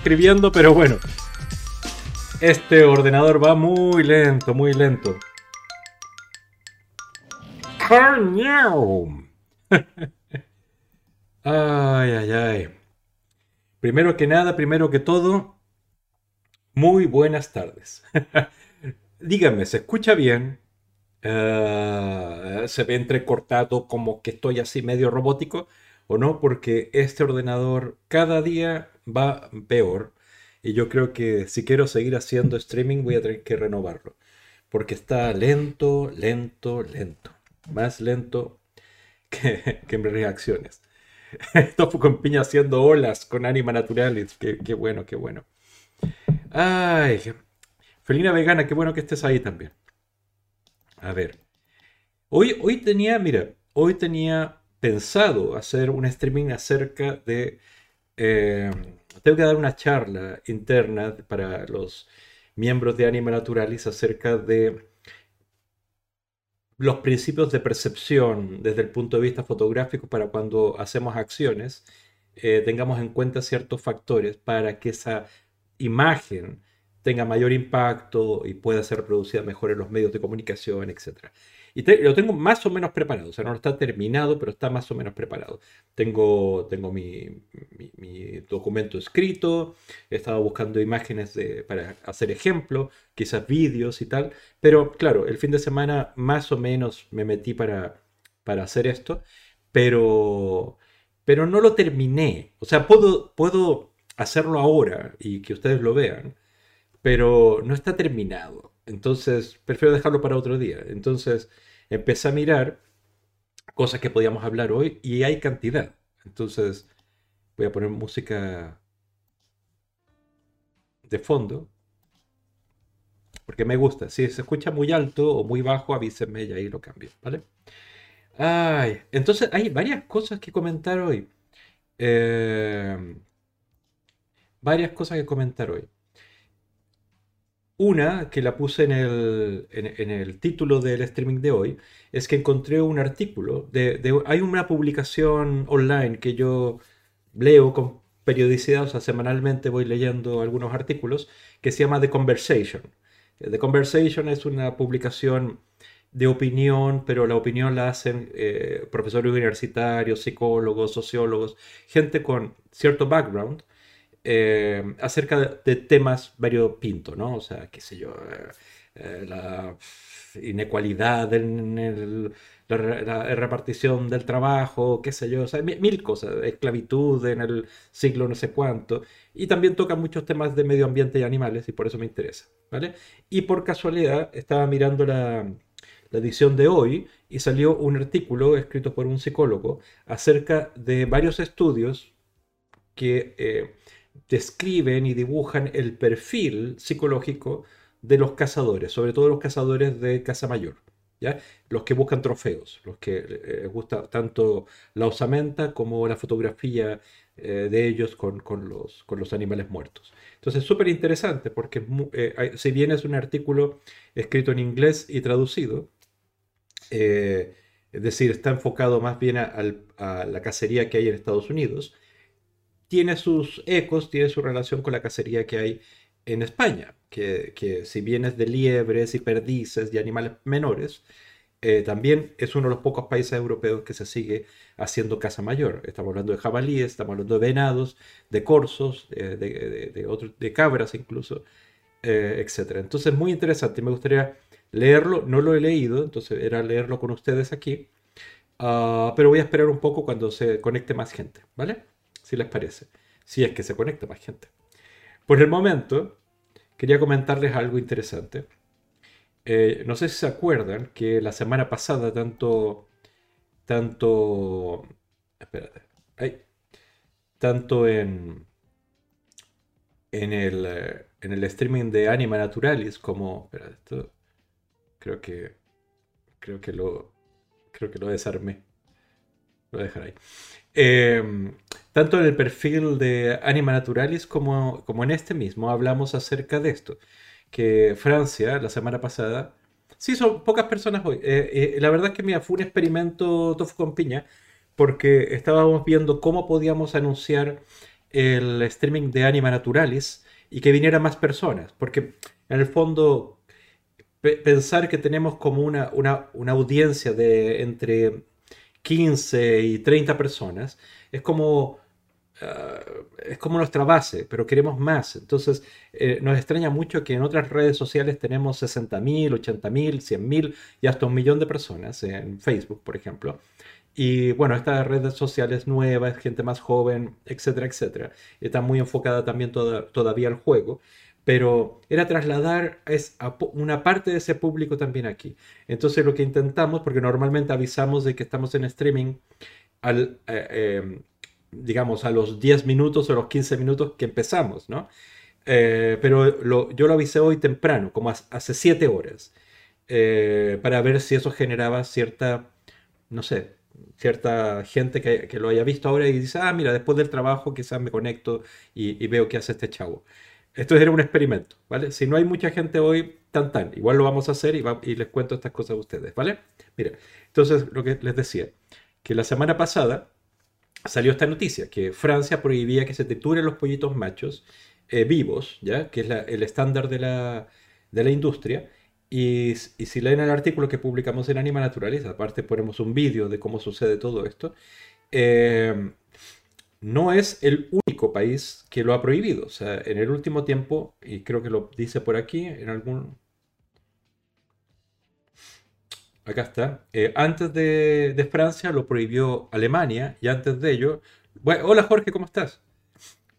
escribiendo, pero bueno. Este ordenador va muy lento, muy lento. ay, ay, ay. Primero que nada, primero que todo, muy buenas tardes. Díganme, ¿se escucha bien? Uh, ¿Se ve entrecortado como que estoy así medio robótico? ¿O no? Porque este ordenador cada día va peor. Y yo creo que si quiero seguir haciendo streaming voy a tener que renovarlo. Porque está lento, lento, lento. Más lento que, que mis reacciones. Tofu con piña haciendo olas con Anima Naturalis. Qué, qué bueno, qué bueno. Ay, Felina Vegana, qué bueno que estés ahí también. A ver. Hoy, hoy tenía, mira, hoy tenía pensado hacer un streaming acerca de... Eh, tengo que dar una charla interna para los miembros de Anima Naturalis acerca de los principios de percepción desde el punto de vista fotográfico para cuando hacemos acciones, eh, tengamos en cuenta ciertos factores para que esa imagen tenga mayor impacto y pueda ser reproducida mejor en los medios de comunicación, etc. Y lo tengo más o menos preparado, o sea, no está terminado, pero está más o menos preparado. Tengo, tengo mi, documento escrito, he estado buscando imágenes para hacer ejemplos, quizás vídeos y tal, pero claro, el fin de semana más o menos me metí para, para hacer esto, pero, pero no lo terminé. O sea, puedo, puedo hacerlo ahora y que ustedes lo vean, pero no está terminado. Entonces, prefiero dejarlo para otro día. Entonces, empecé a mirar cosas que podíamos hablar hoy y hay cantidad. Entonces, voy a poner música de fondo. Porque me gusta. Si se escucha muy alto o muy bajo, avísenme y ahí lo cambio, ¿vale? Ay, entonces hay varias cosas que comentar hoy. Eh, varias cosas que comentar hoy. Una que la puse en el, en, el, título del streaming de hoy es que encontré un artículo. De, hay una publicación online que yo leo con periodicidad, o sea, semanalmente voy leyendo algunos artículos, que se llama The Conversation. The Conversation es una publicación de opinión, pero la opinión la hacen eh, profesores universitarios, psicólogos, sociólogos, gente con cierto background eh, acerca de, temas variopintos, ¿no? O sea, qué sé yo, eh, eh, la inecualidad en la, repartición del trabajo, qué sé yo, o sea, mil, cosas, esclavitud en el siglo no sé cuánto, y también toca muchos temas de medio ambiente y animales, y por eso me interesa, ¿vale? Y por casualidad estaba mirando la edición de hoy y salió un artículo escrito por un psicólogo acerca de varios estudios que describen y dibujan el perfil psicológico de los cazadores, sobre todo los cazadores de caza mayor, ¿ya? los que buscan trofeos, los que eh, les gusta tanto la osamenta como la fotografía eh, de ellos con, los, con, los, animales muertos. Entonces, súper interesante porque eh, si bien es un artículo escrito en inglés y traducido, es decir, está enfocado más bien a la cacería que hay en Estados Unidos, tiene sus ecos, tiene su relación con la cacería que hay en España, que, si bien es de liebres y perdices y animales menores, eh, también es uno de los pocos países europeos que se sigue haciendo caza mayor. Estamos hablando de jabalíes, estamos hablando de venados, de corzos, eh, de, de, cabras incluso, eh, etc. Entonces, muy interesante. Me gustaría leerlo. No lo he leído, entonces era leerlo con ustedes aquí. Ah, pero voy a esperar un poco cuando se conecte más gente, ¿vale? Si les parece, si es que se conecta más gente. Por el momento, quería comentarles algo interesante. Eh, no sé si se acuerdan que la semana pasada tanto, tanto, espérate, tanto en, en el, en el streaming de Anima Naturalis como, espérate, esto, creo que, creo que lo, creo que lo desarmé. Lo voy a dejar ahí. Em, tanto en el perfil de Anima Naturalis como, en este mismo hablamos acerca de esto. Que Francia, la semana pasada, sí, son pocas personas hoy. Eh, eh, la verdad es que mira, fue un experimento tofu con piña, porque estábamos viendo cómo podíamos anunciar el streaming de Anima Naturalis y que vinieran más personas, porque en el fondo pensar que tenemos como una, una, audiencia de entre 15 y 30 personas es como, ah, es como nuestra base, pero queremos más. Entonces eh, nos extraña mucho que en otras redes sociales tenemos 60.000, 80.000, 100.000 y hasta un millón de personas, en Facebook, por ejemplo. Y bueno, esta red social es nueva, es gente más joven, etcétera, etcétera. Está muy enfocada también todavía al juego, pero era trasladar es una parte de ese público también aquí. Entonces lo que intentamos, porque normalmente avisamos de que estamos en streaming al, eh, em, digamos, a los 10 minutos o los 15 minutos que empezamos, ¿no? Eh, pero yo lo avisé hoy temprano, como hace 7 horas, eh, para ver si eso generaba cierta, no sé, cierta gente que, lo haya visto ahora y dice, ah, mira, después del trabajo quizás me conecto y, veo qué hace este chavo. Esto era un experimento, ¿vale? Si no hay mucha gente hoy, tan tan, igual lo vamos a hacer y, y les cuento estas cosas a ustedes, ¿vale? Mira, entonces lo que les decía, que la semana pasada salió esta noticia, que Francia prohibía que se trituren los pollitos machos eh, vivos, ¿ya? Que es el estándar de la, de la industria, y, si leen el artículo que publicamos en Anima Naturaleza, aparte ponemos un vídeo de cómo sucede todo esto, eh, no es el único país que lo ha prohibido. O sea, en el último tiempo, y creo que lo dice por aquí, en algún... Acá está. Eh, antes de, Francia lo prohibió Alemania y antes de ello... Bueno, hola Jorge, ¿cómo estás?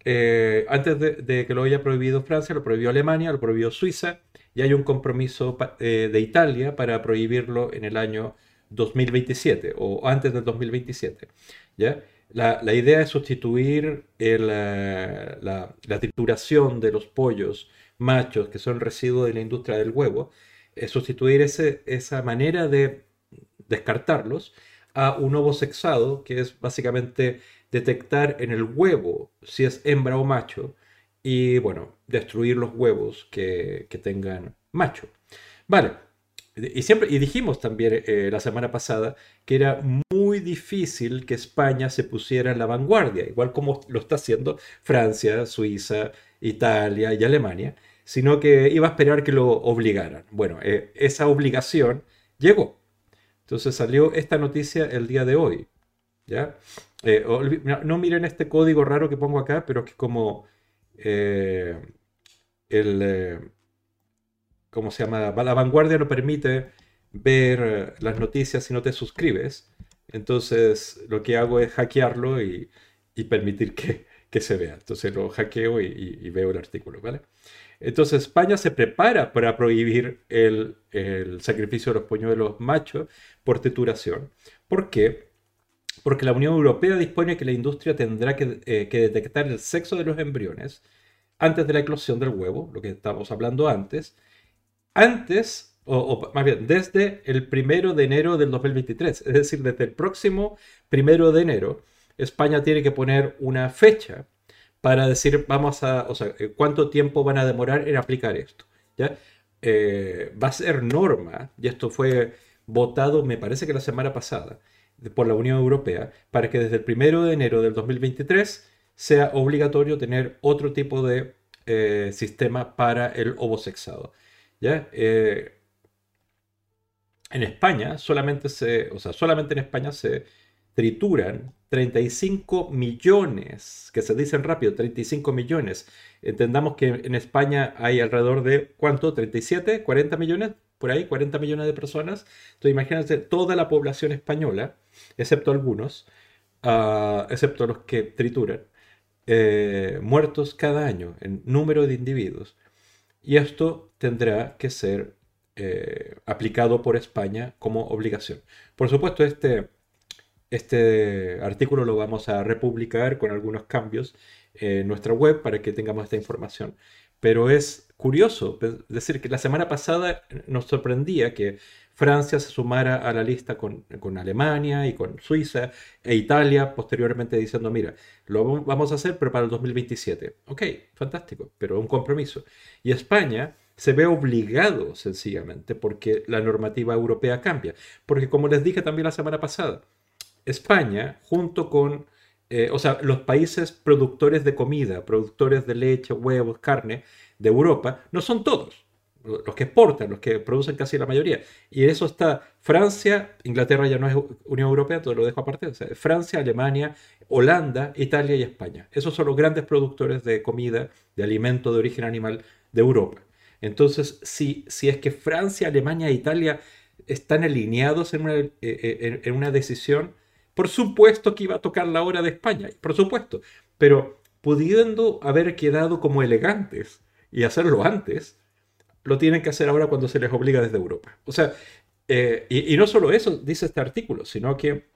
Eh, antes de, que lo haya prohibido Francia, lo prohibió Alemania, lo prohibió Suiza, y hay un compromiso eh, de Italia para prohibirlo en el año 2027 o antes del 2027. ¿ya? La, idea es sustituir la, la, trituración de los pollos machos, que son residuos de la industria del huevo, es sustituir ese, esa manera de descartarlos a un ovo sexado, que es básicamente detectar en el huevo si es hembra o macho, y bueno, destruir los huevos que, tengan macho. Vale, y, siempre, y dijimos también eh, la semana pasada que era muy difícil que España se pusiera en la vanguardia, igual como lo está haciendo Francia, Suiza, Italia y Alemania, sino que iba a esperar que lo obligaran. Bueno, eh, esa obligación llegó. Entonces salió esta noticia el día de hoy. ¿ya? Eh, no miren este código raro que pongo acá, pero que como eh, el, ¿cómo se llama? La vanguardia no permite ver las noticias si no te suscribes. Entonces lo que hago es hackearlo y, permitir que, se vea. Entonces lo hackeo y, veo el artículo, ¿vale? Entonces España se prepara para prohibir el, sacrificio de los polluelos machos por titulación. ¿Por qué? porque la Unión Europea dispone que la industria tendrá eh, que, detectar el sexo de los embriones antes de la eclosión del huevo, lo que estábamos hablando antes, antes, o, más bien, desde el primero de enero del 2023, es decir, desde el próximo primero de enero, España tiene que poner una fecha para decir, vamos a, o sea, eh, cuánto tiempo van a demorar en aplicar esto. ¿ya? Eh, va a ser norma, y esto fue votado, me parece que la semana pasada, por la Unión Europea para que desde el 1 de enero del 2023 sea obligatorio tener otro tipo de eh, sistema para el ovosexado. ¿ya? En España solamente se, o sea, solamente en España se trituran 35 millones, que se dicen rápido, 35 millones. Entendamos que en España hay alrededor de, ¿cuánto? ¿37? ¿40 millones? Por ahí, 40 millones de personas. Entonces imagínense toda la población española excepto algunos, ah, excepto los que trituran, eh, muertos cada año en número de individuos. Y esto tendrá que ser eh, aplicado por España como obligación. Por supuesto, este, este artículo lo vamos a republicar con algunos cambios en nuestra web para que tengamos esta información. Pero es curioso decir que la semana pasada nos sorprendía que Francia se sumara a la lista con, Alemania y con Suiza e Italia, posteriormente diciendo, mira, lo vamos a hacer, pero para el 2027. Ok, fantástico, pero un compromiso. Y España se ve obligado sencillamente porque la normativa europea cambia. Porque como les dije también la semana pasada, España, junto con eh, o sea, los países productores de comida, productores de leche, huevos, carne de Europa, no son todos los que exportan, los que producen casi la mayoría. Y eso está Francia, Inglaterra ya no es Unión Europea, todo lo dejo aparte, Francia, Alemania, Holanda, Italia y España. Esos son los grandes productores de comida, de alimento de origen animal de Europa. Entonces, si, si es que Francia, Alemania e Italia están alineados en una, eh, eh, en una decisión, por supuesto que iba a tocar la hora de España, por supuesto, pero pudiendo haber quedado como elegantes y hacerlo antes, lo tienen que hacer ahora cuando se les obliga desde Europa. O sea, eh, y, no solo eso dice este artículo, sino que,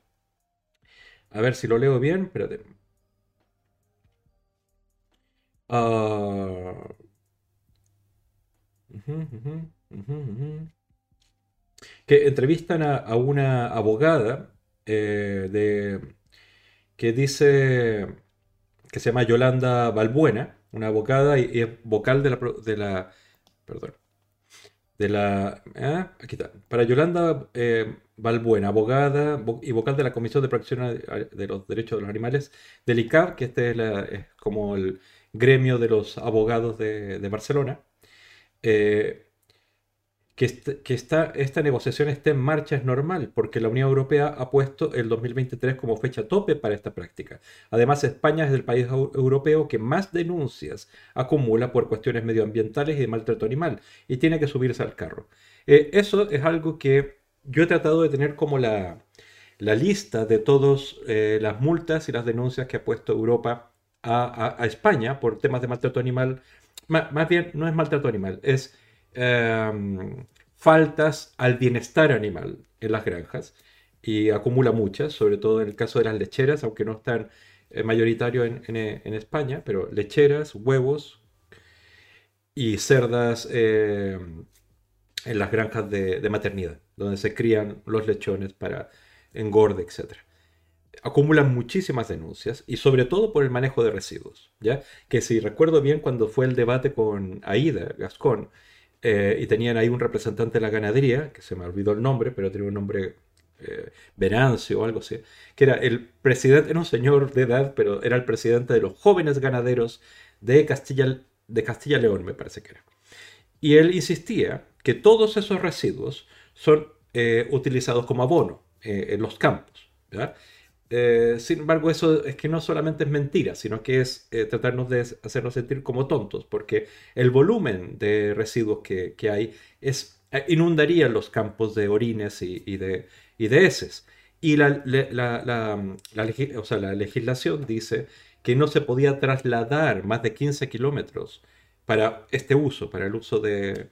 a ver si lo leo bien, espérate. Uh, que entrevistan a, una abogada eh, de, que dice que se llama Yolanda Balbuena, una abogada y, vocal de la, de la perdón. De la. Ah, aquí está. Para Yolanda eh, Balbuena, abogada y vocal de la Comisión de Protección de los Derechos de los Animales del ICAB, que este es, como el gremio de los abogados de, Barcelona. Eh, que, que esta negociación esté en marcha es normal, porque la Unión Europea ha puesto el 2023 como fecha tope para esta práctica. Además, España es el país europeo que más denuncias acumula por cuestiones medioambientales y de maltrato animal, y tiene que subirse al carro. Eh, eso es algo que yo he tratado de tener como la, lista de todas eh, las multas y las denuncias que ha puesto Europa a, España por temas de maltrato animal. más bien, no es maltrato animal, es Em, faltas al bienestar animal en las granjas y acumula muchas, sobre todo en el caso de las lecheras, aunque no están eh, mayoritario en, España, pero lecheras, huevos y cerdas em, en las granjas de, maternidad, donde se crían los lechones para engorde, etc. Acumulan muchísimas denuncias y sobre todo por el manejo de residuos, ¿ya? Que si recuerdo bien cuando fue el debate con Aida Gascón, eh, y tenían ahí un representante de la ganadería, que se me olvidó el nombre, pero tenía un nombre eh, Venancio o algo así, que era el presidente, era un señor de edad, pero era el presidente de los jóvenes ganaderos de Castilla, de Castilla León, me parece que era. Y él insistía que todos esos residuos son eh, utilizados como abono eh, en los campos. ¿verdad? Eh, sin embargo, eso es que no solamente es mentira, sino que es eh, tratarnos de hacernos sentir como tontos, porque el volumen de residuos que, hay es, eh, inundaría los campos de orines y, de, y de heces. Y la, la, legislación dice que no se podía trasladar más de 15 kilómetros para este uso, para el uso de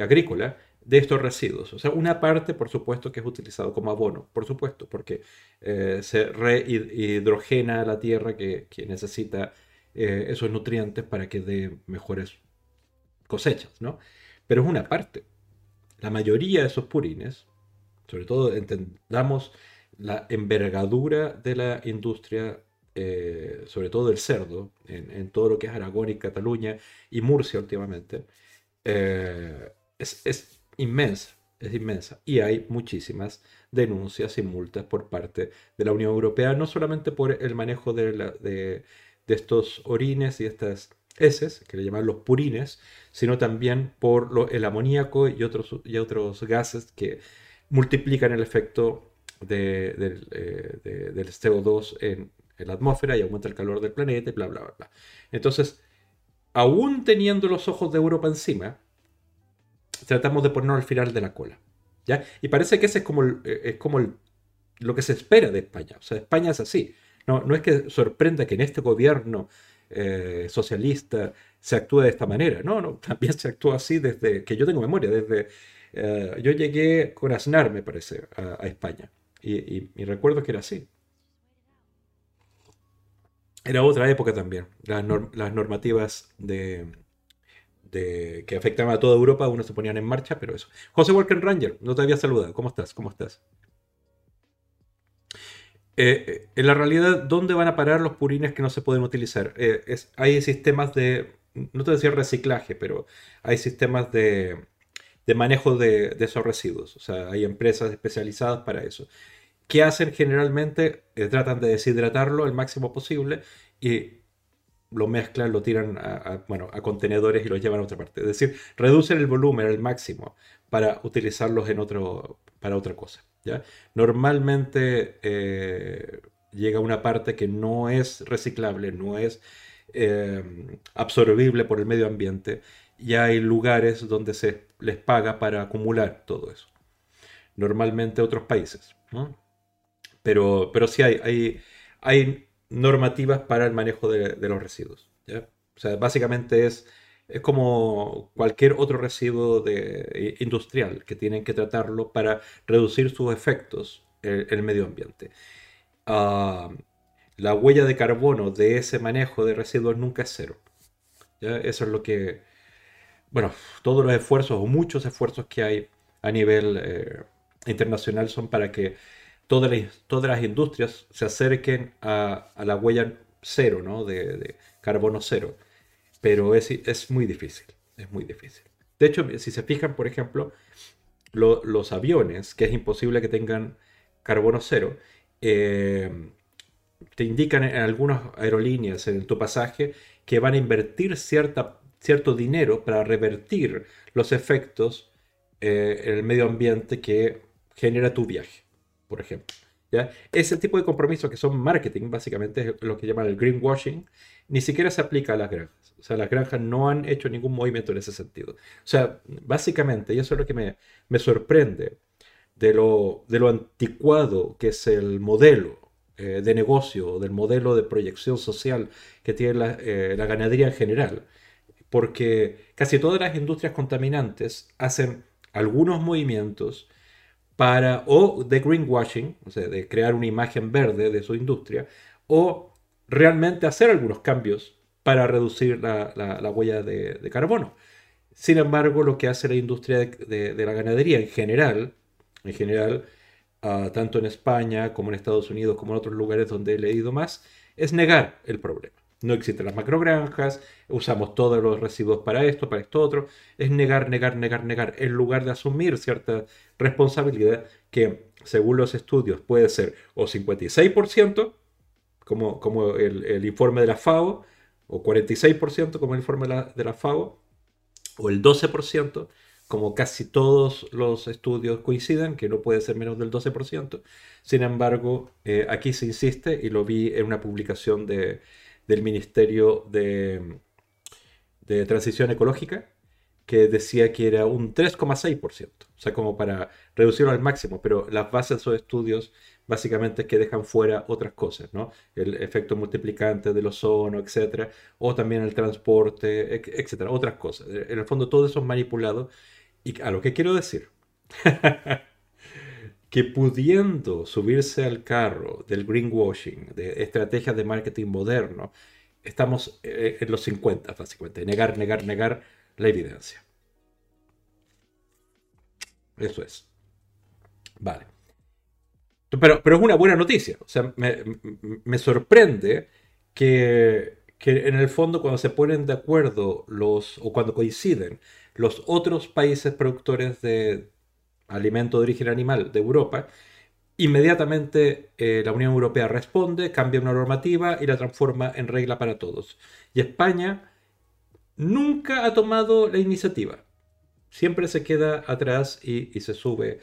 agrícola, de estos residuos. O sea, una parte, por supuesto, que es utilizado como abono, por supuesto, porque eh, se rehidrogena la tierra que, necesita eh, esos nutrientes para que dé mejores cosechas, ¿no? Pero es una parte. La mayoría de esos purines, sobre todo entendamos la envergadura de la industria, eh, sobre todo del cerdo, en, todo lo que es Aragón y Cataluña y Murcia últimamente, es, es inmensa, es inmensa. Y hay muchísimas denuncias y multas por parte de la Unión Europea, no solamente por el manejo de, de, estos orines y estas heces, que le llaman los purines, sino también por el amoníaco y otros, y otros gases que multiplican el efecto de, eh, del CO2 en, en, la atmósfera y aumenta el calor del planeta y bla, bla, bla, bla. Entonces, aún teniendo los ojos de Europa encima, tratamos de ponernos al final de la cola. ¿ya? Y parece que ese es como, eh, es como lo que se espera de España. O sea, España es así. No, no es que sorprenda que en este gobierno eh, socialista se actúe de esta manera. No, no, también se actúa así desde que yo tengo memoria. Desde eh, yo llegué con Aznar, me parece, a, España. Y, y, recuerdo que era así. Era otra época también. las normativas de, que afectaban a toda Europa, unos se ponían en marcha, pero eso. José Walker Ranger, no te había saludado. ¿Cómo estás? ¿Cómo estás? Eh, eh, en la realidad, ¿dónde van a parar los purines que no se pueden utilizar? Eh, hay sistemas de, no te decía reciclaje, pero hay sistemas de, de manejo de, esos residuos. O sea, hay empresas especializadas para eso. ¿Qué hacen generalmente? Tratan de deshidratarlo el máximo posible y lo mezclan, lo tiran a, bueno, a contenedores y lo llevan a otra parte. Es decir, reducen el volumen al máximo para utilizarlos en otro, para otra cosa. ¿ya? Normalmente eh, llega una parte que no es reciclable, no es eh, absorbible por el medio ambiente y hay lugares donde se les paga para acumular todo eso. Normalmente otros países. Pero, pero sí hay, hay, hay normativas para el manejo de, los residuos. O sea, básicamente es, es como cualquier otro residuo de, industrial que tienen que tratarlo para reducir sus efectos en, el medio ambiente. Ah, la huella de carbono de ese manejo de residuos nunca es cero. Eso es lo que, bueno, todos los esfuerzos o muchos esfuerzos que hay a nivel eh, internacional son para que todas las, todas las industrias se acerquen a, la huella cero, ¿no? De, carbono cero. Pero es, es, muy difícil, es muy difícil. De hecho, si se fijan, por ejemplo, los aviones, que es imposible que tengan carbono cero, eh, te indican en algunas aerolíneas en tu pasaje que van a invertir cierta, cierto dinero para revertir los efectos eh, en el medio ambiente que genera tu viaje por ejemplo. ¿ya? Ese tipo de compromisos que son marketing, básicamente es lo que llaman el greenwashing, ni siquiera se aplica a las granjas. O sea, las granjas no han hecho ningún movimiento en ese sentido. O sea, básicamente, y eso es lo que me, me sorprende de lo, de lo anticuado que es el modelo eh, de negocio, del modelo de proyección social que tiene la, eh, la ganadería en general. Porque casi todas las industrias contaminantes hacen algunos movimientos para o de greenwashing, o sea, de crear una imagen verde de su industria, o realmente hacer algunos cambios para reducir la, huella de, carbono. Sin embargo, lo que hace la industria de, la ganadería en general, en general, ah, tanto en España como en Estados Unidos, como en otros lugares donde he leído más, es negar el problema. No existen las macrogranjas, usamos todos los residuos para esto, para esto otro. Es negar, negar, negar, negar, en lugar de asumir cierta responsabilidad que, según los estudios, puede ser o 56%, como, como el, informe de la FAO, o 46%, como el informe de la, FAO, o el 12%, como casi todos los estudios coinciden, que no puede ser menos del 12%. Sin embargo, eh, aquí se insiste, y lo vi en una publicación de, del Ministerio de, Transición Ecológica, que decía que era un 3,6%, o sea, como para reducirlo al máximo, pero las bases de estudios básicamente es que dejan fuera otras cosas, ¿no? El efecto multiplicante del ozono, etcétera, o también el transporte, etcétera, otras cosas. En el fondo todo eso es manipulado y a lo que quiero decir que pudiendo subirse al carro del greenwashing, de estrategias de marketing moderno, estamos eh, en los 50, básicamente. Negar, negar, negar la evidencia. Eso es. Vale. Pero, pero es una buena noticia. O sea, me, sorprende que, que, en el fondo cuando se ponen de acuerdo los, o cuando coinciden los otros países productores de, alimento de origen animal de Europa, inmediatamente eh, la Unión Europea responde, cambia una normativa y la transforma en regla para todos. Y España nunca ha tomado la iniciativa. Siempre se queda atrás y, y se sube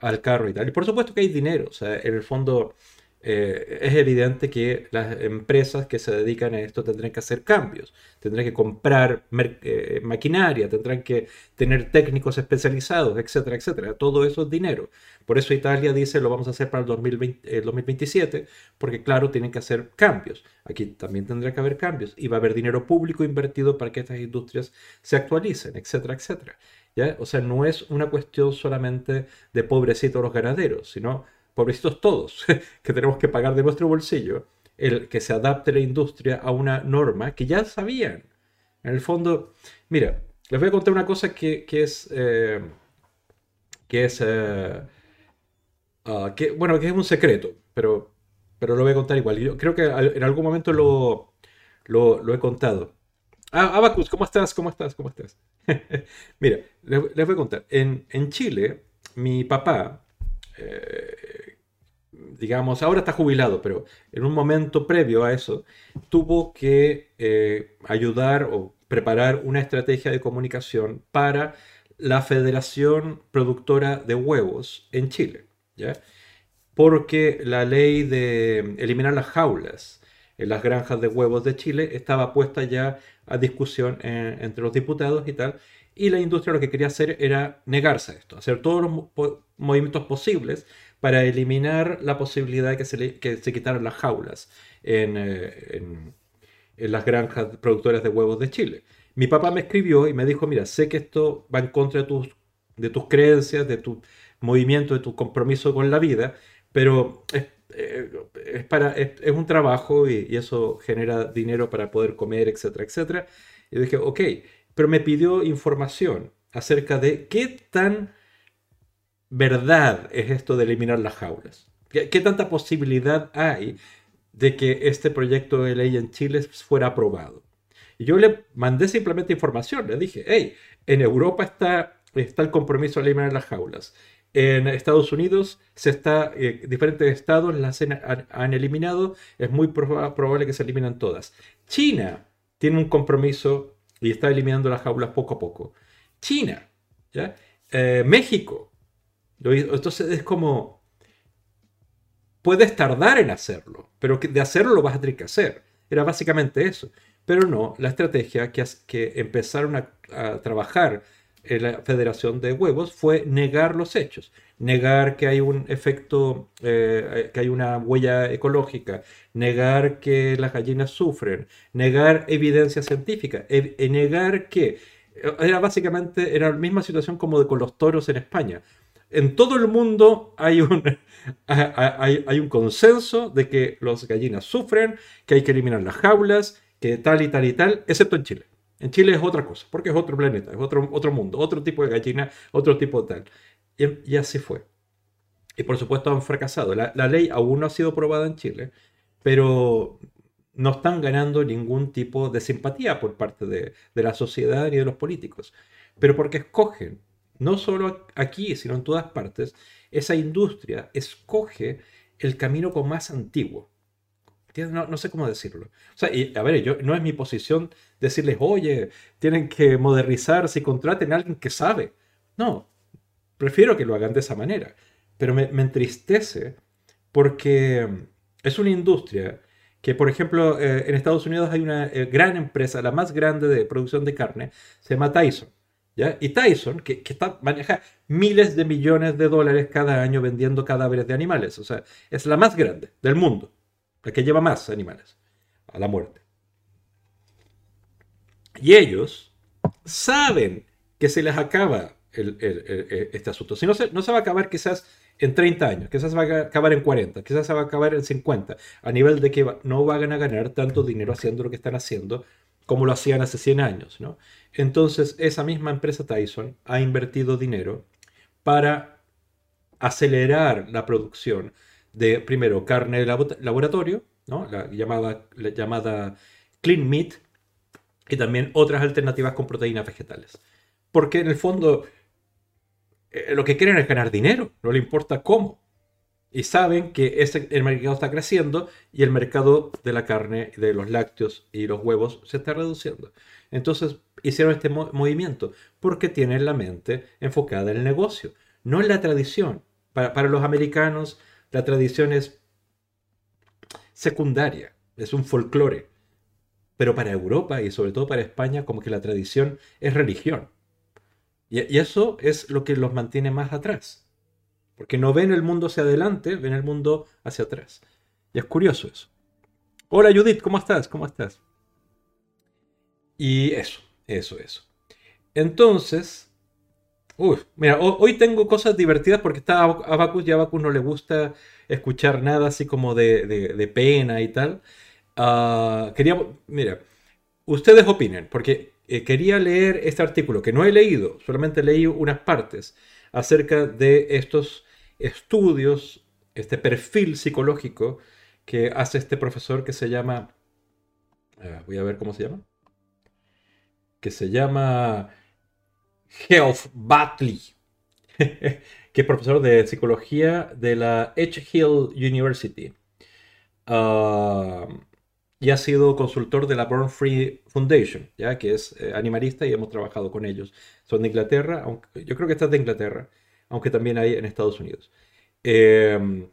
al carro y tal. Y por supuesto que hay dinero. O sea, en el fondo eh, es evidente que las empresas que se dedican a esto tendrán que hacer cambios, tendrán que comprar eh, maquinaria, tendrán que tener técnicos especializados, etcétera, etcétera. Todo eso es dinero. Por eso Italia dice lo vamos a hacer para el 2027, porque claro, tienen que hacer cambios. Aquí también tendrá que haber cambios y va a haber dinero público invertido para que estas industrias se actualicen, etcétera, etcétera. ¿Ya? O sea, no es una cuestión solamente de pobrecitos los ganaderos, sino pobrecitos todos, que tenemos que pagar de nuestro bolsillo, el que se adapte la industria a una norma que ya sabían. En el fondo, mira, les voy a contar una cosa que, es, eh, que es, ah, que, bueno, que es un secreto, pero, pero lo voy a contar igual. Yo creo que en algún momento lo, lo, he contado. Ah, Abacus, ¿cómo estás? ¿Cómo estás? ¿Cómo estás? Mira, les, voy a contar. En, en Chile, mi papá eh, digamos, ahora está jubilado, pero en un momento previo a eso, tuvo que eh, ayudar o preparar una estrategia de comunicación para la Federación Productora de Huevos en Chile, ¿ya? Porque la ley de eliminar las jaulas en las granjas de huevos de Chile estaba puesta ya a discusión entre los diputados y tal, y la industria lo que quería hacer era negarse a esto, hacer todos los movimientos posibles para eliminar la posibilidad de que se, que se quitaran las jaulas en, eh, en, las granjas productoras de huevos de Chile. Mi papá me escribió y me dijo, mira, sé que esto va en contra de tus, de tus creencias, de tu movimiento, de tu compromiso con la vida, pero es, eh, es para, es, un trabajo y, y, eso genera dinero para poder comer, etcétera, etcétera. Y dije, ok, pero me pidió información acerca de qué tan verdad es esto de eliminar las jaulas. ¿Qué, tanta posibilidad hay de que este proyecto de ley en Chile fuera aprobado? Yo le mandé simplemente información, le dije, hey, en Europa está, está el compromiso de eliminar las jaulas. En Estados Unidos se está, eh, diferentes estados las han, han, eliminado, es muy probable que se eliminen todas. China tiene un compromiso y está eliminando las jaulas poco a poco. China, ¿ya? Eh, México. Entonces es como, puedes tardar en hacerlo, pero de hacerlo lo vas a tener que hacer. Era básicamente eso. Pero no, la estrategia que, empezaron a, trabajar en la Federación de Huevos fue negar los hechos negar que hay un efecto, eh, que hay una huella ecológica, negar que las gallinas sufren, negar evidencia científica, e, e negar que era básicamente era la misma situación como con los toros en España. En todo el mundo hay un, hay, hay un consenso de que las gallinas sufren, que hay que eliminar las jaulas, que tal y tal y tal, excepto en Chile. En Chile es otra cosa, porque es otro planeta, es otro, otro mundo, otro tipo de gallina, otro tipo de tal. Y, así fue. Y por supuesto han fracasado. La, ley aún no ha sido aprobada en Chile, pero no están ganando ningún tipo de simpatía por parte de, la sociedad ni de los políticos. Pero porque escogen, no solo aquí, sino en todas partes, esa industria escoge el camino con más antiguo. No, sé cómo decirlo. O sea, y, a ver, yo, no es mi posición decirles, oye, tienen que modernizarse y contraten a alguien que sabe. No, Prefiero que lo hagan de esa manera. Pero me, entristece porque es una industria que, por ejemplo, eh, en Estados Unidos hay una eh, gran empresa, la más grande de producción de carne, se llama Tyson. Y Tyson, que, maneja miles de millones de dólares cada año vendiendo cadáveres de animales. O sea, es la más grande del mundo, la que lleva más animales a la muerte. Y ellos saben que se les acaba este asunto. Si no se, no se va a acabar quizás en 30 años, quizás va a acabar en 40, quizás se va a acabar en 50, a nivel de que no van a ganar tanto dinero haciendo lo que están haciendo como lo hacían hace 100 años. ¿no? Entonces, esa misma empresa Tyson ha invertido dinero para acelerar la producción de, primero, carne de laboratorio, ¿no? la, llamada, la llamada clean meat, y también otras alternativas con proteínas vegetales. Porque en el fondo eh, lo que quieren es ganar dinero, no le importa cómo. Y saben que ese, el mercado está creciendo y el mercado de la carne, de los lácteos y los huevos se está reduciendo. Entonces hicieron este movimiento porque tienen la mente enfocada en el negocio, no en la tradición. Para, para los americanos la tradición es secundaria, es un folclore. Pero para Europa y sobre todo para España como que la tradición es religión. Y, eso es lo que los mantiene más atrás. Porque no ven el mundo hacia adelante, ven el mundo hacia atrás. Y es curioso eso. Hola Judith, ¿cómo estás? ¿Cómo estás? Y eso, eso, eso. Entonces, uy, mira, hoy tengo cosas divertidas porque está Abacus y a Abacus no le gusta escuchar nada así como de, pena y tal. Uh, quería, mira, ustedes opinen, porque eh, quería leer este artículo que no he leído, solamente leí unas partes acerca de estos estudios, este perfil psicológico que hace este profesor que se llama, voy a ver cómo se llama, que se llama Geoff Batley. que es profesor de psicología de la Edge Hill University. Ah, y ha sido consultor de la Born Free Foundation, ya que es eh, animalista y hemos trabajado con ellos. Son de Inglaterra, yo creo que está de Inglaterra, aunque también hay en Estados Unidos. Em,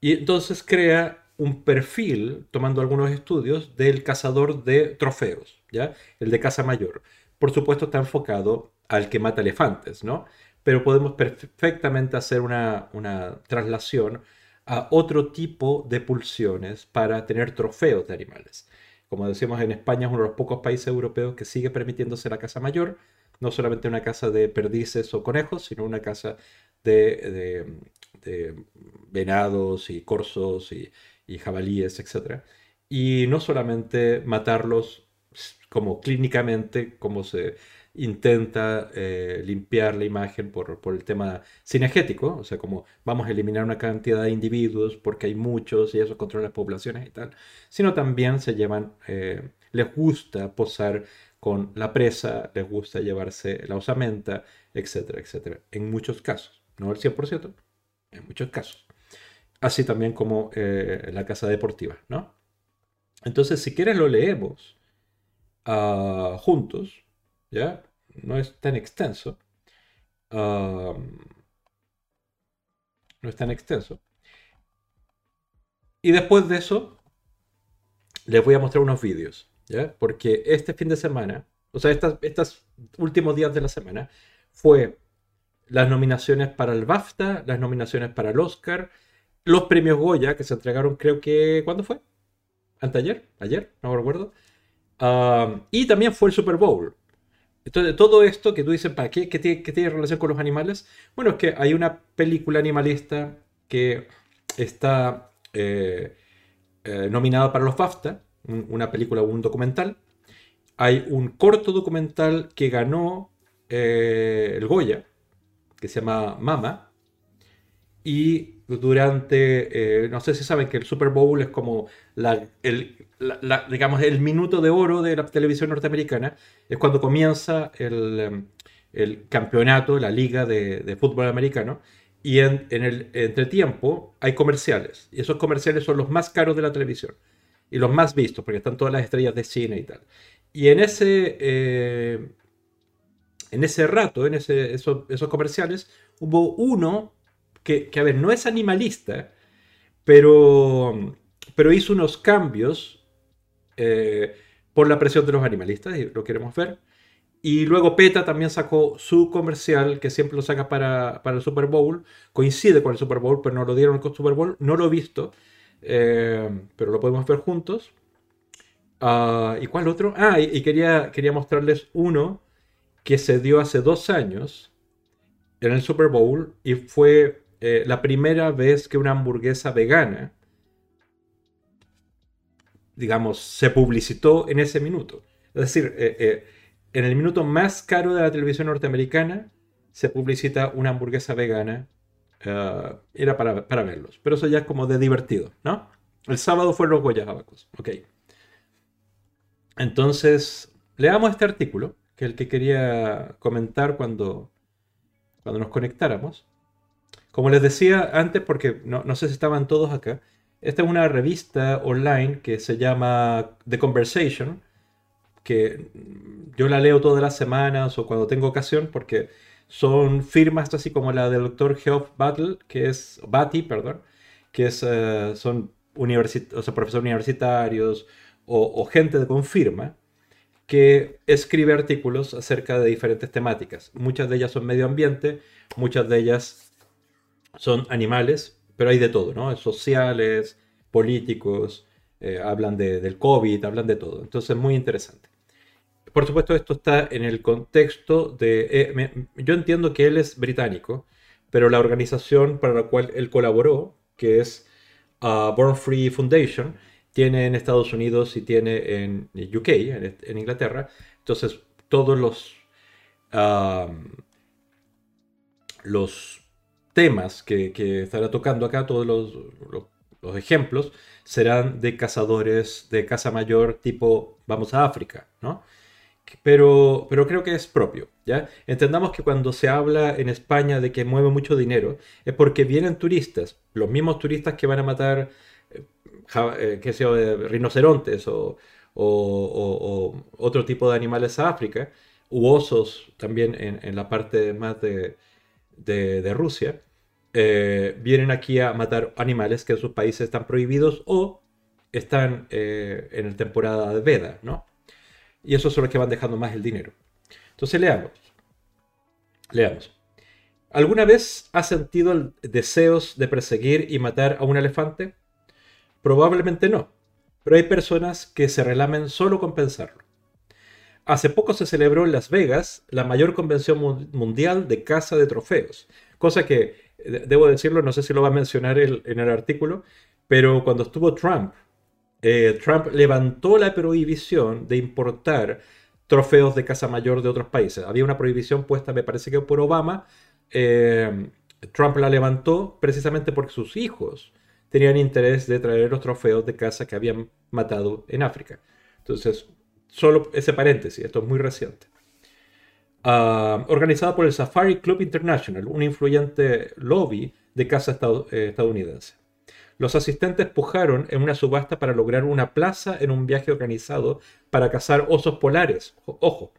y entonces crea un perfil, tomando algunos estudios, del cazador de trofeos, ¿ya? El de caza mayor. Por supuesto está enfocado al que mata elefantes, ¿no? Pero podemos perfectamente hacer una, una traslación a otro tipo de pulsiones para tener trofeos de animales. Como decimos en España, es uno de los pocos países europeos que sigue permitiéndose la caza mayor, no solamente una casa de perdices o conejos, sino una casa de, venados y corzos y, y jabalíes, etc. Y no solamente matarlos como clínicamente, como se intenta eh, limpiar la imagen por, el tema cinegético, o sea, como vamos a eliminar una cantidad de individuos porque hay muchos y eso controla las poblaciones y tal, sino también se llevan, eh, les gusta posar con la presa, les gusta llevarse la osamenta, etcétera, etcétera, en muchos casos, no el 100%, en muchos casos. Así también como eh, la casa deportiva, ¿no? Entonces, si quieres lo leemos uh, juntos, ¿ya? No es tan extenso. no es tan extenso. Y después de eso, les voy a mostrar unos vídeos, ¿ya? Porque este fin de semana, o sea, estos últimos días de la semana, fue las nominaciones para el BAFTA, las nominaciones para el Oscar, los premios Goya que se entregaron, creo que, ¿cuándo fue? ¿Anteayer? ¿Ayer? No me recuerdo. Y también fue el Super Bowl. Entonces, todo esto que tú dices, ¿para qué? ¿Qué tiene, relación con los animales? Bueno, es que hay una película animalista que está eh, eh, nominada para los BAFTA, una película o un documental. Hay un corto documental que ganó eh, el Goya, que se llama Mama, y durante, no sé si saben que el Super Bowl es como la, el, digamos, el minuto de oro de la televisión norteamericana es cuando comienza el, em, el campeonato, la liga de, fútbol americano, y en, el entretiempo hay comerciales, y esos comerciales son los más caros de la televisión, y los más vistos, porque están todas las estrellas de cine y tal. Y en ese, eh, en ese rato, en ese, esos, esos comerciales, hubo uno que, a ver, no es animalista, pero, pero hizo unos cambios eh, por la presión de los animalistas, y lo queremos ver. Y luego PETA también sacó su comercial, que siempre lo saca para, el Super Bowl. Coincide con el Super Bowl, pero no lo dieron con el Super Bowl. No lo he visto, eh, pero lo podemos ver juntos. Ah, ¿Y cuál otro? Ah, y, quería, quería mostrarles uno que se dio hace dos años en el Super Bowl y fue eh, la primera vez que una hamburguesa vegana digamos, se publicitó en ese minuto. Es decir, eh, eh, en el minuto más caro de la televisión norteamericana se publicita una hamburguesa vegana. Era para, para, verlos. Pero eso ya es como de divertido, ¿no? El sábado fueron los Goya Abacus. Ok. Entonces, leamos este artículo, que es el que quería comentar cuando, cuando nos conectáramos. Como les decía antes, porque no, no sé si estaban todos acá, esta es una revista online que se llama The Conversation, que yo la leo todas las semanas o cuando tengo ocasión porque son firmas así como la del doctor Geoff Battle, que es Batty, perdón, que es, eh, son profesores universitarios o, gente de confirma que escribe artículos acerca de diferentes temáticas. Muchas de ellas son medio ambiente, muchas de ellas son animales, pero hay de todo, ¿no? Sociales, políticos, eh, hablan del COVID, hablan de todo. Entonces, es muy interesante. Por supuesto, esto está en el contexto de... Eh, yo entiendo que él es británico, pero la organización para la cual él colaboró, que es uh, Born Free Foundation, tiene en Estados Unidos y tiene en UK, en, Inglaterra. Entonces, todos los, los temas que, estará tocando acá, todos los, ejemplos, serán de cazadores de caza mayor tipo, vamos a África, ¿no? pero, pero creo que es propio. ¿ya? Entendamos que cuando se habla en España de que mueve mucho dinero, es porque vienen turistas, los mismos turistas que van a matar, eh, eh, qué sé rinocerontes o, otro tipo de animales a África, u osos también en, la parte más de, Rusia, eh, vienen aquí a matar animales que en sus países están prohibidos o están en la temporada de veda, ¿no? Y esos son los que van dejando más el dinero. Entonces leamos. Leamos. ¿Alguna vez has sentido deseos de perseguir y matar a un elefante? Probablemente no, pero hay personas que se relamen solo con pensarlo. Hace poco se celebró en Las Vegas la mayor convención mundial de caza de trofeos, cosa que, debo decirlo, no sé si lo va a mencionar en el artículo, pero cuando estuvo Trump eh, Trump levantó la prohibición de importar trofeos de caza mayor de otros países. Había una prohibición puesta, me parece que por Obama. Eh, Trump la levantó precisamente porque sus hijos tenían interés de traer los trofeos de caza que habían matado en África. Entonces, solo ese paréntesis, esto es muy reciente. Ah, organizado por el Safari Club International, un influyente lobby de caza eh, estadounidense. Los asistentes pujaron en una subasta para lograr una plaza en un viaje organizado para cazar osos polares. Ojo.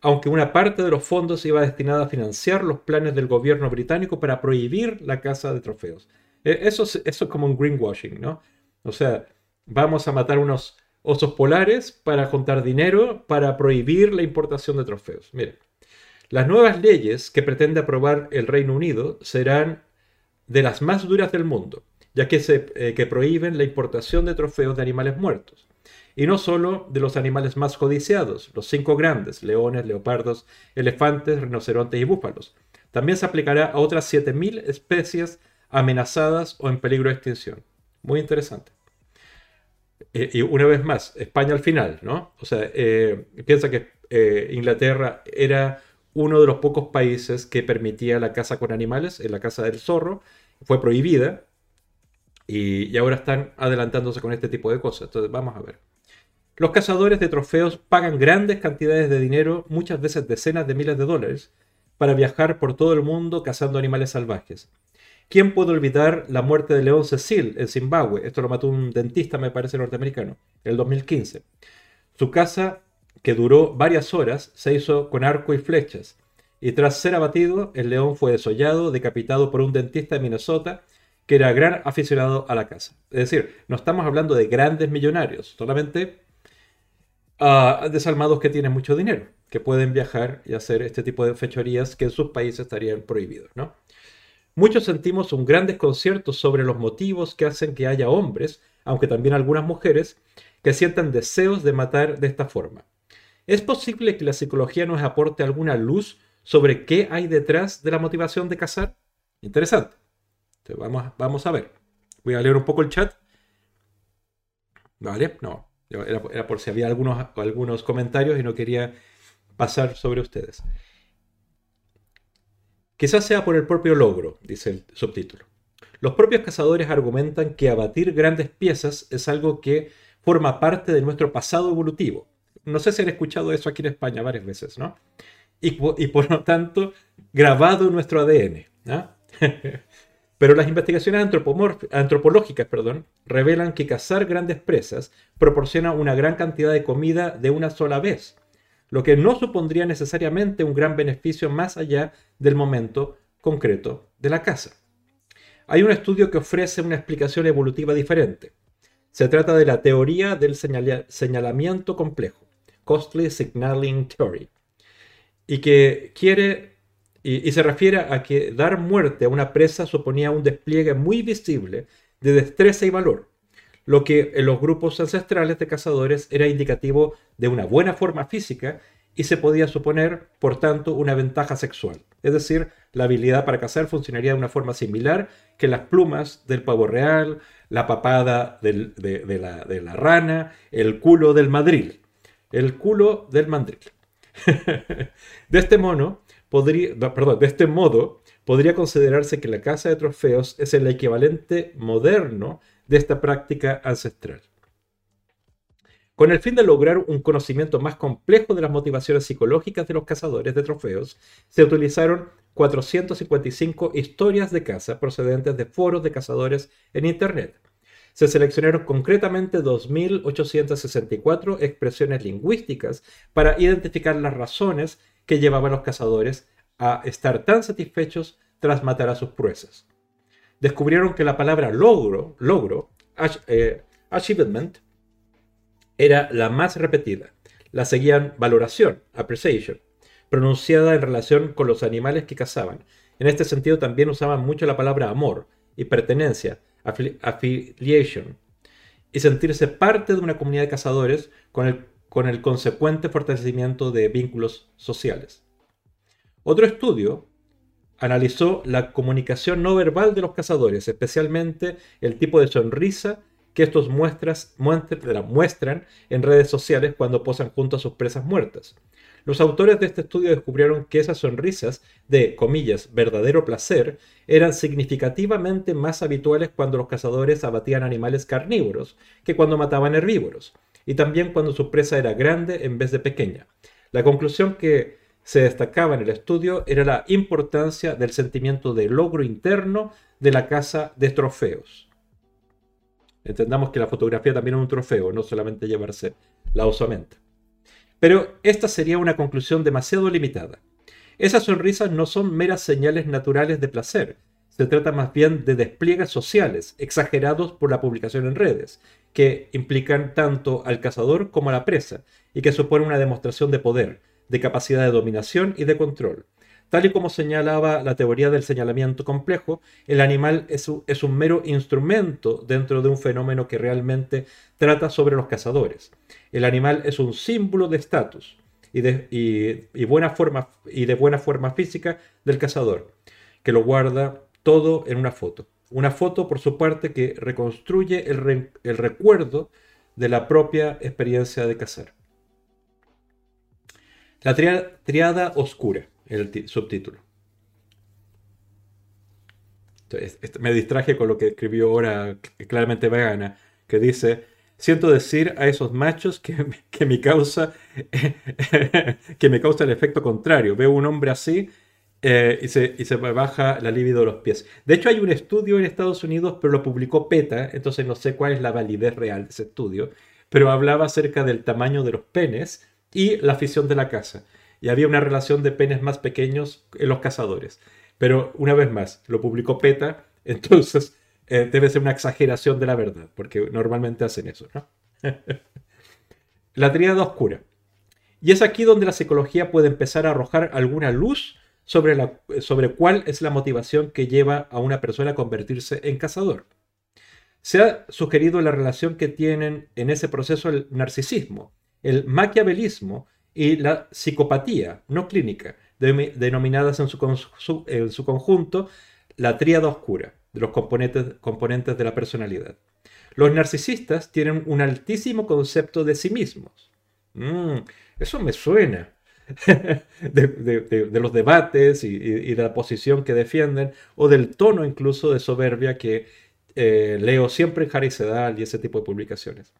Aunque una parte de los fondos iba destinada a financiar los planes del gobierno británico para prohibir la caza de trofeos. E, eso es, eso es como un greenwashing, ¿no? O sea, vamos a matar unos osos polares para juntar dinero para prohibir la importación de trofeos. Miren, las nuevas leyes que pretende aprobar el Reino Unido serán de las más duras del mundo ya que, se, eh, que prohíben la importación de trofeos de animales muertos. Y no solo de los animales más codiciados, los cinco grandes, leones, leopardos, elefantes, rinocerontes y búfalos. También se aplicará a otras 7.000 especies amenazadas o en peligro de extinción. Muy interesante. Eh, y una vez más, España al final, ¿no? O sea, eh, piensa que Inglaterra era uno de los pocos países que permitía la caza con animales, en la caza del zorro, fue prohibida, y, ahora están adelantándose con este tipo de cosas. Entonces, vamos a ver. Los cazadores de trofeos pagan grandes cantidades de dinero, muchas veces decenas de miles de dólares, para viajar por todo el mundo cazando animales salvajes. ¿Quién puede olvidar la muerte de León Cecil en Zimbabue? Esto lo mató un dentista, me parece, norteamericano, en el 2015. Su caza, que duró varias horas, se hizo con arco y flechas. Y tras ser abatido, el león fue desollado, decapitado por un dentista de Minnesota que era gran aficionado a la casa. Es decir, no estamos hablando de grandes millonarios, solamente uh, desalmados que tienen mucho dinero, que pueden viajar y hacer este tipo de fechorías que en sus países estarían prohibidos, ¿no? Muchos sentimos un gran desconcierto sobre los motivos que hacen que haya hombres, aunque también algunas mujeres, que sientan deseos de matar de esta forma. ¿Es posible que la psicología nos aporte alguna luz sobre qué hay detrás de la motivación de cazar? Interesante vamos, vamos a ver. Voy a leer un poco el chat. Vale, no. Era, por si había algunos, algunos comentarios y no quería pasar sobre ustedes. Quizás sea por el propio logro, dice el subtítulo. Los propios cazadores argumentan que abatir grandes piezas es algo que forma parte de nuestro pasado evolutivo. No sé si han escuchado eso aquí en España varias veces, ¿no? Y, por lo tanto, grabado en nuestro ADN. Pero las investigaciones antropológicas perdón, revelan que cazar grandes presas proporciona una gran cantidad de comida de una sola vez, lo que no supondría necesariamente un gran beneficio más allá del momento concreto de la caza. Hay un estudio que ofrece una explicación evolutiva diferente. Se trata de la teoría del señalamiento complejo, Costly Signaling Theory, y que quiere y, se refiere a que dar muerte a una presa suponía un despliegue muy visible de destreza y valor, lo que en los grupos ancestrales de cazadores era indicativo de una buena forma física y se podía suponer, por tanto, una ventaja sexual. Es decir, la habilidad para cazar funcionaría de una forma similar que las plumas del pavo real, la papada de, la, rana, el culo del madril. El culo del mandril. de este de este modo, podría considerarse que la caza de trofeos es el equivalente moderno de esta práctica ancestral. Con el fin de lograr un conocimiento más complejo de las motivaciones psicológicas de los cazadores de trofeos, se utilizaron 455 historias de caza procedentes de foros de cazadores en Internet. Se seleccionaron concretamente 2.864 expresiones lingüísticas para identificar las razones que llevaban a los cazadores a estar tan satisfechos tras matar a sus pruesas. Descubrieron que la palabra logro, logro, eh, achievement, era la más repetida. La seguían valoración, appreciation, pronunciada en relación con los animales que cazaban. En este sentido también usaban mucho la palabra amor y pertenencia, affiliation, y sentirse parte de una comunidad de cazadores con el, con el consecuente fortalecimiento de vínculos sociales. Otro estudio analizó la comunicación no verbal de los cazadores, especialmente el tipo de sonrisa que estos muestran en redes sociales cuando posan junto a sus presas muertas. Los autores de este estudio descubrieron que esas sonrisas de, comillas, verdadero placer eran significativamente más habituales cuando los cazadores abatían animales carnívoros que cuando mataban herbívoros, y también cuando su presa era grande en vez de pequeña. La conclusión que se destacaba en el estudio era la importancia del sentimiento de logro interno de la caza de trofeos. Entendamos que la fotografía también es un trofeo, no solamente llevarse la osamenta. Pero esta sería una conclusión demasiado limitada. Esas sonrisas no son meras señales naturales de placer, se trata más bien de despliegues sociales exagerados por la publicación en redes, que implican tanto al cazador como a la presa, y que suponen una demostración de poder, de capacidad de dominación y de control. Tal y como señalaba la teoría del señalamiento complejo, el animal es un, mero instrumento dentro de un fenómeno que realmente trata sobre los cazadores. El animal es un símbolo de estatus y de, buena forma, y de buena forma física del cazador, que lo guarda todo en una foto. Una foto, por su parte, que reconstruye el, el recuerdo de la propia experiencia de cazar. La triada oscura el subtítulo. me distraje con lo que escribió ahora claramente vegana, que dice, siento decir a esos machos que, que, me causa, que me causa el efecto contrario. Veo un hombre así eh, y, se, y, se, baja la libido de los pies. De hecho, hay un estudio en Estados Unidos, pero lo publicó PETA, entonces no sé cuál es la validez real de ese estudio, pero hablaba acerca del tamaño de los penes y la afición de la casa y había una relación de penes más pequeños en los cazadores. Pero una vez más, lo publicó PETA, entonces eh, debe ser una exageración de la verdad, porque normalmente hacen eso, la tríada oscura. Y es aquí donde la psicología puede empezar a arrojar alguna luz sobre, la, sobre cuál es la motivación que lleva a una persona a convertirse en cazador. Se ha sugerido la relación que tienen en ese proceso el narcisismo, el maquiavelismo y la psicopatía no clínica, denominadas en su, conjunto la tríada oscura de los componentes, de la personalidad. Los narcisistas tienen un altísimo concepto de sí mismos. Mm, eso me suena. de, los debates y, de la posición que defienden, o del tono incluso de soberbia que eh, leo siempre en Harry Sedal y ese tipo de publicaciones.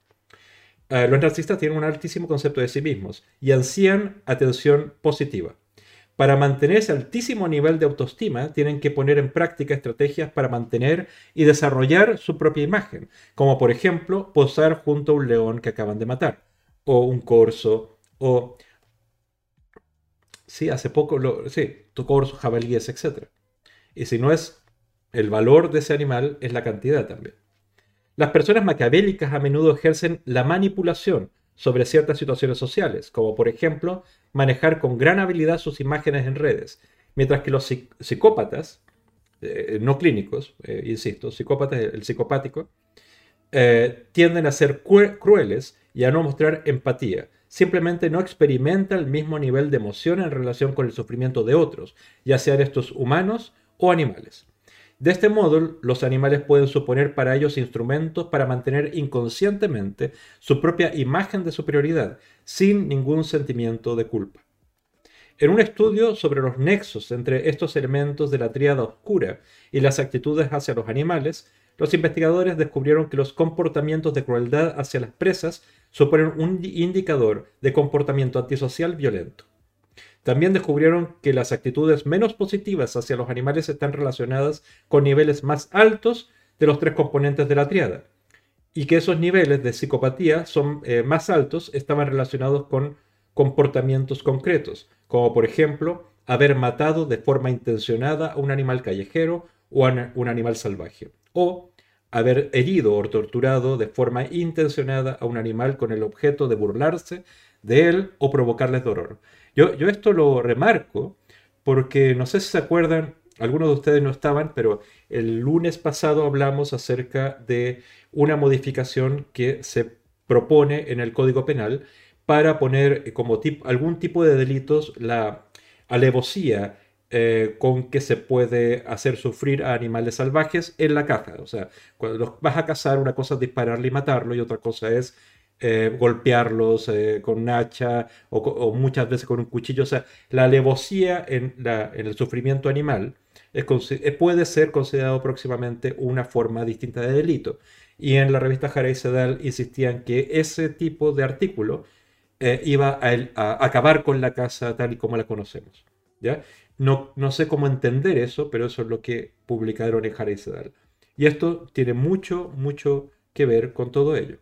Eh, los narcisistas tienen un altísimo concepto de sí mismos y ansían atención positiva. Para mantener ese altísimo nivel de autoestima, tienen que poner en práctica estrategias para mantener y desarrollar su propia imagen, como por ejemplo posar junto a un león que acaban de matar, o un corzo, o... Sí, hace poco, lo... sí, tu corzo, jabalíes, etc. Y si no es el valor de ese animal, es la cantidad también. Las personas maquiavélicas a menudo ejercen la manipulación sobre ciertas situaciones sociales, como por ejemplo manejar con gran habilidad sus imágenes en redes, mientras que los psicópatas, eh, no clínicos, eh, insisto, psicópatas, el psicopático, eh, tienden a ser crueles y a no mostrar empatía. Simplemente no experimenta el mismo nivel de emoción en relación con el sufrimiento de otros, ya sean estos humanos o animales. De este modo, los animales pueden suponer para ellos instrumentos para mantener inconscientemente su propia imagen de superioridad, sin ningún sentimiento de culpa. En un estudio sobre los nexos entre estos elementos de la tríada oscura y las actitudes hacia los animales, los investigadores descubrieron que los comportamientos de crueldad hacia las presas suponen un indicador de comportamiento antisocial violento. También descubrieron que las actitudes menos positivas hacia los animales están relacionadas con niveles más altos de los tres componentes de la triada, y que esos niveles de psicopatía son eh, más altos estaban relacionados con comportamientos concretos, como por ejemplo haber matado de forma intencionada a un animal callejero o a un animal salvaje, o haber herido o torturado de forma intencionada a un animal con el objeto de burlarse de él o provocarles dolor. Yo, esto lo remarco porque no sé si se acuerdan, algunos de ustedes no estaban, pero el lunes pasado hablamos acerca de una modificación que se propone en el Código Penal para poner como algún tipo de delitos la alevosía eh, con que se puede hacer sufrir a animales salvajes en la caza. O sea, cuando los vas a cazar, una cosa es dispararle y matarlo y otra cosa es eh, golpearlos eh, con un hacha o, muchas veces con un cuchillo. O sea, la alevosía en, el sufrimiento animal puede ser considerado próximamente una forma distinta de delito. Y en la revista Jara y Sedal insistían que ese tipo de artículo iba a, acabar con la caza tal y como la conocemos. ¿ya? No, no sé cómo entender eso, pero eso es lo que publicaron en Harry Sedal. Y esto tiene mucho, mucho que ver con todo ello.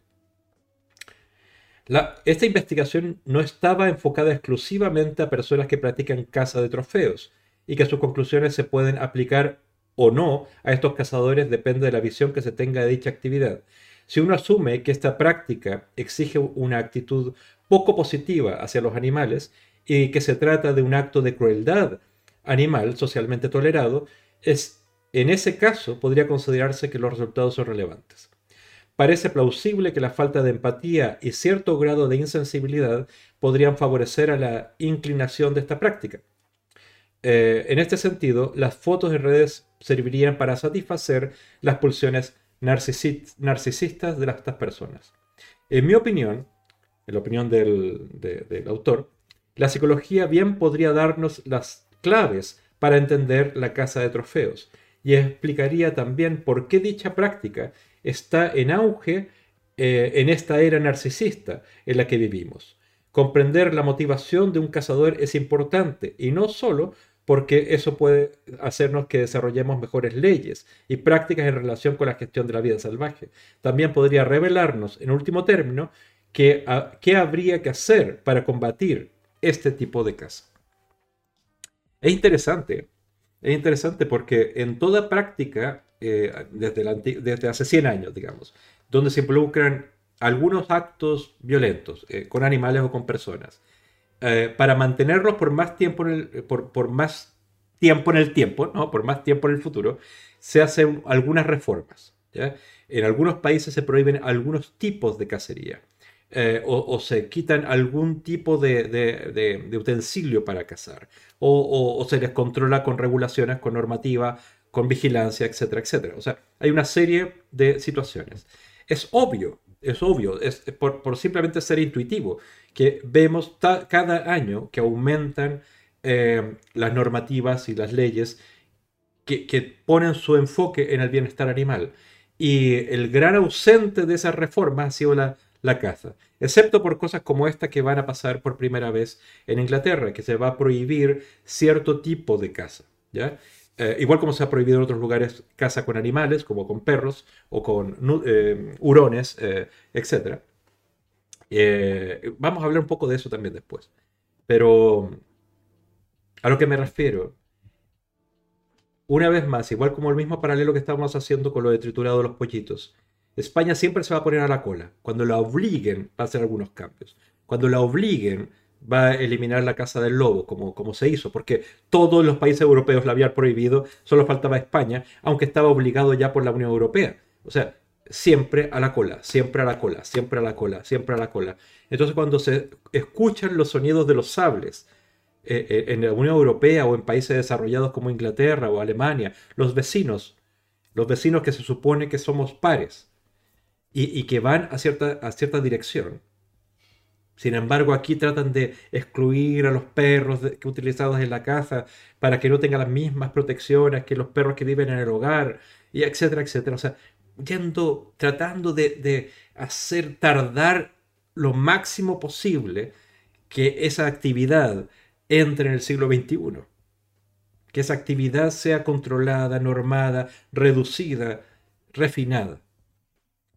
Esta investigación no estaba enfocada exclusivamente a personas que practican caza de trofeos y que sus conclusiones se pueden aplicar o no a estos cazadores depende de la visión que se tenga de dicha actividad. Si uno asume que esta práctica exige una actitud poco positiva hacia los animales y que se trata de un acto de crueldad animal socialmente tolerado, es, en ese caso podría considerarse que los resultados son relevantes. Parece plausible que la falta de empatía y cierto grado de insensibilidad podrían favorecer a la inclinación de esta práctica. Eh, en este sentido, las fotos en redes servirían para satisfacer las pulsiones narcisistas de estas personas. En mi opinión, en la opinión del, del autor, la psicología bien podría darnos las claves para entender la caza de trofeos y explicaría también por qué dicha práctica está en auge eh, en esta era narcisista en la que vivimos. Comprender la motivación de un cazador es importante y no solo porque eso puede hacernos que desarrollemos mejores leyes y prácticas en relación con la gestión de la vida salvaje. También podría revelarnos, en último término, qué habría que hacer para combatir este tipo de caza. Es interesante, es interesante porque en toda práctica, eh, desde, hace 100 años, digamos, donde se involucran algunos actos violentos eh, con animales o con personas, eh, para mantenerlos por más tiempo en el, por, más tiempo en el tiempo, ¿no? por más tiempo en el futuro, se hacen algunas reformas. En algunos países se prohíben algunos tipos de cacería. O, se quitan algún tipo de, utensilio para cazar, o, se les controla con regulaciones, con normativa, con vigilancia, etcétera, etcétera. O sea, hay una serie de situaciones. Es obvio, es obvio, es por, simplemente ser intuitivo, que vemos cada año que aumentan eh, las normativas y las leyes que, que ponen su enfoque en el bienestar animal. Y el gran ausente de esas reformas ha sido la la caza, excepto por cosas como esta que van a pasar por primera vez en Inglaterra, que se va a prohibir cierto tipo de caza. ¿ya? Eh, igual como se ha prohibido en otros lugares caza con animales, como con perros o con eh, hurones, eh, etc. vamos a hablar un poco de eso también después. Pero a lo que me refiero, una vez más, igual como el mismo paralelo que estábamos haciendo con lo de triturado de los pollitos, España siempre se va a poner a la cola. Cuando la obliguen, a hacer algunos cambios. Cuando la obliguen, va a eliminar la caza del lobo, como, como se hizo, porque todos los países europeos la habían prohibido, solo faltaba España, aunque estaba obligado ya por la Unión Europea. O sea, siempre a la cola, siempre a la cola, siempre a la cola, siempre a la cola. Entonces cuando se escuchan los sonidos de los sables eh, eh, en la Unión Europea o en países desarrollados como Inglaterra o Alemania, los vecinos, los vecinos que se supone que somos pares, y, que van a cierta, a cierta dirección. Sin embargo, aquí tratan de excluir a los perros utilizados en la casa para que no tengan las mismas protecciones que los perros que viven en el hogar, y etcétera, etcétera. O sea, yendo, tratando de, hacer tardar lo máximo posible que esa actividad entre en el siglo XXI. Que esa actividad sea controlada, normada, reducida, refinada.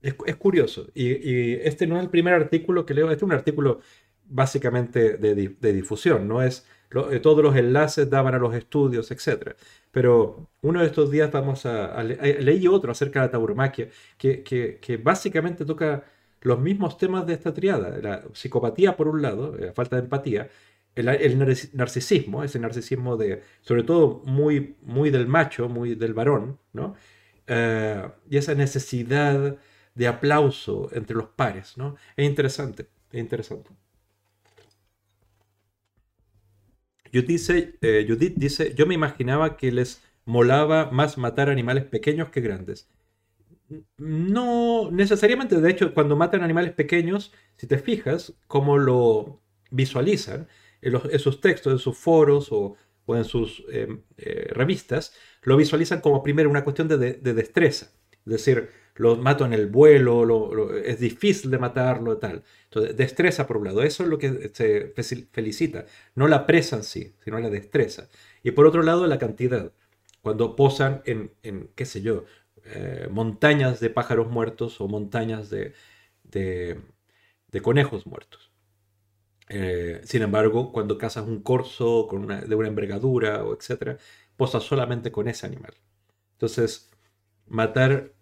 Es, curioso. Y, este no es el primer artículo que leo. Este es un artículo básicamente de, difusión. No es eh, todos los enlaces daban a los estudios, etc. Pero uno de estos días vamos a, leí otro acerca de la tauromaquia, que, que, básicamente toca los mismos temas de esta triada. La psicopatía, por un lado, la falta de empatía, el, narcisismo, ese narcisismo de, sobre todo muy, muy del macho, muy del varón, ¿no? Eh, y esa necesidad de aplauso entre los pares, ¿no? Es interesante, es interesante. Judith dice, eh, Judith dice, yo me imaginaba que les molaba más matar animales pequeños que grandes. No necesariamente, de hecho, cuando matan animales pequeños, si te fijas cómo lo visualizan en, sus textos, en sus foros o, en sus em, eh, revistas, lo visualizan como primero una cuestión de, de destreza. Es decir, lo mato en el vuelo, es difícil de matarlo tal. Entonces, destreza por un lado, eso es lo que se felicita, no la presa en sí, sino la destreza. Y por otro lado, la cantidad. Cuando posan en, qué sé yo, eh, montañas de pájaros muertos o montañas de, conejos muertos. Eh, sin embargo, cuando cazas un corzo con de una envergadura o etcétera, posas solamente con ese animal. Entonces, matar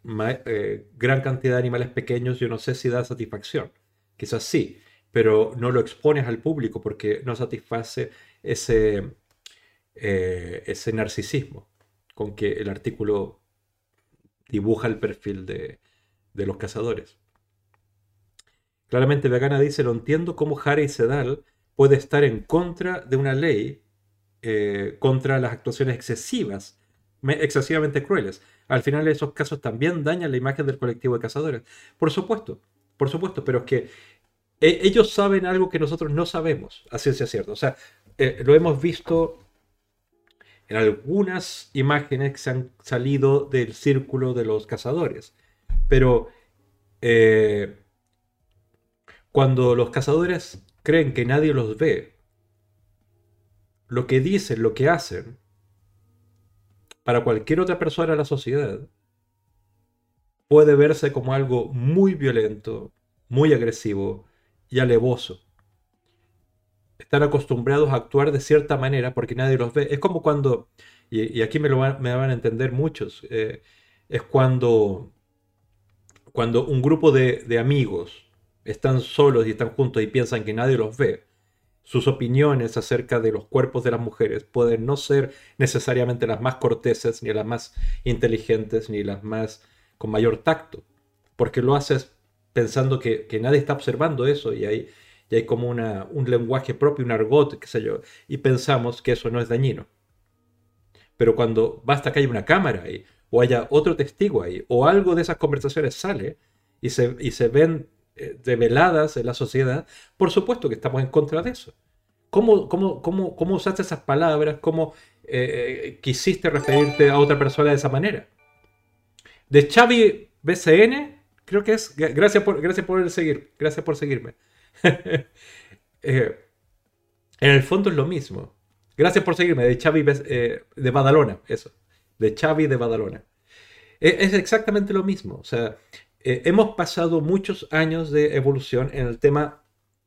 eh, gran cantidad de animales pequeños, yo no sé si da satisfacción. Quizás sí, pero no lo expones al público porque no satisface ese, eh, ese narcisismo con que el artículo dibuja el perfil de, los cazadores. Claramente Vegana dice, lo entiendo cómo Harry Sedal puede estar en contra de una ley eh, contra las actuaciones excesivas, excesivamente crueles al final esos casos también dañan la imagen del colectivo de cazadores. Por supuesto, por supuesto, pero es que e, ellos saben algo que nosotros no sabemos, a ciencia cierta. O sea, eh, lo hemos visto en algunas imágenes que se han salido del círculo de los cazadores. Pero eh, cuando los cazadores creen que nadie los ve, lo que dicen, lo que hacen, para cualquier otra persona de la sociedad puede verse como algo muy violento, muy agresivo y alevoso. Están acostumbrados a actuar de cierta manera porque nadie los ve. Es como cuando, y, aquí me lo van, a entender muchos, eh, es cuando, cuando un grupo de amigos están solos y están juntos y piensan que nadie los ve sus opiniones acerca de los cuerpos de las mujeres pueden no ser necesariamente las más corteses, ni las más inteligentes, ni las más con mayor tacto, porque lo haces pensando que, nadie está observando eso y hay, hay como una, un lenguaje propio, un argot, qué sé yo, y pensamos que eso no es dañino. Pero cuando basta que haya una cámara ahí, o haya otro testigo ahí, o algo de esas conversaciones sale y se, y se ven develadas eh, en la sociedad, por supuesto que estamos en contra de eso. ¿Cómo, cómo, cómo, cómo usaste esas palabras? ¿Cómo eh, eh, quisiste referirte a otra persona de esa manera? De Xavi BCN, creo que es. Gracias por, gracias por seguir. Gracias por seguirme. en el fondo es lo mismo. Gracias por seguirme. De Xavi de Badalona, eso. De Xavi de Badalona. Es exactamente lo mismo. O sea, eh, hemos pasado muchos años de evolución en el tema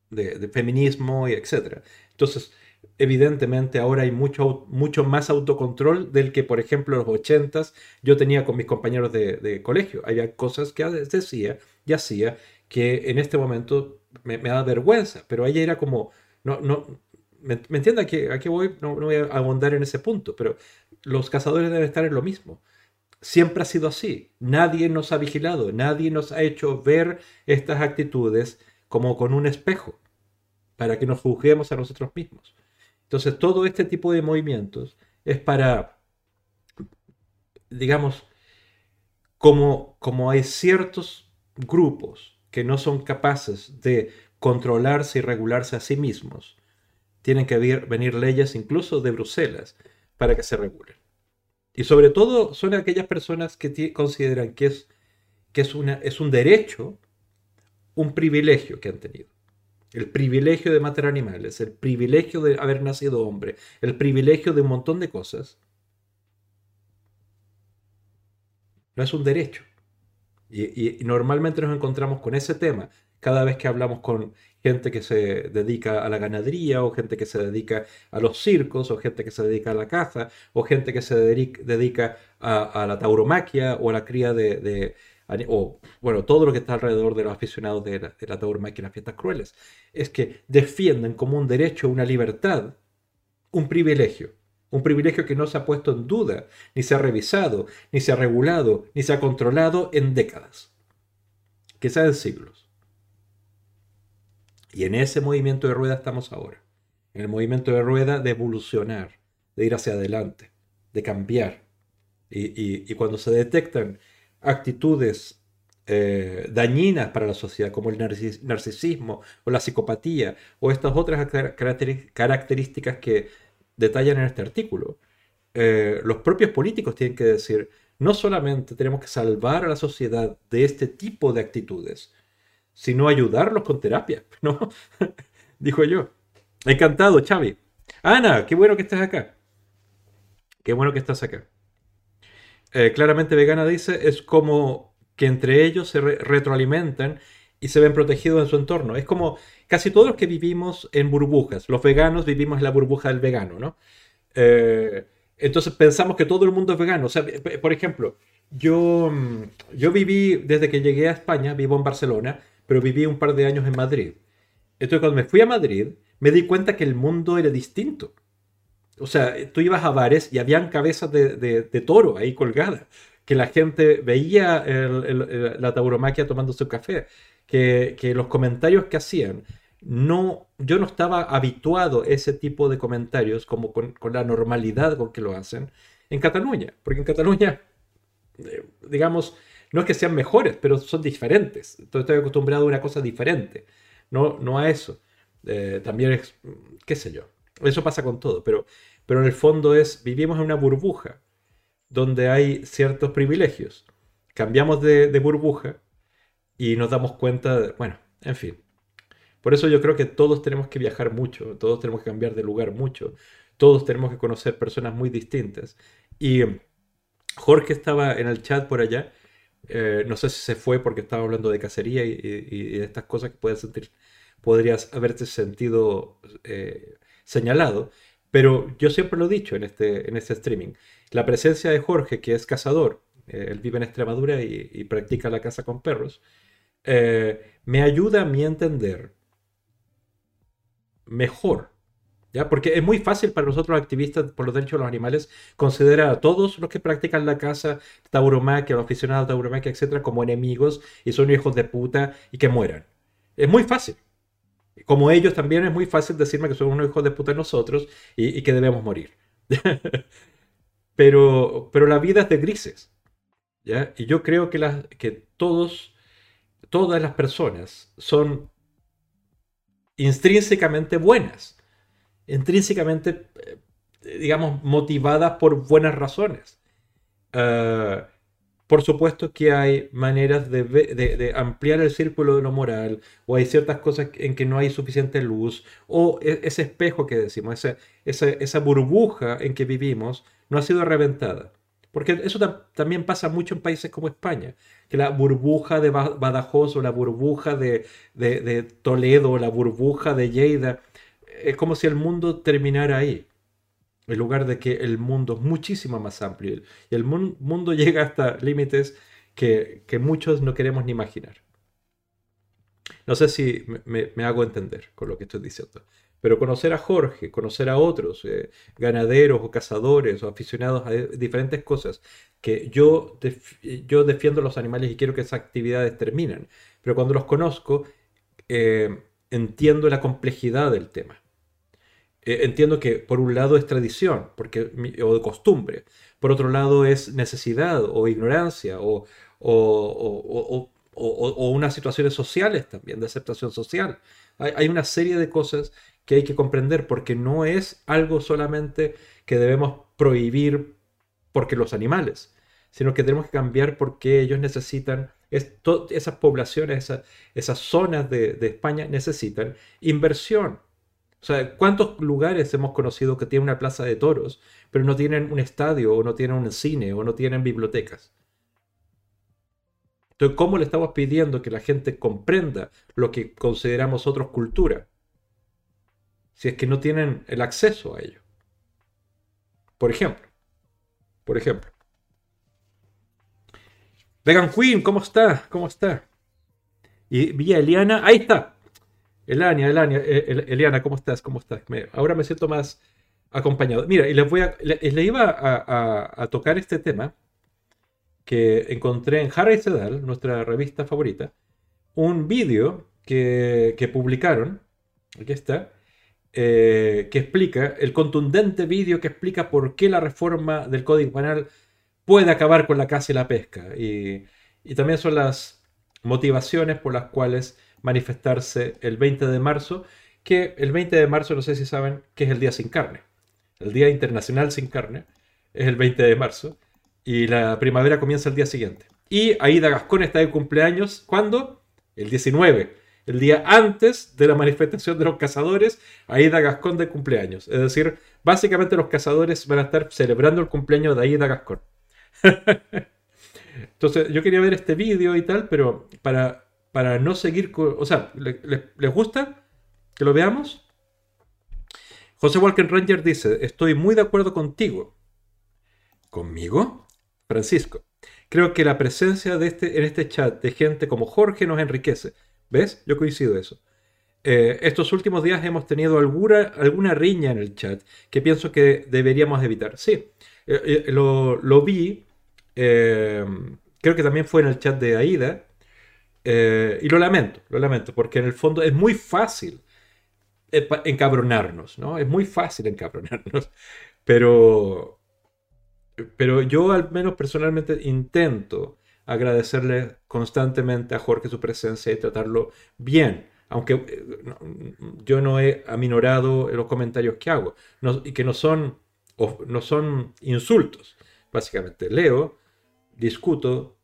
de, feminismo y etcétera. Entonces, evidentemente ahora hay mucho, mucho más autocontrol del que, por ejemplo, los ochentas yo tenía con mis compañeros de, colegio. Había cosas que decía y hacía que en este momento me, da vergüenza, pero ahí era como, no, no, ¿me, entiende? Aquí, aquí voy, no, no voy a abundar en ese punto, pero los cazadores deben estar en lo mismo siempre ha sido así. Nadie nos ha vigilado, nadie nos ha hecho ver estas actitudes como con un espejo para que nos juzguemos a nosotros mismos. Entonces, todo este tipo de movimientos es para, digamos, como, como hay ciertos grupos que no son capaces de controlarse y regularse a sí mismos, tienen que venir leyes incluso de Bruselas para que se regulen. Y sobre todo son aquellas personas que consideran que es que es, una, es un derecho, un privilegio que han tenido. El privilegio de matar animales, el privilegio de haber nacido hombre, el privilegio de un montón de cosas. No es un derecho. Y, normalmente nos encontramos con ese tema cada vez que hablamos con gente que se dedica a la ganadería o gente que se dedica a los circos o gente que se dedica a la caza o gente que se dedica a, la tauromaquia o a la cría de, o bueno, todo lo que está alrededor de los aficionados de la, tauromaquia y las fiestas crueles, es que defienden como un derecho, una libertad, un privilegio. Un privilegio que no se ha puesto en duda, ni se ha revisado, ni se ha regulado, ni se ha controlado en décadas, quizás en siglos. Y en ese movimiento de rueda estamos ahora. En el movimiento de rueda de evolucionar, de ir hacia adelante, de cambiar. Y, cuando se detectan actitudes eh, dañinas para la sociedad, como el narcisismo o la psicopatía, o estas otras características que detallan en este artículo, eh, los propios políticos tienen que decir, no solamente tenemos que salvar a la sociedad de este tipo de actitudes, sino ayudarlos con terapia, ¿no? Dijo yo. Encantado, Xavi. Ana, qué bueno que estás acá. Qué bueno que estás acá. Eh, claramente vegana dice, es como que entre ellos se retroalimentan y se ven protegidos en su entorno. Es como casi todos los que vivimos en burbujas. Los veganos vivimos en la burbuja del vegano, ¿no? Eh, entonces pensamos que todo el mundo es vegano. O sea, por ejemplo, yo, yo viví, desde que llegué a España, vivo en Barcelona, pero viví un par de años en Madrid. Entonces cuando me fui a Madrid, me di cuenta que el mundo era distinto. O sea, tú ibas a bares y habían cabezas de, toro ahí colgadas, que la gente veía la tauromaquia tomando su café, que, los comentarios que hacían, no, yo no estaba habituado a ese tipo de comentarios como con, con la normalidad con que lo hacen en Cataluña, porque en Cataluña, eh, digamos, no es que sean mejores, pero son diferentes. Entonces estoy acostumbrado a una cosa diferente, no, no a eso. Eh, también es, qué sé yo, eso pasa con todo, pero, pero en el fondo es, vivimos en una burbuja donde hay ciertos privilegios. Cambiamos de, de burbuja y nos damos cuenta, de, bueno, en fin. Por eso yo creo que todos tenemos que viajar mucho, todos tenemos que cambiar de lugar mucho, todos tenemos que conocer personas muy distintas. Y Jorge estaba en el chat por allá eh, no sé si se fue porque estaba hablando de cacería y, de estas cosas que puedes sentir, podrías haberte sentido eh, señalado, pero yo siempre lo he dicho en este, en este streaming. La presencia de Jorge, que es cazador, eh, él vive en Extremadura y, practica la caza con perros, me ayuda a mi entender mejor ¿Ya? Porque es muy fácil para nosotros activistas por los derechos de los animales considerar a todos los que practican la caza, tauromaquia, los aficionados a tauromaquia, etcétera, como enemigos y son hijos de puta y que mueran. Es muy fácil. Como ellos también es muy fácil decirme que son unos hijos de puta nosotros y, que debemos morir. pero, pero la vida es de grises. ¿ya? Y yo creo que, las, que todos, todas las personas son intrínsecamente buenas intrínsecamente, eh, digamos, motivadas por buenas razones. Ah, por supuesto que hay maneras de, ampliar el círculo de lo moral, o hay ciertas cosas en que no hay suficiente luz, o e, ese espejo que decimos, esa, esa, burbuja en que vivimos, no ha sido reventada. Porque eso también pasa mucho en países como España, que la burbuja de Badajoz o la burbuja de, de Toledo o la burbuja de Lleida es como si el mundo terminara ahí, en lugar de que el mundo es muchísimo más amplio. Y el mundo llega hasta límites que, muchos no queremos ni imaginar. No sé si me, hago entender con lo que estoy diciendo. Pero conocer a Jorge, conocer a otros, eh, ganaderos o cazadores o aficionados a diferentes cosas, que yo, yo defiendo los animales y quiero que esas actividades terminen. Pero cuando los conozco, eh, entiendo la complejidad del tema. Eh, entiendo que por un lado es tradición porque, o de costumbre, por otro lado es necesidad o ignorancia o, o, unas situaciones sociales también, de aceptación social. Hay, una serie de cosas que hay que comprender porque no es algo solamente que debemos prohibir porque los animales, sino que tenemos que cambiar porque ellos necesitan esas poblaciones, esas, zonas de, España necesitan inversión. O sea, ¿cuántos lugares hemos conocido que tienen una plaza de toros, pero no tienen un estadio, o no tienen un cine, o no tienen bibliotecas? Entonces, ¿cómo le estamos pidiendo que la gente comprenda lo que consideramos otros cultura? Si es que no tienen el acceso a ello. Por ejemplo, por ejemplo. Vegan Queen, ¿cómo está? ¿Cómo está? Y Villa Eliana, ahí está. Elania, Elania, eh, Eliana, ¿cómo estás? ¿Cómo estás? ahora me siento más acompañado. Mira, y les a, le, iba a, tocar este tema que encontré en Harry Sedal, nuestra revista favorita, un vídeo que, publicaron, aquí está, eh, que explica, el contundente vídeo que explica por qué la reforma del Código Penal puede acabar con la caza y la pesca. Y, también son las motivaciones por las cuales manifestarse el 20 de marzo, que el 20 de marzo, no sé si saben, que es el Día Sin Carne. El Día Internacional Sin Carne es el 20 de marzo y la primavera comienza el día siguiente. Y Aida Gascón está de cumpleaños, ¿cuándo? El 19, el día antes de la manifestación de los cazadores, Aida Gascón de cumpleaños. Es decir, básicamente los cazadores van a estar celebrando el cumpleaños de Aida Gascón. Entonces, yo quería ver este vídeo y tal, pero para, para no seguir. O sea, ¿les gusta que lo veamos? José Walker Ranger dice, estoy muy de acuerdo contigo. ¿Conmigo? Francisco. Creo que la presencia de este, en este chat de gente como Jorge nos enriquece. ¿Ves? Yo coincido eso. Eh, estos últimos días hemos tenido alguna, alguna riña en el chat que pienso que deberíamos evitar. Sí, eh, eh, lo, vi, creo que también fue en el chat de Aida, y lo lamento, lo lamento, porque en el fondo es muy fácil encabronarnos, ¿no? Es muy fácil encabronarnos, pero, pero yo al menos personalmente intento agradecerle constantemente a Jorge su presencia y tratarlo bien aunque eh, yo no he aminorado los comentarios que hago, y que no son, no son insultos, básicamente. Leo, discuto,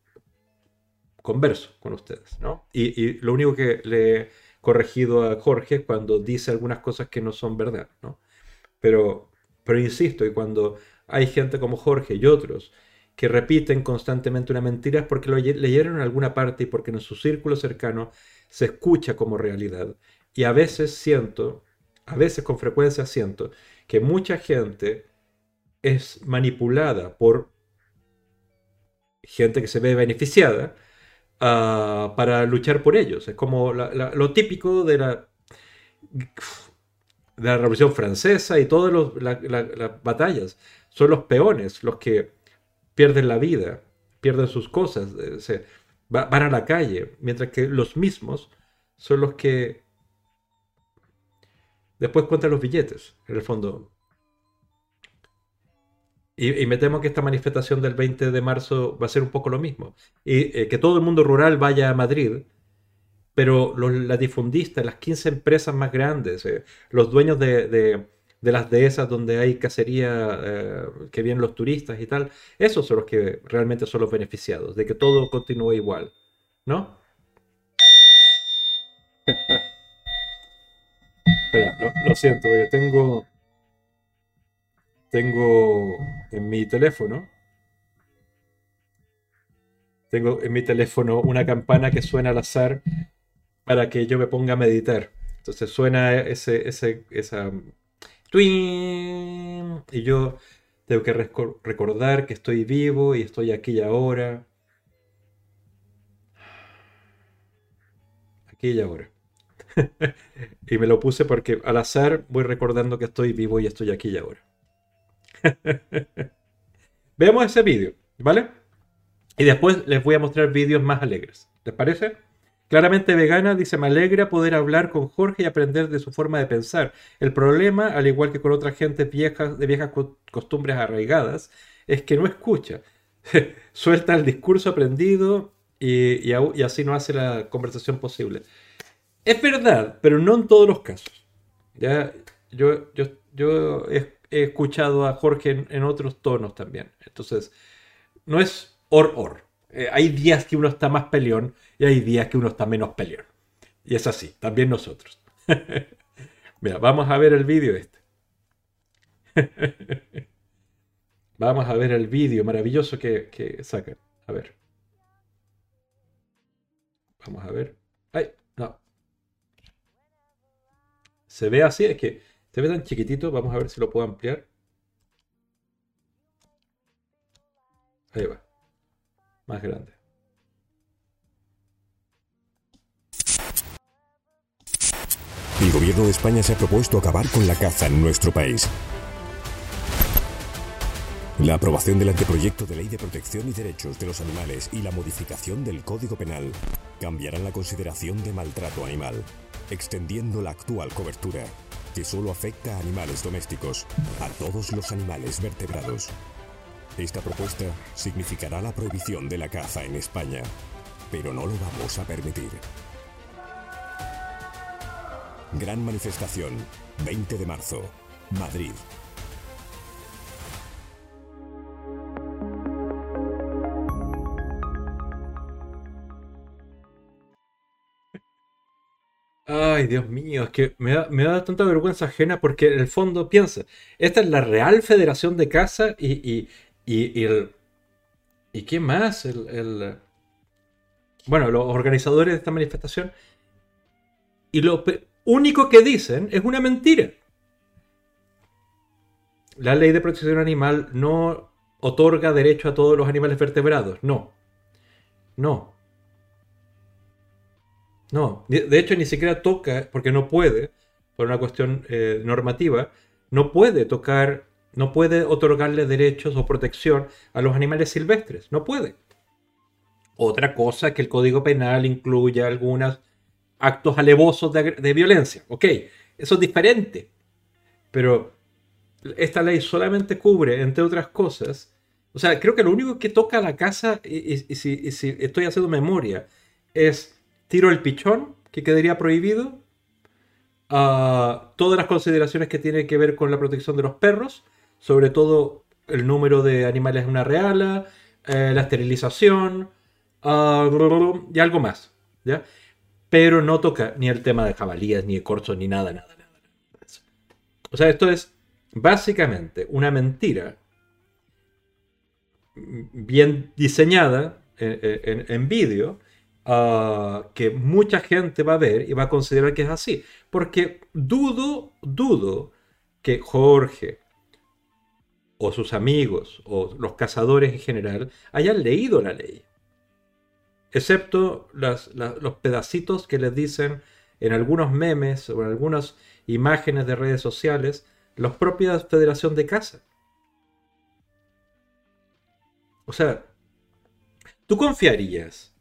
converso con ustedes, ¿no? Y, lo único que le he corregido a Jorge es cuando dice algunas cosas que no son verdad, ¿no? Pero, pero insisto, y cuando hay gente como Jorge y otros que repiten constantemente una mentira es porque lo leyeron en alguna parte y porque en su círculo cercano se escucha como realidad. Y a veces siento, a veces con frecuencia siento, que mucha gente es manipulada por gente que se ve beneficiada ah, para luchar por ellos. Es como lo típico de la, de la Revolución Francesa y todas las batallas. Son los peones los que pierden la vida, pierden sus cosas, eh, se, van a la calle, mientras que los mismos son los que después cuentan los billetes, en el fondo. Y, me temo que esta manifestación del 20 de marzo va a ser un poco lo mismo. Y eh, que todo el mundo rural vaya a Madrid, pero los latifundistas, las 15 empresas más grandes, eh, los dueños de de las dehesas donde hay cacería eh, que vienen los turistas y tal, esos son los que realmente son los beneficiados, de que todo continúe igual, ¿no? Espera, lo, siento, yo tengo, tengo en mi teléfono, tengo en mi teléfono una campana que suena al azar para que yo me ponga a meditar. Entonces suena ese, ese, esa y yo tengo que recordar que estoy vivo y estoy aquí y ahora. Aquí y ahora. y me lo puse porque al azar voy recordando que estoy vivo y estoy aquí y ahora. Veamos ese vídeo, ¿vale? Y después les voy a mostrar vídeos más alegres. ¿Les parece? Claramente vegana, dice, me alegra poder hablar con Jorge y aprender de su forma de pensar. El problema, al igual que con otra gente viejas, de viejas costumbres arraigadas, es que no escucha. Suelta el discurso aprendido y, así no hace la conversación posible. Es verdad, pero no en todos los casos. ¿ya? Yo, yo, he, escuchado a Jorge en, otros tonos también. Entonces, no es or-or. eh, hay días que uno está más peleón y hay días que uno está menos peleón. Y es así, también nosotros. Mira, vamos a ver el vídeo este. vamos a ver el vídeo maravilloso que, que sacan. A ver. Vamos a ver. ¡Ay! No. Se ve así, es que se ve tan chiquitito. Vamos a ver si lo puedo ampliar. Ahí va. Más grande. El gobierno de España se ha propuesto acabar con la caza en nuestro país. La aprobación del anteproyecto de ley de protección y derechos de los animales y la modificación del Código Penal cambiarán la consideración de maltrato animal, extendiendo la actual cobertura, que solo afecta a animales domésticos, a todos los animales vertebrados. Esta propuesta significará la prohibición de la caza en España, pero no lo vamos a permitir. Gran manifestación, 20 de marzo, Madrid. Ay, Dios mío, es que me da, tanta vergüenza ajena porque en el fondo piensa, esta es la Real Federación de Caza y, y, el... ¿Y qué más? El, bueno, los organizadores de esta manifestación. Y lo único que dicen es una mentira. La ley de protección animal no otorga derecho a todos los animales vertebrados. No. No. No, de hecho ni siquiera toca, porque no puede, por una cuestión eh, normativa, no puede tocar, no puede otorgarle derechos o protección a los animales silvestres, no puede. Otra cosa es que el Código Penal incluya algunos actos alevosos de, violencia, ok, eso es diferente, pero esta ley solamente cubre, entre otras cosas, o sea, creo que lo único que toca a la casa, si, y si estoy haciendo memoria, es tiro el pichón, que quedaría prohibido, a todas las consideraciones que tienen que ver con la protección de los perros, sobre todo el número de animales en una reala, eh, la esterilización y algo más. ¿ya? Pero no toca ni el tema de jabalíes, ni de corchos, ni nada, nada, nada. O sea, esto es básicamente una mentira bien diseñada en vídeo Ah, que mucha gente va a ver y va a considerar que es así. Porque dudo, dudo que Jorge o sus amigos o los cazadores en general hayan leído la ley. Excepto los pedacitos que les dicen en algunos memes o en algunas imágenes de redes sociales los propias Federación de Caza. O sea, ¿tú confiarías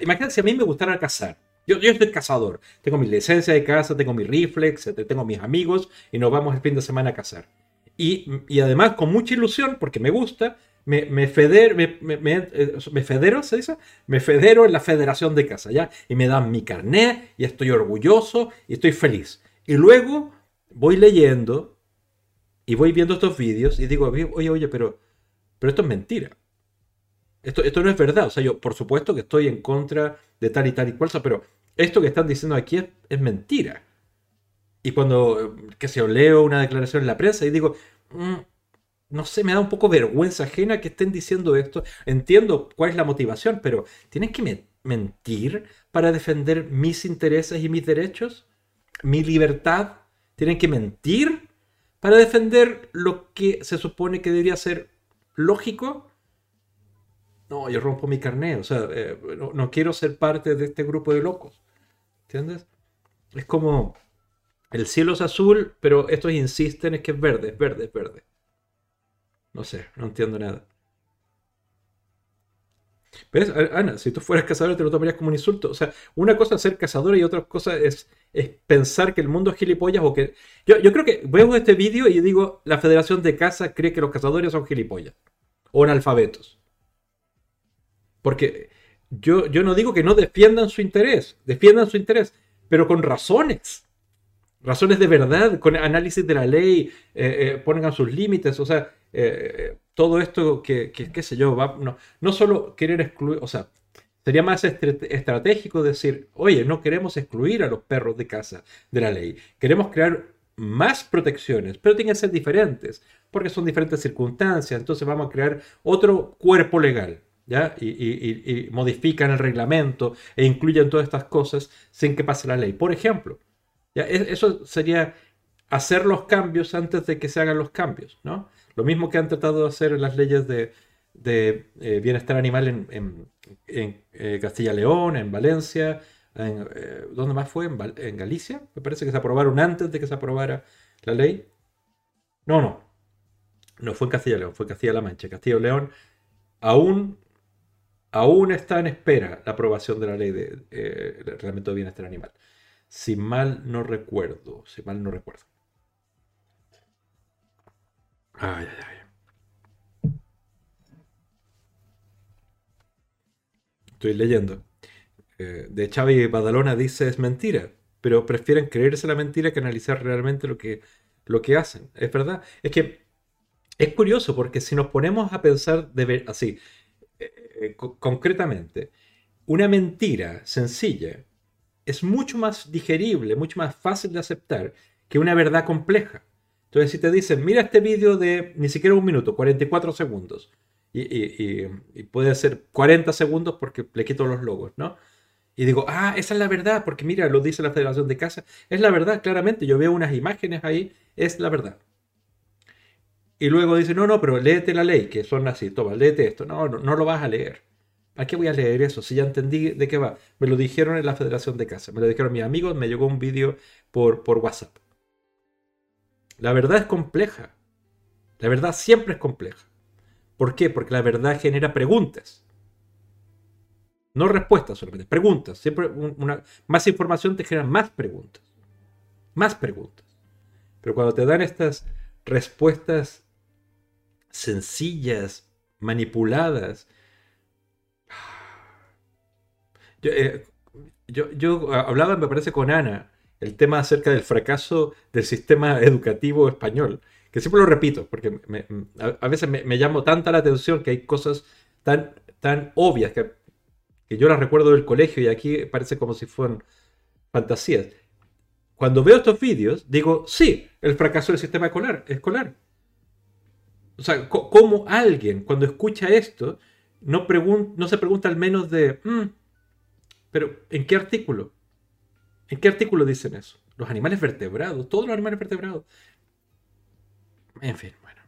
Imagínate si a mí me gustara cazar. Yo, yo soy cazador. Tengo mi licencia de caza, tengo mi reflex, tengo mis amigos y nos vamos el fin de semana a cazar. Y, y además con mucha ilusión, porque me gusta, me, me, feder, me, me, eh, me, federo, ¿se dice? Me federo en la Federación de Caza, ¿ya? Y me dan mi carnet y estoy orgulloso y estoy feliz. Y luego voy leyendo y voy viendo estos vídeos y digo, oye, oye, pero, pero esto es mentira. Esto, esto no es verdad. O sea, yo por supuesto que estoy en contra de tal y tal y cual, pero esto que están diciendo aquí es, mentira. Y cuando, que se leo una declaración en la prensa y digo, mm, no sé, me da un poco vergüenza ajena que estén diciendo esto. Entiendo cuál es la motivación, pero ¿tienen que mentir para defender mis intereses y mis derechos? ¿Mi libertad? ¿Tienen que mentir para defender lo que se supone que debería ser lógico? No, yo rompo mi carnet, o sea, eh, no, quiero ser parte de este grupo de locos. ¿Entiendes? Es como, el cielo es azul, pero estos insisten en que es verde, es verde, es verde. No sé, no entiendo nada. ¿Ves? Ana, si tú fueras cazador te lo tomarías como un insulto. O sea, una cosa es ser cazador y otra cosa es, es pensar que el mundo es gilipollas o que... Yo, yo creo que veo este vídeo y digo, la Federación de Caza cree que los cazadores son gilipollas o analfabetos. Porque yo, yo no digo que no defiendan su interés, defiendan su interés, pero con razones. Razones de verdad, con análisis de la ley, eh, eh, pongan sus límites. O sea, eh, todo esto que, qué sé yo, va, no, no solo querer excluir, o sea, sería más estratégico decir, oye, no queremos excluir a los perros de casa de la ley, queremos crear más protecciones, pero tienen que ser diferentes, porque son diferentes circunstancias, entonces vamos a crear otro cuerpo legal. ¿Ya? Y, modifican el reglamento e incluyen todas estas cosas sin que pase la ley. Por ejemplo. E, eso sería hacer los cambios antes de que se hagan los cambios, ¿no? Lo mismo que han tratado de hacer en las leyes de, eh, bienestar animal en, eh, Castilla-León, en Valencia, en, eh, ¿dónde más fue? En, Galicia, me parece que se aprobaron antes de que se aprobara la ley. No, no, no fue en Castilla-León, fue Castilla-La Mancha. Castilla-León aún, aún está en espera la aprobación de la ley de reglamento de bienestar animal. Si mal no recuerdo, si mal no recuerdo. Ay, ay, ay. Estoy leyendo. Eh, de Xavi Badalona dice es mentira, pero prefieren creerse la mentira que analizar realmente lo que, lo que hacen. Es verdad. Es que es curioso porque si nos ponemos a pensar de ver, así, eh, concretamente, una mentira sencilla es mucho más digerible, mucho más fácil de aceptar que una verdad compleja. Entonces, si te dicen, mira este vídeo de ni siquiera un minuto, 44 segundos, y, puede ser 40 segundos porque le quito los logos, ¿no? Y digo, ah, esa es la verdad, porque mira, lo dice la Federación de Casa. Es la verdad, claramente. Yo veo unas imágenes ahí, es la verdad. Y luego dice, no, no, pero léete la ley, que son así, toma, léete esto. No, no, no lo vas a leer. ¿A qué voy a leer eso? Si ya entendí de qué va. Me lo dijeron en la Federación de Casa, me lo dijeron mis amigos, me llegó un vídeo por, por WhatsApp. La verdad es compleja. La verdad siempre es compleja. ¿Por qué? Porque la verdad genera preguntas. No respuestas solamente, preguntas. Siempre una, más información te genera más preguntas. Más preguntas. Pero cuando te dan estas respuestas sencillas, manipuladas, yo, eh, yo, hablaba, me parece, con Ana, el tema acerca del fracaso del sistema educativo español que siempre lo repito, porque a, veces me, llamo tanta la atención que hay cosas tan, tan obvias que, yo las recuerdo del colegio y aquí parece como si fueran fantasías. Cuando veo estos vídeos, digo, sí, el fracaso del sistema escolar. escolar. O sea, ¿cómo alguien cuando escucha esto no, no se pregunta al menos de, mm, pero ¿en qué artículo? ¿En qué artículo dicen eso? Los animales vertebrados, todos los animales vertebrados. En fin, bueno.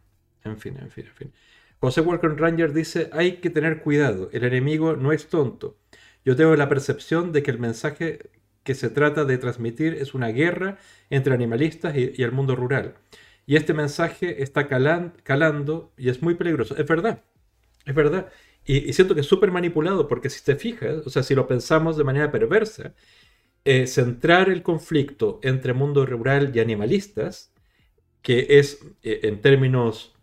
En fin, en fin, en fin. José Walker Ranger dice, hay que tener cuidado, el enemigo no es tonto. Yo tengo la percepción de que el mensaje que se trata de transmitir es una guerra entre animalistas y, el mundo rural. Y este mensaje está calando y es muy peligroso. Es verdad, es verdad. Y, siento que es súper manipulado porque si te fijas, o sea, si lo pensamos de manera perversa, eh, centrar el conflicto entre mundo rural y animalistas que es eh, en términos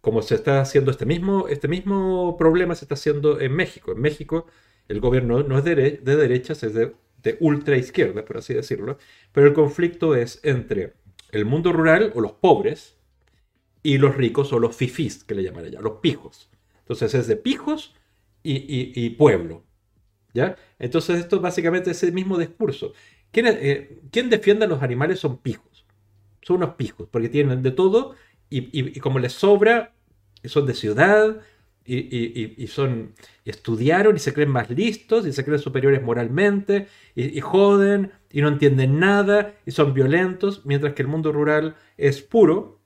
como se está haciendo este mismo, este mismo problema se está haciendo en México. En México el gobierno no es de, de derechas, es de, ultra izquierda, por así decirlo, pero el conflicto es entre el mundo rural o los pobres y los ricos o los fifís, que le llaman allá, los pijos. Entonces es de pijos y, pueblo. ¿ya? Entonces esto básicamente es el mismo discurso. ¿Quién, eh, ¿Quién defiende a los animales son pijos? son unos pijos, porque tienen de todo y, como les sobra, son de ciudad y, son estudiaron y se creen más listos y se creen superiores moralmente y, joden y no entienden nada y son violentos, mientras que el mundo rural es puro,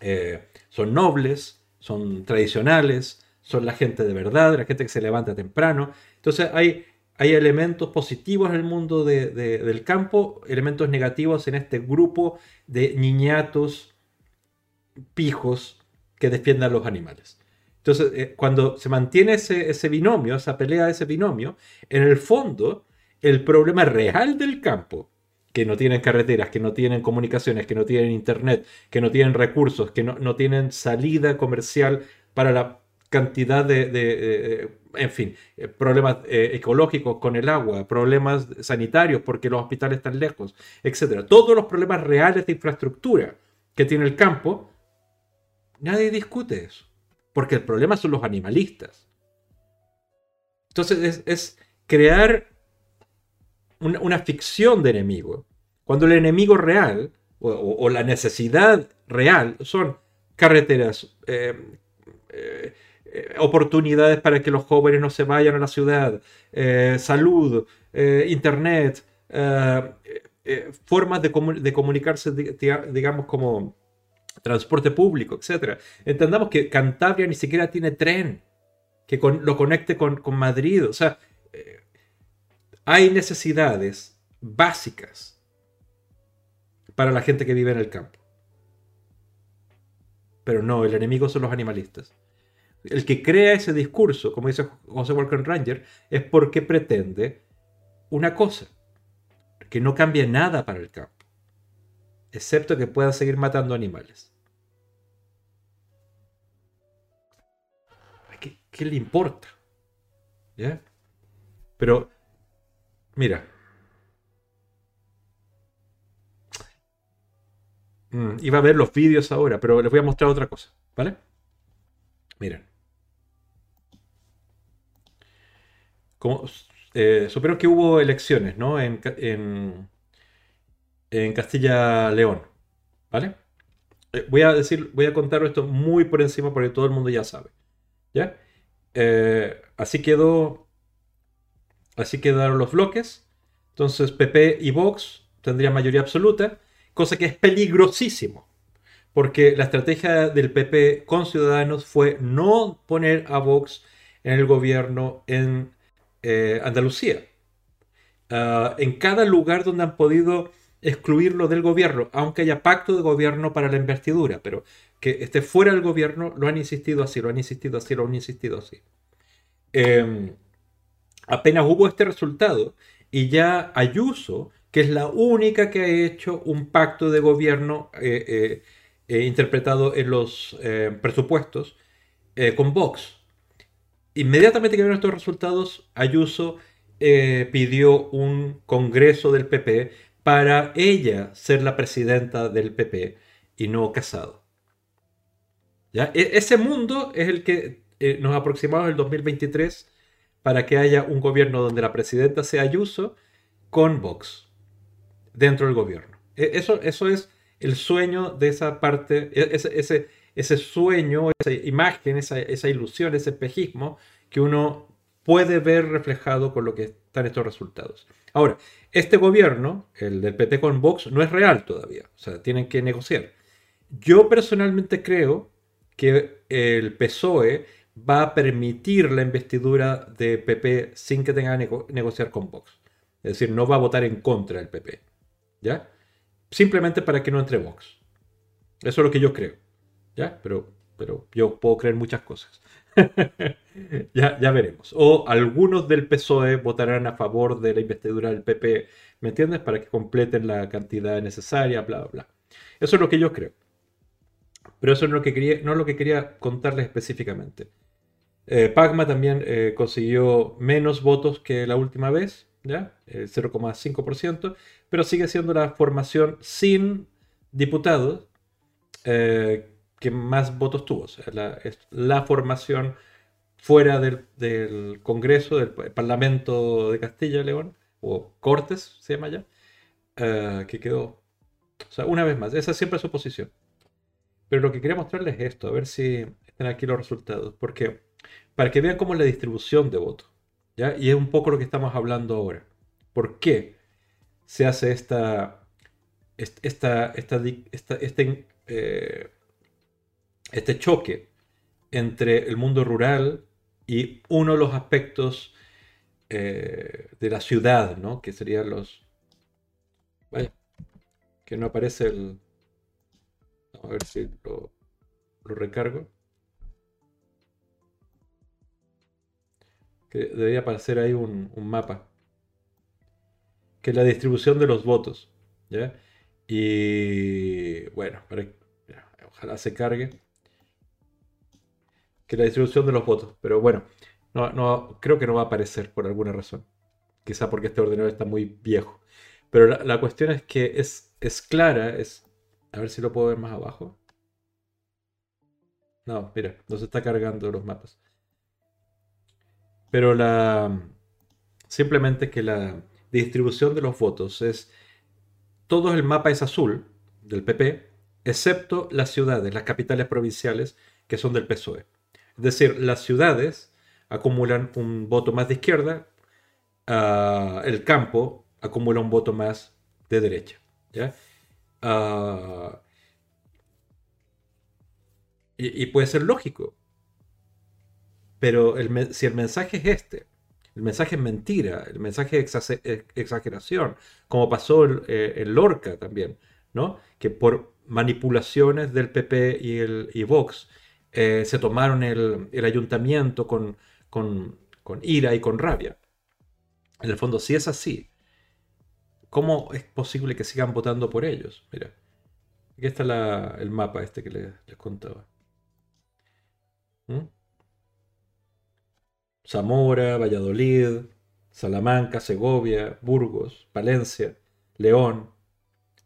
eh, son nobles, son tradicionales, son la gente de verdad, la gente que se levanta temprano. Entonces hay hay elementos positivos en el mundo del campo, elementos negativos en este grupo de niñatos pijos que defiendan a los animales. Entonces, eh, cuando se mantiene ese, ese, binomio, esa pelea de ese binomio, en el fondo, el problema real del campo, que no tienen carreteras, que no tienen comunicaciones, que no tienen internet, que no tienen recursos, que no, no tienen salida comercial para la cantidad de, en fin, eh, problemas eh, ecológicos con el agua, problemas sanitarios porque los hospitales están lejos, etc. Todos los problemas reales de infraestructura que tiene el campo, nadie discute eso. Porque el problema son los animalistas. Entonces es, crear una, ficción de enemigo, cuando el enemigo real o, la necesidad real son carreteras, eh, eh, eh, oportunidades para que los jóvenes no se vayan a la ciudad, salud, internet, formas de, de comunicarse, digamos, como transporte público, etc. Entendamos que Cantabria ni siquiera tiene tren que lo conecte con, Madrid. O sea, eh, hay necesidades básicas para la gente que vive en el campo. Pero no, el enemigo son los animalistas. El que crea ese discurso, como dice José Walker Ranger, es porque pretende una cosa, que no cambie nada para el campo, excepto que pueda seguir matando animales. ¿Qué le importa? ¿Ya? Pero, mira. Mm, iba a ver los vídeos ahora, pero les voy a mostrar otra cosa, ¿vale? Miren. Como, eh, supieron que hubo elecciones, ¿no? En, en, en Castilla-León, ¿vale? Eh, voy a decir, voy a contar esto muy por encima porque todo el mundo ya sabe, ¿ya? Eh, así quedó. Así quedaron los bloques. Entonces PP y Vox tendrían mayoría absoluta, cosa que es peligrosísimo. Porque la estrategia del PP con Ciudadanos fue no poner a Vox en el gobierno en eh, Andalucía. Ah, en cada lugar donde han podido excluirlo del gobierno, aunque haya pacto de gobierno para la investidura, pero que esté fuera del gobierno, lo han insistido así, lo han insistido así, lo han insistido así. Em, apenas hubo este resultado y ya Ayuso, que es la única que ha hecho un pacto de gobierno eh, eh, eh, interpretado en los presupuestos con Vox. Inmediatamente que vieron estos resultados, Ayuso pidió un congreso del PP para ella ser la presidenta del PP y no Casado. E, ese mundo es el que eh, nos aproximamos el 2023 para que haya un gobierno donde la presidenta sea Ayuso con Vox dentro del gobierno. E, eso, eso es el sueño de esa parte, e, ese, ese, ese sueño, esa imagen, esa, esa, ilusión, ese espejismo que uno puede ver reflejado con lo que están estos resultados. Ahora, este gobierno, el del PT con Vox, no es real todavía. O sea, tienen que negociar. Yo personalmente creo que el PSOE va a permitir la investidura de PP sin que tenga que negociar con Vox. Es decir, no va a votar en contra del PP. ¿Ya? Simplemente para que no entre Vox. Eso es lo que yo creo. ¿Ya? Pero, pero yo puedo creer muchas cosas. ya, veremos. O algunos del PSOE votarán a favor de la investidura del PP, ¿me entiendes? Para que completen la cantidad necesaria, bla, bla, bla. Eso es lo que yo creo. Pero eso no es lo que quería, no lo que quería contarles específicamente. Eh, Pagma también eh, consiguió menos votos que la última vez, ¿ya? 0,5%, pero sigue siendo la formación sin diputados eh, que más votos tuvo. la, la formación fuera del, Congreso, del Parlamento de Castilla y León, o Cortes se llama ya, que quedó. O sea, una vez más, esa siempre es su posición. Pero lo que quería mostrarles es esto, a ver si están aquí los resultados. Porque para que vean cómo es la distribución de votos. ¿ya? Y es un poco lo que estamos hablando ahora. ¿Por qué se hace esta, esta, esta, este, eh, este choque entre el mundo rural y uno de los aspectos eh, de la ciudad, ¿no? que serían los... Que no aparece el, a ver si lo, recargo. Que debería aparecer ahí un, mapa. Que es la distribución de los votos. ¿ya? Y bueno, ojalá se cargue. Que la distribución de los votos. Pero bueno, no, no, creo que no va a aparecer por alguna razón. Quizá porque este ordenador está muy viejo. Pero la, la cuestión es que es, es clara, es a ver si lo puedo ver más abajo. No, mira, no se está cargando los mapas. Pero la. Simplemente que la distribución de los votos es. Todo el mapa es azul del PP, excepto las ciudades, las capitales provinciales, que son del PSOE. Es decir, las ciudades acumulan un voto más de izquierda, uh, el campo acumula un voto más de derecha. ¿ya? Uh, y, puede ser lógico. Pero si el mensaje es este, el mensaje es mentira, el mensaje es exageración, como pasó en, eh, Lorca también, ¿no? Que por manipulaciones del PP y, el, y Vox eh, se tomaron el, el ayuntamiento con, con, con, ira y con rabia. En el fondo, si es así, ¿cómo es posible que sigan votando por ellos? Mira, aquí está el mapa este que les, les contaba. ¿Mm? Zamora, Valladolid, Salamanca, Segovia, Burgos, Palencia, León,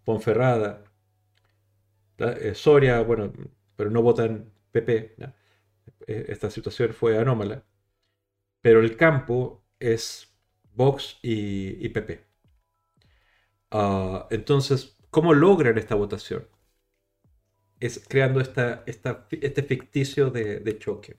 Ponferrada, eh, Soria, bueno, pero no votan PP. E, esta situación fue anómala. Pero el campo es Vox y, PP. Ah, entonces, ¿cómo logran esta votación? Es creando esta, este ficticio de, choque.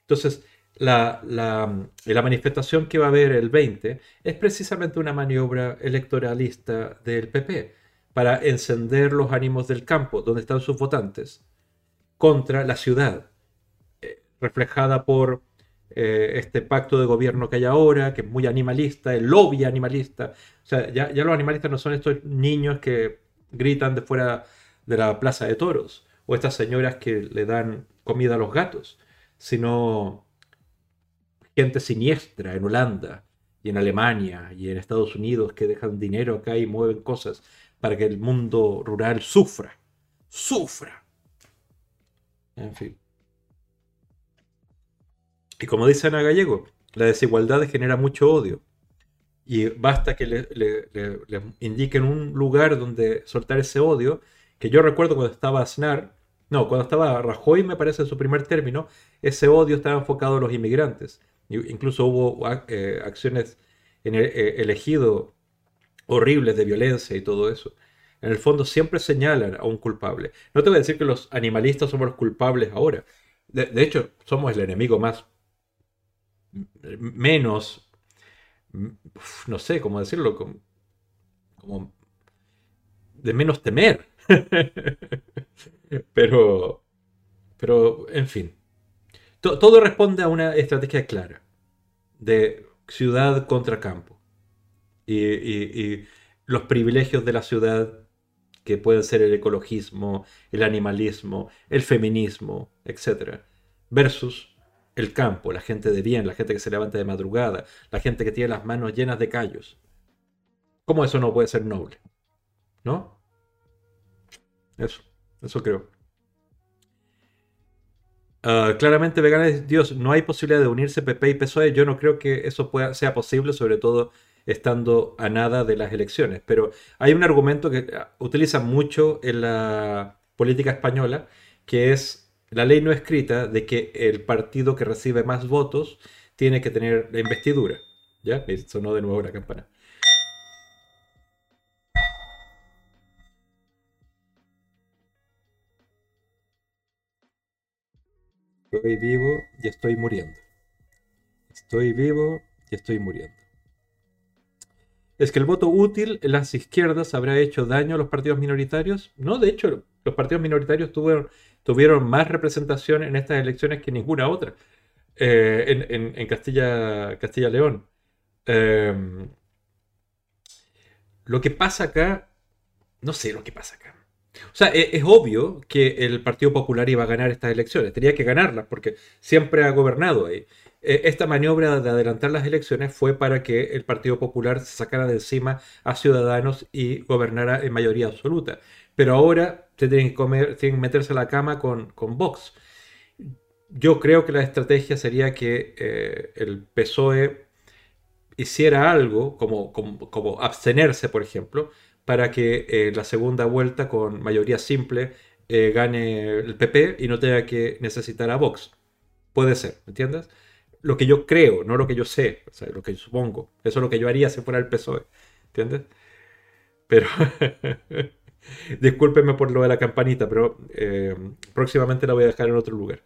Entonces, la, la, manifestación que va a haber el 20 es precisamente una maniobra electoralista del PP para encender los ánimos del campo, donde están sus votantes, contra la ciudad, eh, reflejada por eh, este pacto de gobierno que hay ahora, que es muy animalista, el lobby animalista. O sea, ya, ya los animalistas no son estos niños que gritan de fuera de la plaza de toros, o estas señoras que le dan comida a los gatos, sino gente siniestra en Holanda y en Alemania y en Estados Unidos que dejan dinero acá y mueven cosas para que el mundo rural sufra. Sufra. En fin. Y como dice Ana Gallego, la desigualdad genera mucho odio. Y basta que le, indiquen un lugar donde soltar ese odio, que yo recuerdo cuando estaba Aznar, no, cuando estaba Rajoy me parece en su primer término, ese odio estaba enfocado a los inmigrantes. Incluso hubo eh, acciones en el, eh, elegido horribles de violencia y todo eso. En el fondo siempre señalan a un culpable. No te voy a decir que los animalistas somos los culpables ahora. De, hecho, somos el enemigo más menos, no sé cómo decirlo, de menos temer. pero, pero, en fin, todo responde a una estrategia clara de ciudad contra campo. Y, los privilegios de la ciudad, que pueden ser el ecologismo, el animalismo, el feminismo, etc. Versus el campo, la gente de bien, la gente que se levanta de madrugada, la gente que tiene las manos llenas de callos. ¿Cómo eso no puede ser noble? ¿No? Eso, eso creo. Ah, claramente Vegana Dios, no hay posibilidad de unirse PP y PSOE. Yo no creo que eso pueda, sea posible, sobre todo estando a nada de las elecciones. Pero hay un argumento que ah, utilizan mucho en la política española, que es la ley no escrita de que el partido que recibe más votos tiene que tener la investidura. ¿Ya? Sonó de nuevo la campana. Estoy vivo y estoy muriendo. Estoy vivo y estoy muriendo. ¿Es que el voto útil en las izquierdas habrá hecho daño a los partidos minoritarios? No, de hecho, los partidos minoritarios tuvieron, más representación en estas elecciones que ninguna otra eh, en, Castilla, Castilla León. Em, lo que pasa acá, no sé lo que pasa acá. O sea, e, es, obvio que el Partido Popular iba a ganar estas elecciones, tenía que ganarlas porque siempre ha gobernado ahí. E, esta maniobra de adelantar las elecciones fue para que el Partido Popular se sacara de encima a Ciudadanos y gobernara en mayoría absoluta. Pero ahora se tienen que, meterse a la cama con, con Vox. Yo creo que la estrategia sería que eh, el PSOE hiciera algo, como, abstenerse, por ejemplo, para que eh, la segunda vuelta con mayoría simple eh, gane el PP y no tenga que necesitar a Vox. Puede ser, ¿me entiendes? Lo que yo creo, no lo que yo sé, o sea, lo que yo supongo. Eso es lo que yo haría si fuera el PSOE, ¿entiendes? Pero discúlpenme por lo de la campanita, pero eh, próximamente la voy a dejar en otro lugar.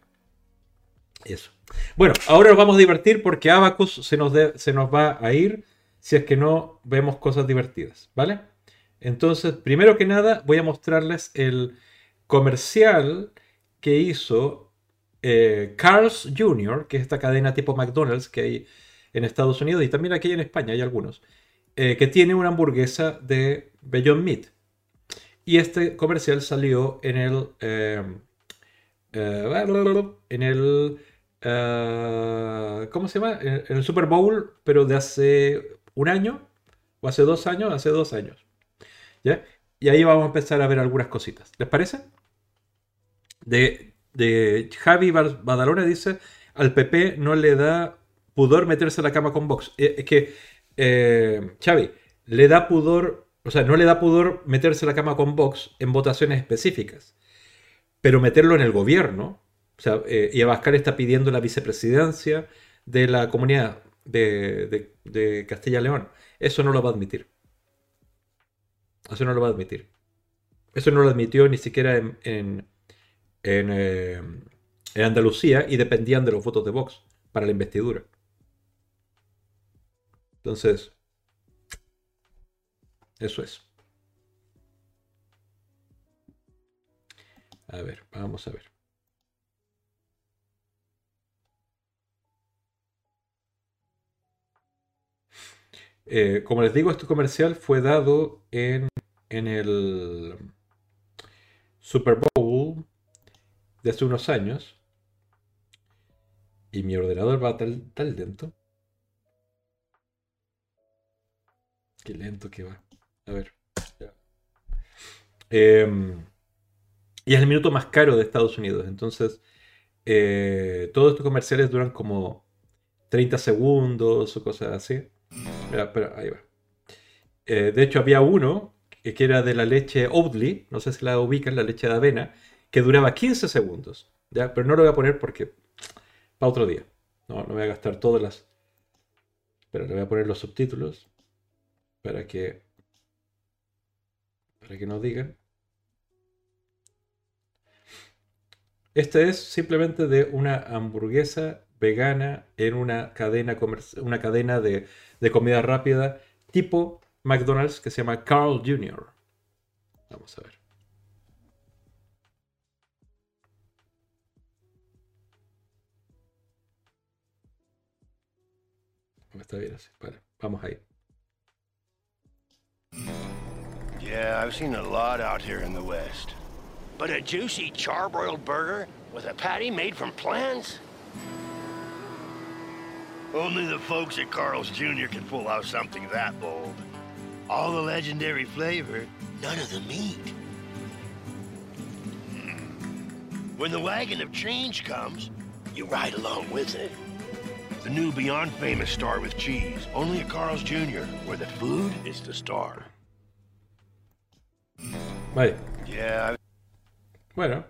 Eso. Bueno, ahora nos vamos a divertir porque Abacus se nos, se nos va a ir si es que no vemos cosas divertidas, ¿vale? Entonces, primero que nada, voy a mostrarles el comercial que hizo eh, Carl's Jr., que es esta cadena tipo McDonald's que hay en Estados Unidos y también aquí en España hay algunos, eh, que tiene una hamburguesa de Beyond Meat. Y este comercial salió en el... Eh, en el... ¿Cómo se llama? En el Super Bowl, pero de hace un año, o hace dos años, hace dos años. ¿Ya? Y ahí vamos a empezar a ver algunas cositas. ¿Les parece? De Javi Badalona dice, al PP no le da pudor meterse a la cama con Vox. Eh, es que, eh, Xavi, le da pudor, o sea, no le da pudor meterse a la cama con Vox en votaciones específicas, pero meterlo en el gobierno, o sea, eh, y Abascal está pidiendo la vicepresidencia de la comunidad de, de Castilla-León. Eso no lo va a admitir. Eso no lo va a admitir. Eso no lo admitió ni siquiera en, eh, Andalucía y dependían de los votos de Vox para la investidura. Entonces, eso es. A ver, vamos a ver. Eh, como les digo, este comercial fue dado en, el Super de hace unos años. Y mi ordenador va tan, lento. Qué lento que va. A ver. Em, y es el minuto más caro de Estados Unidos. Entonces, eh, todos estos comerciales duran como 30 segundos o cosas así. Espera, ahí va. Eh, de hecho, había uno que era de la leche Oatly, no sé si la ubican, la leche de avena, que duraba 15 segundos. Pero no lo voy a poner porque para otro día. No, no voy a gastar todas las. Pero le voy a poner los subtítulos para que para que nos digan. Este es simplemente de una hamburguesa vegana en una cadena, una cadena de, de comida rápida tipo McDonald's que se llama Carl Jr. Vamos a ver. Está bien así. Vale, vamos ahí. Yeah, I've seen a lot out here in the West. But a juicy charbroiled burger with a patty made from plants? Only the folks at Carl's Jr. can pull out something that bold. All the legendary flavor, none of the meat. Hmm. When the wagon of change comes, you ride along with it. The new Beyond Famous star with cheese, only at Carl's Jr., where the food is the star. Vale. Yeah. Bueno,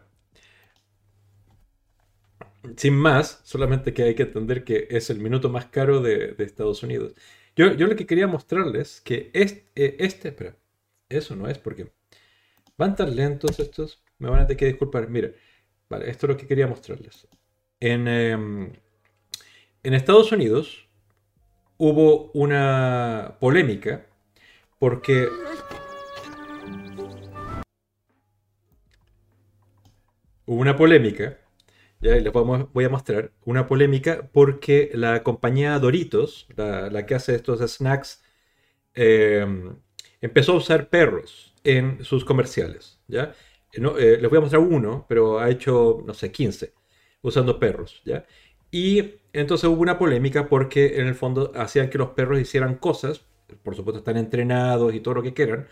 sin más, solamente que hay que entender que es el minuto más caro de, Estados Unidos. Yo, yo, lo que quería mostrarles que este, este, pero eso no es porque van tan lentos estos, me van a tener que disculpar. Mira, vale, esto es lo que quería mostrarles. En, em, en Estados Unidos hubo una polémica porque hubo una polémica ya les voy a mostrar una polémica porque la compañía Doritos, la, que hace estos snacks, em, empezó a usar perros en sus comerciales. ¿ya? Eh, les voy a mostrar uno, pero ha hecho, no sé, 15 usando perros. ¿ya? Y entonces hubo una polémica porque en el fondo hacían que los perros hicieran cosas, por supuesto están entrenados y todo lo que quieran,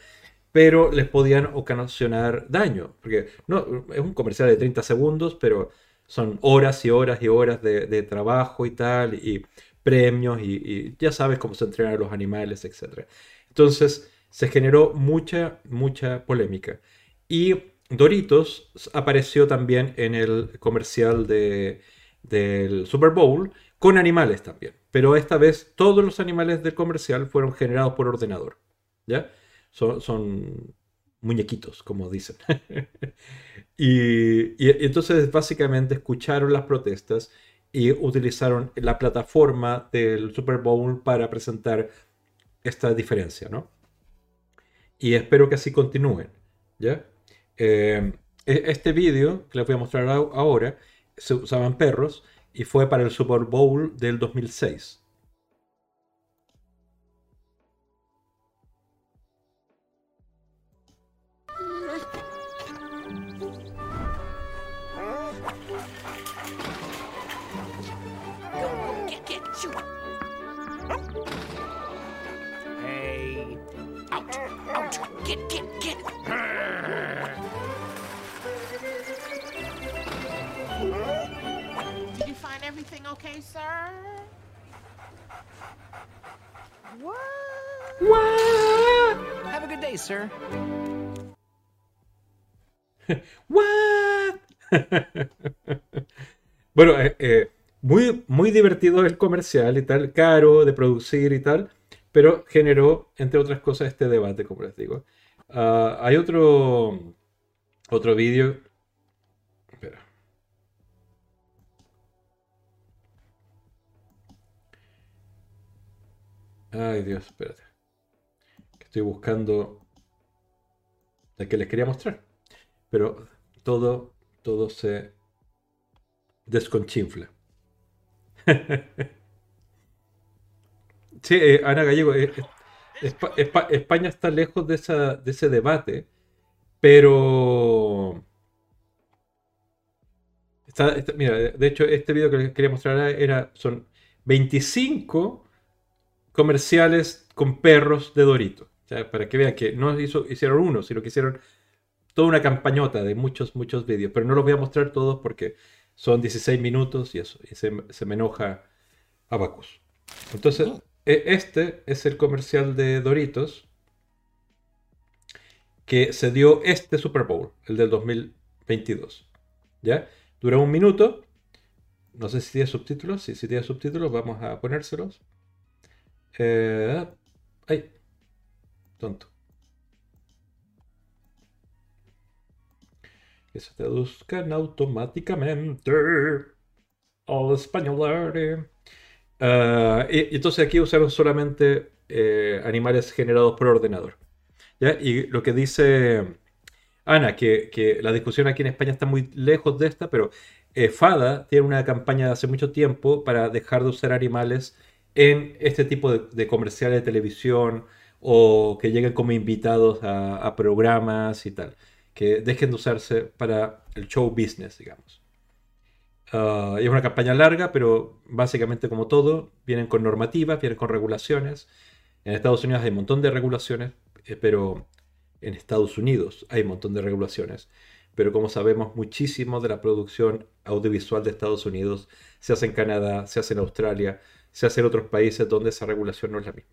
pero les podían ocasionar daño. Porque no, es un comercial de 30 segundos, pero son horas y horas y horas de, trabajo y tal, y premios, y, ya sabes cómo se entrenan los animales, etc. Entonces se generó mucha, mucha polémica. Y Doritos apareció también en el comercial de, del Super Bowl con animales también. Pero esta vez todos los animales del comercial fueron generados por ordenador. ¿Ya? Son, muñequitos, como dicen. y, y, entonces básicamente escucharon las protestas y utilizaron la plataforma del Super Bowl para presentar esta diferencia, ¿no? Y espero que así continúen, ¿ya? Eh, e, este vídeo que les voy a mostrar ahora se usaban perros y fue para el Super Bowl del 2006. Okay, sir? What? What? Have a good day, sir. What? bueno, eh, eh, muy, muy divertido el comercial y tal, caro de producir y tal, pero generó, entre otras cosas, este debate, como les digo. Uh, hay otro, otro vídeo Ay, Dios, espérate. Estoy buscando el que les quería mostrar. Pero todo, todo se desconchinfla. sí, eh, Ana Gallego, eh, eh, España está lejos de ese debate, pero... mira, de hecho, este video que les quería mostrar era, son 25 comerciales con perros de Dorito. para que vean que no hicieron uno, sino que hicieron toda una campañota de muchos, muchos vídeos. Pero no los voy a mostrar todos porque son 16 minutos y eso. Y se, me enoja Abacus. Entonces, e, este es el comercial de Doritos que se dio este Super Bowl, el del 2022. ¿Ya? Dura un minuto. No sé si tiene subtítulos. Si tiene subtítulos, vamos a ponérselos. Eh, ay, tonto. Que se traduzcan automáticamente al español. Uh, y, entonces aquí usaron solamente eh, animales generados por ordenador. Y lo que dice Ana, que, que, la discusión aquí en España está muy lejos de esta, pero eh, FADA tiene una campaña de hace mucho tiempo para dejar de usar animales en este tipo de, comerciales de televisión o que lleguen como invitados a, programas y tal, que dejen de usarse para el show business, digamos. Ah, es una campaña larga, pero básicamente como todo, vienen con normativas, vienen con regulaciones. En Estados Unidos hay un montón de regulaciones, eh, pero en Estados Unidos hay un montón de regulaciones. Pero como sabemos, muchísimo de la producción audiovisual de Estados Unidos se hace en Canadá, se hace en Australia, se hace en otros países donde esa regulación no es la misma.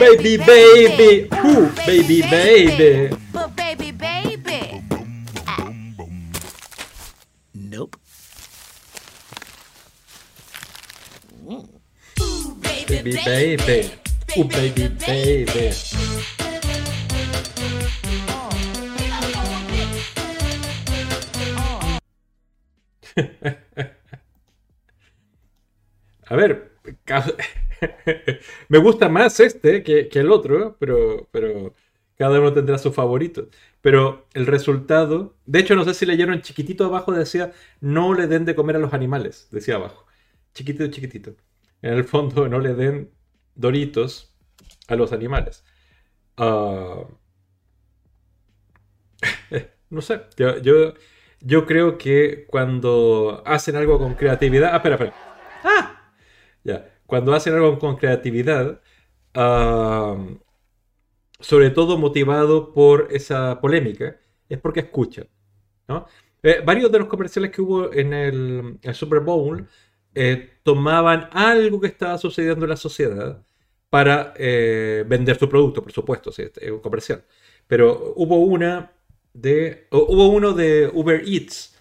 Baby, baby. Ooh, baby, baby. baby, baby. Nope. Baby, baby. Ooh, baby, baby. A ver, Me gusta más este que, el otro, pero, pero cada uno tendrá su favorito. Pero el resultado, de hecho no sé si leyeron chiquitito abajo decía, no le den de comer a los animales, decía abajo. Chiquitito, chiquitito. En el fondo no le den doritos a los animales. Ah, no sé, yo, yo, yo, creo que cuando hacen algo con creatividad... Ah, espera, espera. Ah, ya. Cuando hacen algo con creatividad, sobre todo motivado por esa polémica, es porque escuchan. Eh, varios de los comerciales que hubo en el, Super Bowl eh, tomaban algo que estaba sucediendo en la sociedad para eh, vender su producto, por supuesto, es un comercial. Pero hubo una de. Hubo uno de Uber Eats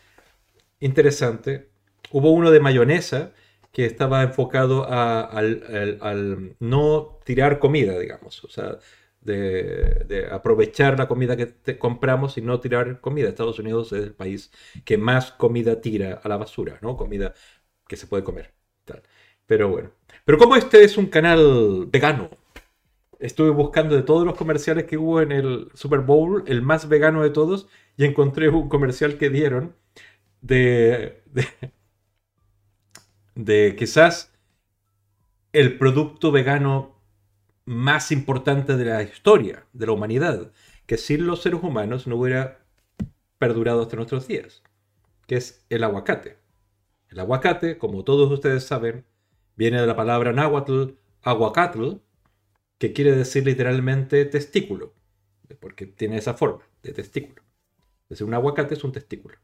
interesante. Hubo uno de mayonesa que estaba enfocado al, no tirar comida, digamos. O sea, de, aprovechar la comida que compramos y no tirar comida. Estados Unidos es el país que más comida tira a la basura, ¿no? Comida que se puede comer. Pero bueno. Pero como este es un canal vegano, estuve buscando de todos los comerciales que hubo en el Super Bowl, el más vegano de todos, y encontré un comercial que dieron de, de, de quizás el producto vegano más importante de la historia, de la humanidad, que sin los seres humanos no hubiera perdurado hasta nuestros días, que es el aguacate. El aguacate, como todos ustedes saben, viene de la palabra náhuatl aguacatl, que quiere decir literalmente testículo, porque tiene esa forma de testículo. Es decir, un aguacate es un testículo.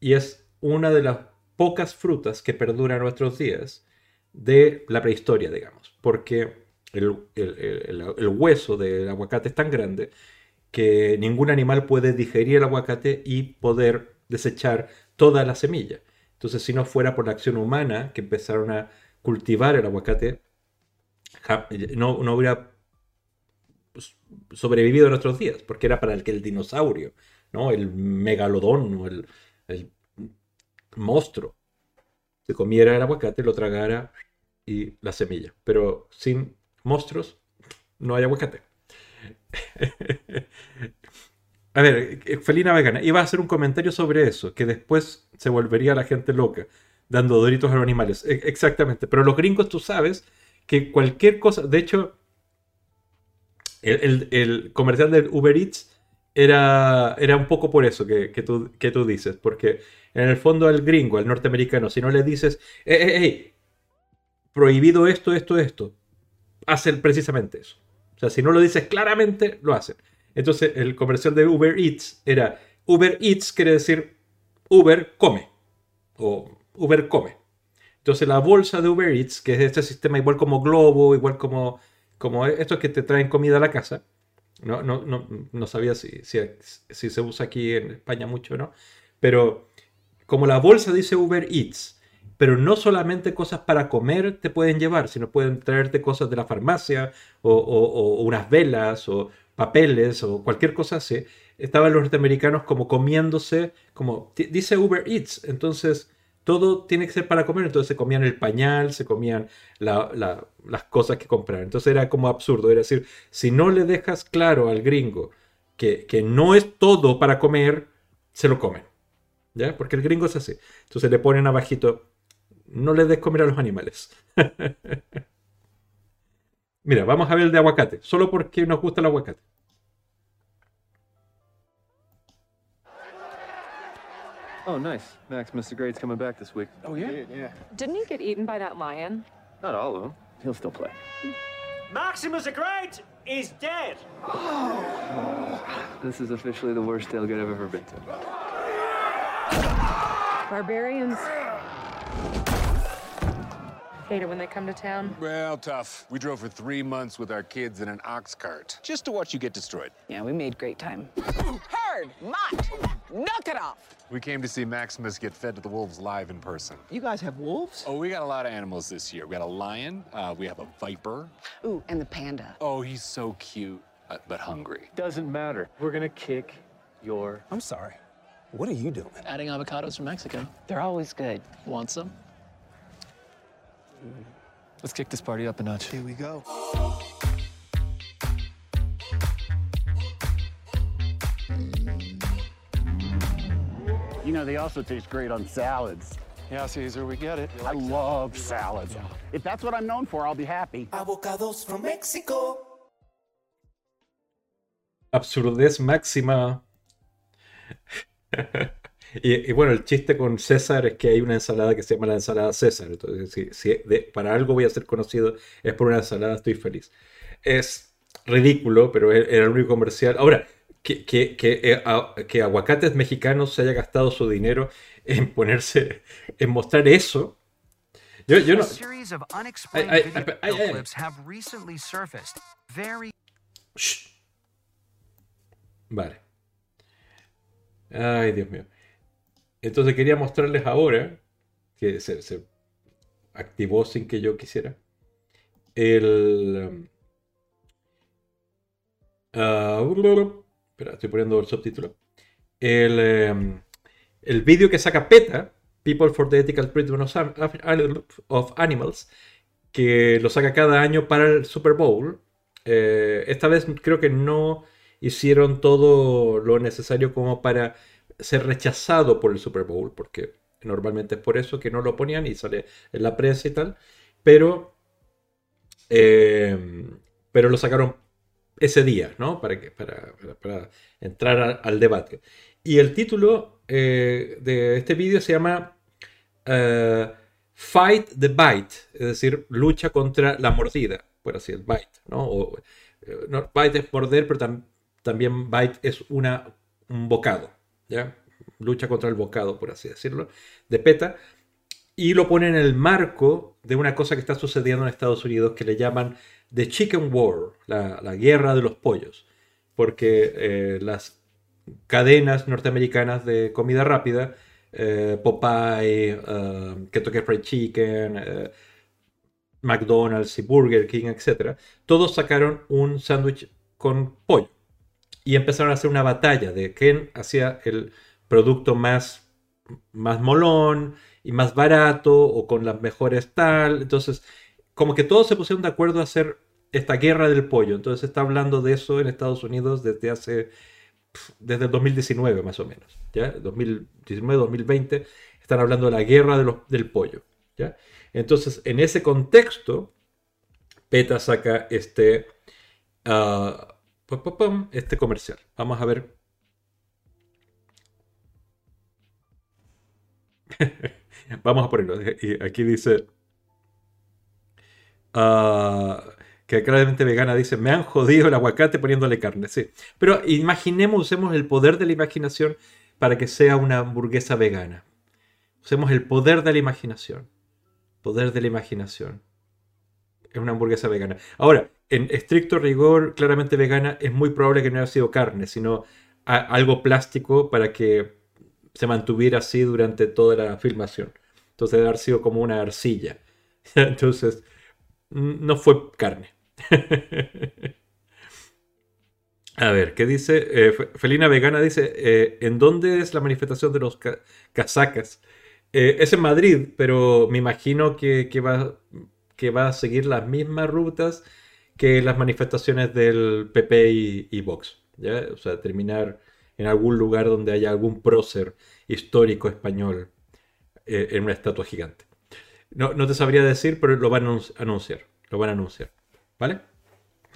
Y es una de las pocas frutas que perduran nuestros días de la prehistoria, digamos, porque el, hueso del aguacate es tan grande que ningún animal puede digerir el aguacate y poder desechar toda la semilla. Entonces, si no fuera por la acción humana que empezaron a cultivar el aguacate, no, hubiera pues, sobrevivido en nuestros días, porque era para el que el dinosaurio, ¿no? el megalodón, el, el monstruo, se comiera el aguacate, lo tragara y la semilla. Pero sin monstruos, no hay aguacate. a ver, eh, Felina Vegana, iba a hacer un comentario sobre eso, que después se volvería la gente loca, dando doritos a los animales. E, exactamente, pero los gringos tú sabes que cualquier cosa, de hecho, el, comercial del Uber Eats era, era un poco por eso que, tú, que tú dices, porque en el fondo al gringo, al norteamericano, si no le dices, hey, hey, hey, prohibido esto, esto, esto, hacen precisamente eso. O sea, si no lo dices claramente, lo hacen. Entonces, el comercial de Uber Eats era Uber Eats quiere decir Uber come o Uber come. Entonces, la bolsa de Uber Eats, que es este sistema igual como Globo, igual como, como estos que te traen comida a la casa, no, no, no, no sabía si, si, si se usa aquí en España mucho, ¿no? Pero como la bolsa dice Uber Eats, pero no solamente cosas para comer te pueden llevar, sino pueden traerte cosas de la farmacia o, unas velas o papeles o cualquier cosa así. Estaban los norteamericanos como comiéndose, como dice Uber Eats, entonces todo tiene que ser para comer, entonces se comían el pañal, se comían las cosas que compraban. Entonces era como absurdo, era decir, si no le dejas claro al gringo que, que no es todo para comer, se lo comen. ¿Ya? Porque el gringo es así. Entonces le ponen abajito no les des comer a los animales. Mira, vamos a ver el de aguacate, solo porque nos gusta el aguacate. Oh, nice. Max, Mr. Great's coming back this week. Oh, yeah? Yeah. Didn't he get eaten by that lion? Not all of them. He'll still play. Maximus the Great is dead. This is officially the worst tailgate I've ever been to. Barbarians hate it when they come to town. Well, tough. We drove for three months with our kids in an ox cart, just to watch you get destroyed. Yeah, we made great time. Herd, Mott, knock it off. We came to see Maximus get fed to the wolves live in person. You guys have wolves? Oh, we got a lot of animals this year. We got a lion, uh, we have a viper. Ooh, and the panda. Oh, he's so cute, uh, but hungry. Doesn't matter. We're gonna kick your... I'm sorry. What are you doing? Adding avocados from Mexico. They're always good. Want some? Let's kick this party up a notch. Here we go. You know, they also taste great on salads. Yeah, Caesar, we get it. I love salads. If that's what I'm known for, I'll be happy. Avocados from Mexico. Absurdez máxima. y, y bueno, el chiste con César es que hay una ensalada que se llama la ensalada César. Entonces, si, si de- para algo voy a ser conocido es por una ensalada, estoy feliz. Es ridículo, pero e- era el único comercial. Ahora, que, que, que, eh, a- que Aguacates Mexicanos se haya gastado su dinero en ponerse, en mostrar eso. Yo, yo no. Vale. Ay, Dios mío. Entonces quería mostrarles ahora, que se, activó sin que yo quisiera, el... um, ah, espera, estoy poniendo el subtítulo. El, um, el vídeo que saca PETA, People for the Ethical Treatment of Animals, que lo saca cada año para el Super Bowl. Eh, esta vez creo que no hicieron todo lo necesario como para ser rechazado por el Super Bowl, porque normalmente es por eso que no lo ponían y sale en la prensa y tal, pero, eh, pero lo sacaron ese día, ¿no? Para, que, para, entrar al debate. Y el título eh, de este vídeo se llama eh, Fight the Bite, es decir, lucha contra la mordida, por así el bite, ¿no? O, bite es morder, pero tam- también bite es una, un bocado, ¿ya? Lucha contra el bocado, por así decirlo, de PETA. Y lo pone en el marco de una cosa que está sucediendo en Estados Unidos que le llaman The Chicken War, la, guerra de los pollos. Porque eh, las cadenas norteamericanas de comida rápida, eh, Popeye, eh, Kentucky Fried Chicken, McDonald's y Burger King, etc., todos sacaron un sándwich con pollo. Y empezaron a hacer una batalla de quién hacía el producto más, más molón y más barato o con las mejores tal. Entonces, como que todos se pusieron de acuerdo a hacer esta guerra del pollo. Entonces, se está hablando de eso en Estados Unidos desde hace desde el 2019 más o menos, ¿ya? 2019-2020 están hablando de la guerra del pollo, ¿ya? Entonces, en ese contexto, PETA saca este, ah, este comercial. Vamos a ver. Vamos a ponerlo. Aquí dice ah, que claramente vegana dice, me han jodido el aguacate poniéndole carne. Sí. Pero imaginemos, usemos el poder de la imaginación para que sea una hamburguesa vegana. Usemos el poder de la imaginación. Poder de la imaginación. Es una hamburguesa vegana. Ahora, en estricto rigor, claramente vegana, es muy probable que no haya sido carne, sino algo plástico para que se mantuviera así durante toda la filmación. Entonces debe haber sido como una arcilla. Entonces, no fue carne. A ver, ¿qué dice? Eh, Fe- Felina Vegana dice, eh, ¿en dónde es la manifestación de los ca- casacas? Eh, es en Madrid, pero me imagino que va a seguir las mismas rutas que las manifestaciones del PP y, Vox. ¿ya? O sea, terminar en algún lugar donde haya algún prócer histórico español eh, en una estatua gigante. No, no te sabría decir, pero lo van a anunci- anunciar. Lo van a anunciar. ¿Vale?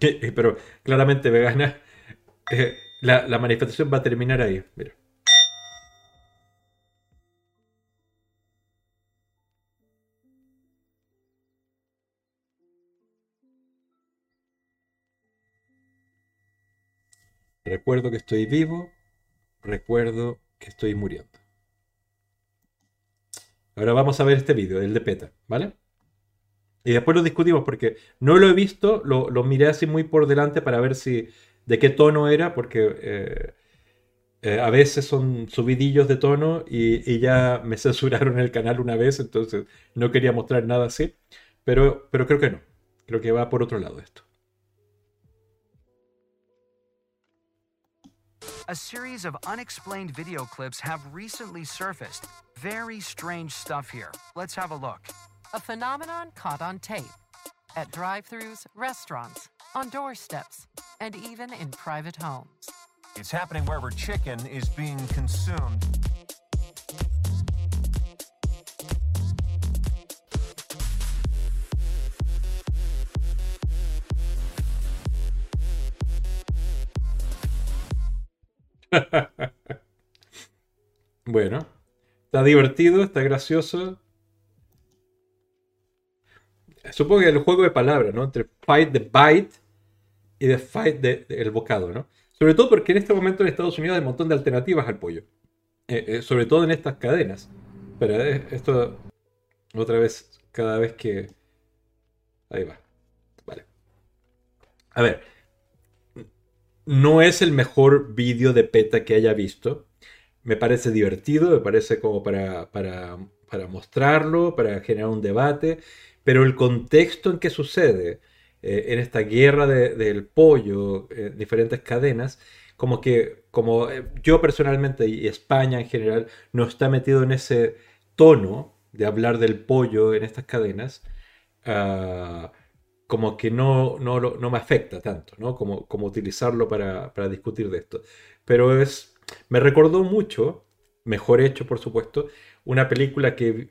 Eh, Pero claramente vegana. eh, la, la manifestación va a terminar ahí. Mira. Recuerdo que estoy vivo. Recuerdo que estoy muriendo. Ahora vamos a ver este vídeo, el de PETA, ¿vale? Y después lo discutimos porque no lo he visto, lo, miré así muy por delante para ver si de qué tono era, porque eh, eh, a veces son subidillos de tono y, y ya me censuraron el canal una vez, entonces no quería mostrar nada así. Pero, pero creo que no. Creo que va por otro lado esto. A series of unexplained video clips have recently surfaced. Very strange stuff here. Let's have a look. A phenomenon caught on tape. At drive throughs, restaurants, on doorsteps, and even in private homes. It's happening wherever chicken is being consumed. bueno, está divertido, está gracioso. Supongo que el juego de palabras, ¿no? Entre fight the bite y the fight the, el bocado, ¿no? Sobre todo porque en este momento en Estados Unidos hay un montón de alternativas al pollo. Eh, eh, sobre todo en estas cadenas. Pero eh, esto, otra vez, cada vez que... Ahí va. Vale. A ver. No es el mejor vídeo de PETA que haya visto. Me parece divertido, me parece como para, para, para mostrarlo, para generar un debate. Pero el contexto en que sucede, eh, en esta guerra de- del pollo, eh, diferentes cadenas, como que como eh, yo personalmente y España en general no está metido en ese tono de hablar del pollo en estas cadenas, ah, como que no, no, no me afecta tanto, ¿no? Como, como utilizarlo para, para discutir de esto. Pero es, me recordó mucho, mejor hecho por supuesto, una película que,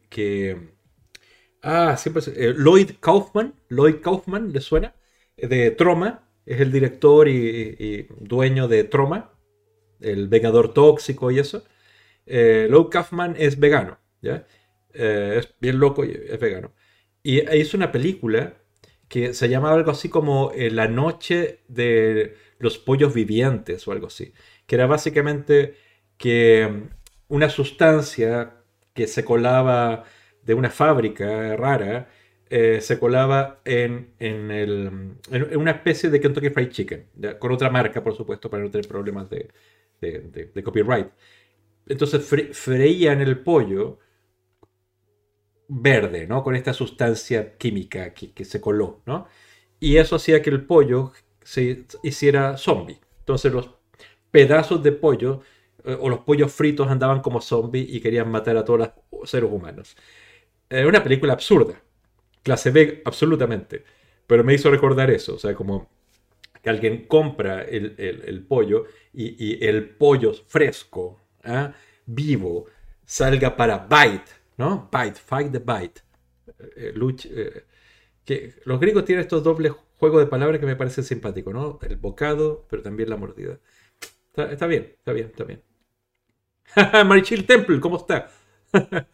Ah, siempre eh, Lloyd Kaufman, Lloyd Kaufman, ¿le suena? Eh, De Troma, es el director y, dueño de Troma, el Vengador Tóxico y eso. Eh, Lloyd Kaufman es vegano, ¿ya? Es bien loco y es vegano. Y hizo una película que se llamaba algo así como eh, La noche de los pollos vivientes o algo así, que era básicamente que mm, una sustancia que se colaba de una fábrica rara eh, se colaba en, en el- en- en una especie de Kentucky Fried Chicken, con otra marca, por supuesto, para no tener problemas de, de- de- de copyright. Entonces fre- freían el pollo verde, ¿no? Con esta sustancia química que, que se coló, ¿no? Y eso hacía que el pollo se hiciera zombie. Entonces los pedazos de pollo eh, o los pollos fritos andaban como zombies y querían matar a todos los seres humanos. Es una película absurda, clase B absolutamente, pero me hizo recordar eso, o sea, como que alguien compra el, el- pollo y, el pollo fresco, ¿ah? vivo, salga para bite, ¿no? Bite, fight the bite. Eh, luch- eh, que los gringos tienen estos dobles juegos de palabras que me parecen simpáticos, ¿no? El bocado, pero también la mordida. Está, está bien, está bien, está bien. Marichil Temple, ¿cómo está?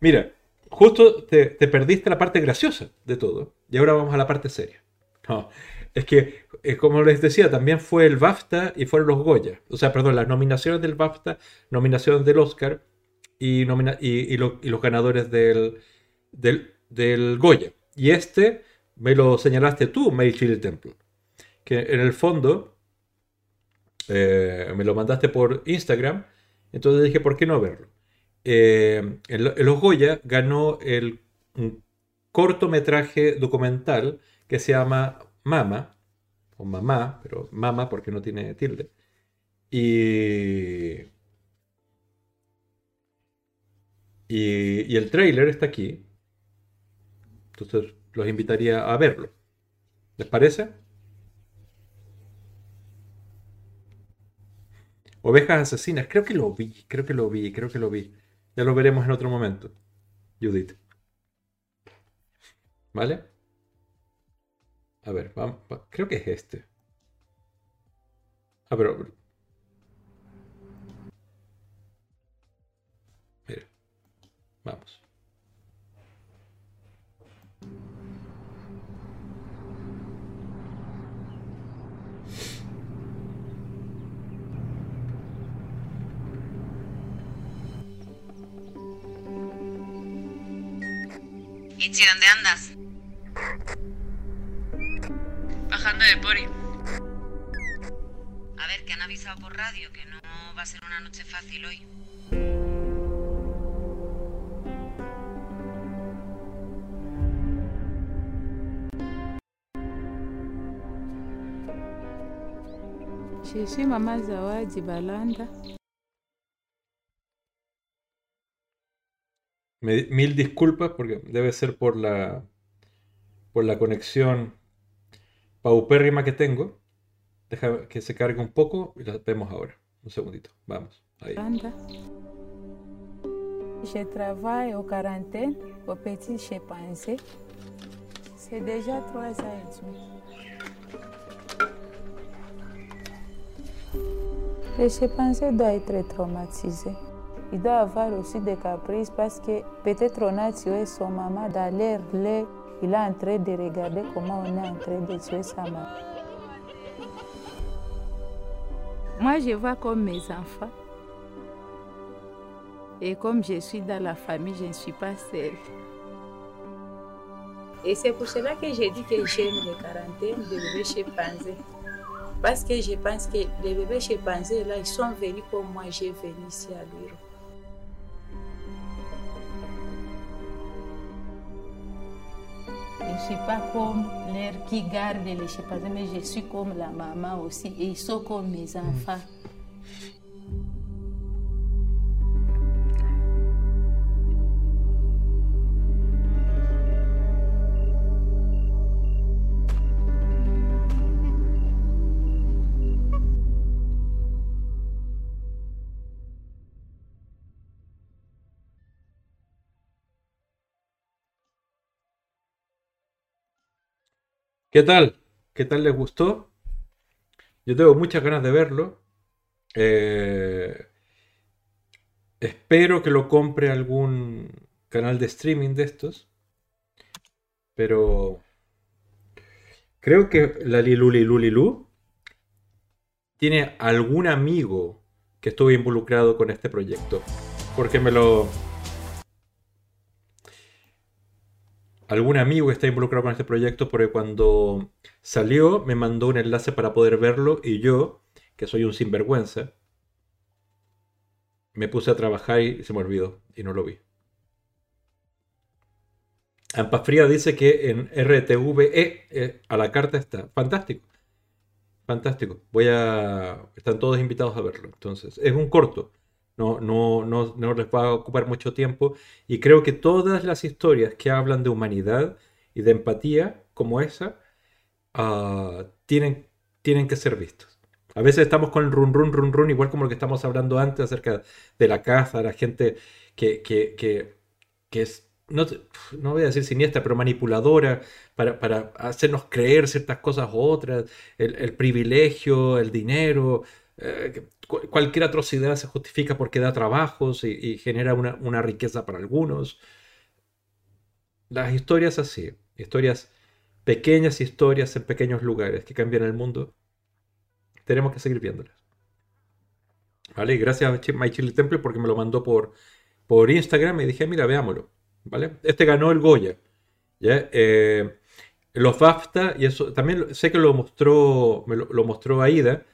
Mira, justo te, te perdiste la parte graciosa de todo y ahora vamos a la parte seria. No, es que, eh, como les decía, también fue el BAFTA y fueron los Goya. O sea, perdón, las nominaciones del BAFTA, nominaciones del Oscar y, los ganadores del, del, del Goya. Y este me lo señalaste tú, Mary Shelley Temple. Que en el fondo eh, me lo mandaste por Instagram. Entonces dije, ¿por qué no verlo? Eh, en los Goya ganó el un cortometraje documental que se llama Mama, o Mamá, pero Mama porque no tiene tilde. Y, y, el tráiler está aquí. Entonces los invitaría a verlo. ¿Les parece? Ovejas asesinas, creo que lo vi, creo que lo vi, creo que lo vi. Ya lo veremos en otro momento, Judith. ¿Vale? A ver, vamos, va- creo que es este. Ah, pero... vamos. Itzi, ¿dónde andas? Bajando de Pori. A ver, que han avisado por radio que no va a ser una noche fácil hoy. Shishi mama Zawadi Balanda. Me- mil disculpas porque debe ser por la por la conexión paupérrima que tengo. Deja que se cargue un poco y la vemos ahora. Un segundito. Vamos. Ahí. Je travaille au quarantaine au petit chez Pensée. C'est déjà trois ans et demi. Le chimpanzé doit être traumatisé. Il doit avoir aussi des caprices parce que peut-être on a tué son maman dans l'air. Il est en train de regarder comment on est en train de tuer sa maman. Moi, je vois comme mes enfants. Et comme je suis dans la famille, je ne suis pas seule. Et c'est pour cela que j'ai dit que j'aime les quarantaines de chimpanzés. Parce que je pense que les bébés chimpanzés, là, ils sont venus comme moi, j'ai venu ici à Luro. Je ne suis pas comme l'air qui garde les chimpanzés, mais je suis comme la maman aussi. Et ils sont comme mes enfants. ¿Qué tal? ¿Qué tal les gustó? Yo tengo muchas ganas de verlo. Eh, espero que lo compre algún canal de streaming de estos. Pero creo que la Lilulilulilu tiene algún amigo que estuvo involucrado con este proyecto. Porque me lo, algún amigo que está involucrado con este proyecto porque cuando salió me mandó un enlace para poder verlo y yo, que soy un sinvergüenza, me puse a trabajar y se me olvidó y no lo vi. Ampafría dice que en RTVE eh, a la carta está. Fantástico. Fantástico. Voy a. Están todos invitados a verlo. Entonces, es un corto. No, no, no, no les va a ocupar mucho tiempo. Y creo que todas las historias que hablan de humanidad y de empatía, como esa, ah, tienen, tienen que ser vistas. A veces estamos con el run, run, run, run, igual como lo que estamos hablando antes acerca de la caza, la gente que, que, que, es, no, no voy a decir siniestra, pero manipuladora para, para hacernos creer ciertas cosas u otras, el, el privilegio, el dinero, eh, cualquier atrocidad se justifica porque da trabajos y, genera una, riqueza para algunos. Las historias así, historias, pequeñas historias en pequeños lugares que cambian el mundo, tenemos que seguir viéndolas. ¿Vale? gracias a My Temple porque me lo mandó por, por Instagram y dije, mira, veámoslo. ¿Vale? Este ganó el Goya. ¿ya? Eh, los BAFTA, y eso también sé que lo mostró, me lo mostró Aida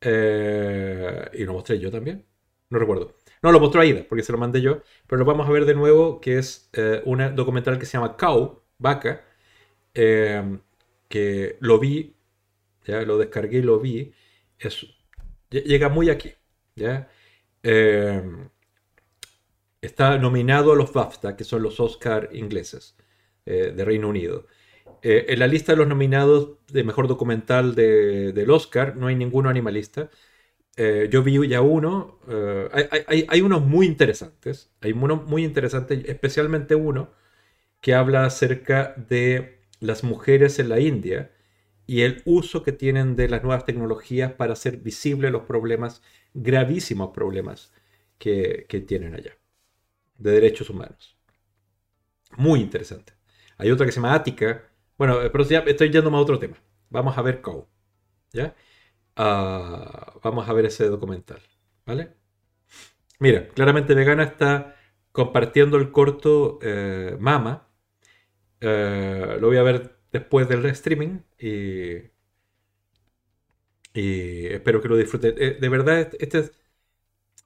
eh, y lo mostré yo también. No recuerdo. No, lo mostró Aida, porque se lo mandé yo. Pero lo vamos a ver de nuevo, que es eh, un documental que se llama Cow, Vaca, eh, que lo vi, ya lo descargué y lo vi. Es, llega muy aquí. ¿ya? está nominado a los BAFTA, que son los Oscar ingleses de Reino Unido. Eh, en la lista de los nominados de mejor documental del Oscar no hay ninguno animalista. Eh, yo vi ya uno. Eh, hay, unos muy interesantes. Hay unos muy interesantes, especialmente uno que habla acerca de las mujeres en la India y el uso que tienen de las nuevas tecnologías para hacer visibles los problemas, gravísimos problemas que, que tienen allá, de derechos humanos. Muy interesante. Hay otra que se llama Ática, bueno, pero ya estoy yendo a otro tema. Vamos a ver Cow. ¿Ya? Ah, vamos a ver ese documental. ¿Vale? Mira, claramente Vegana está compartiendo el corto eh, Mama. Eh, lo voy a ver después del streaming y, espero que lo disfruten. Eh, de verdad, este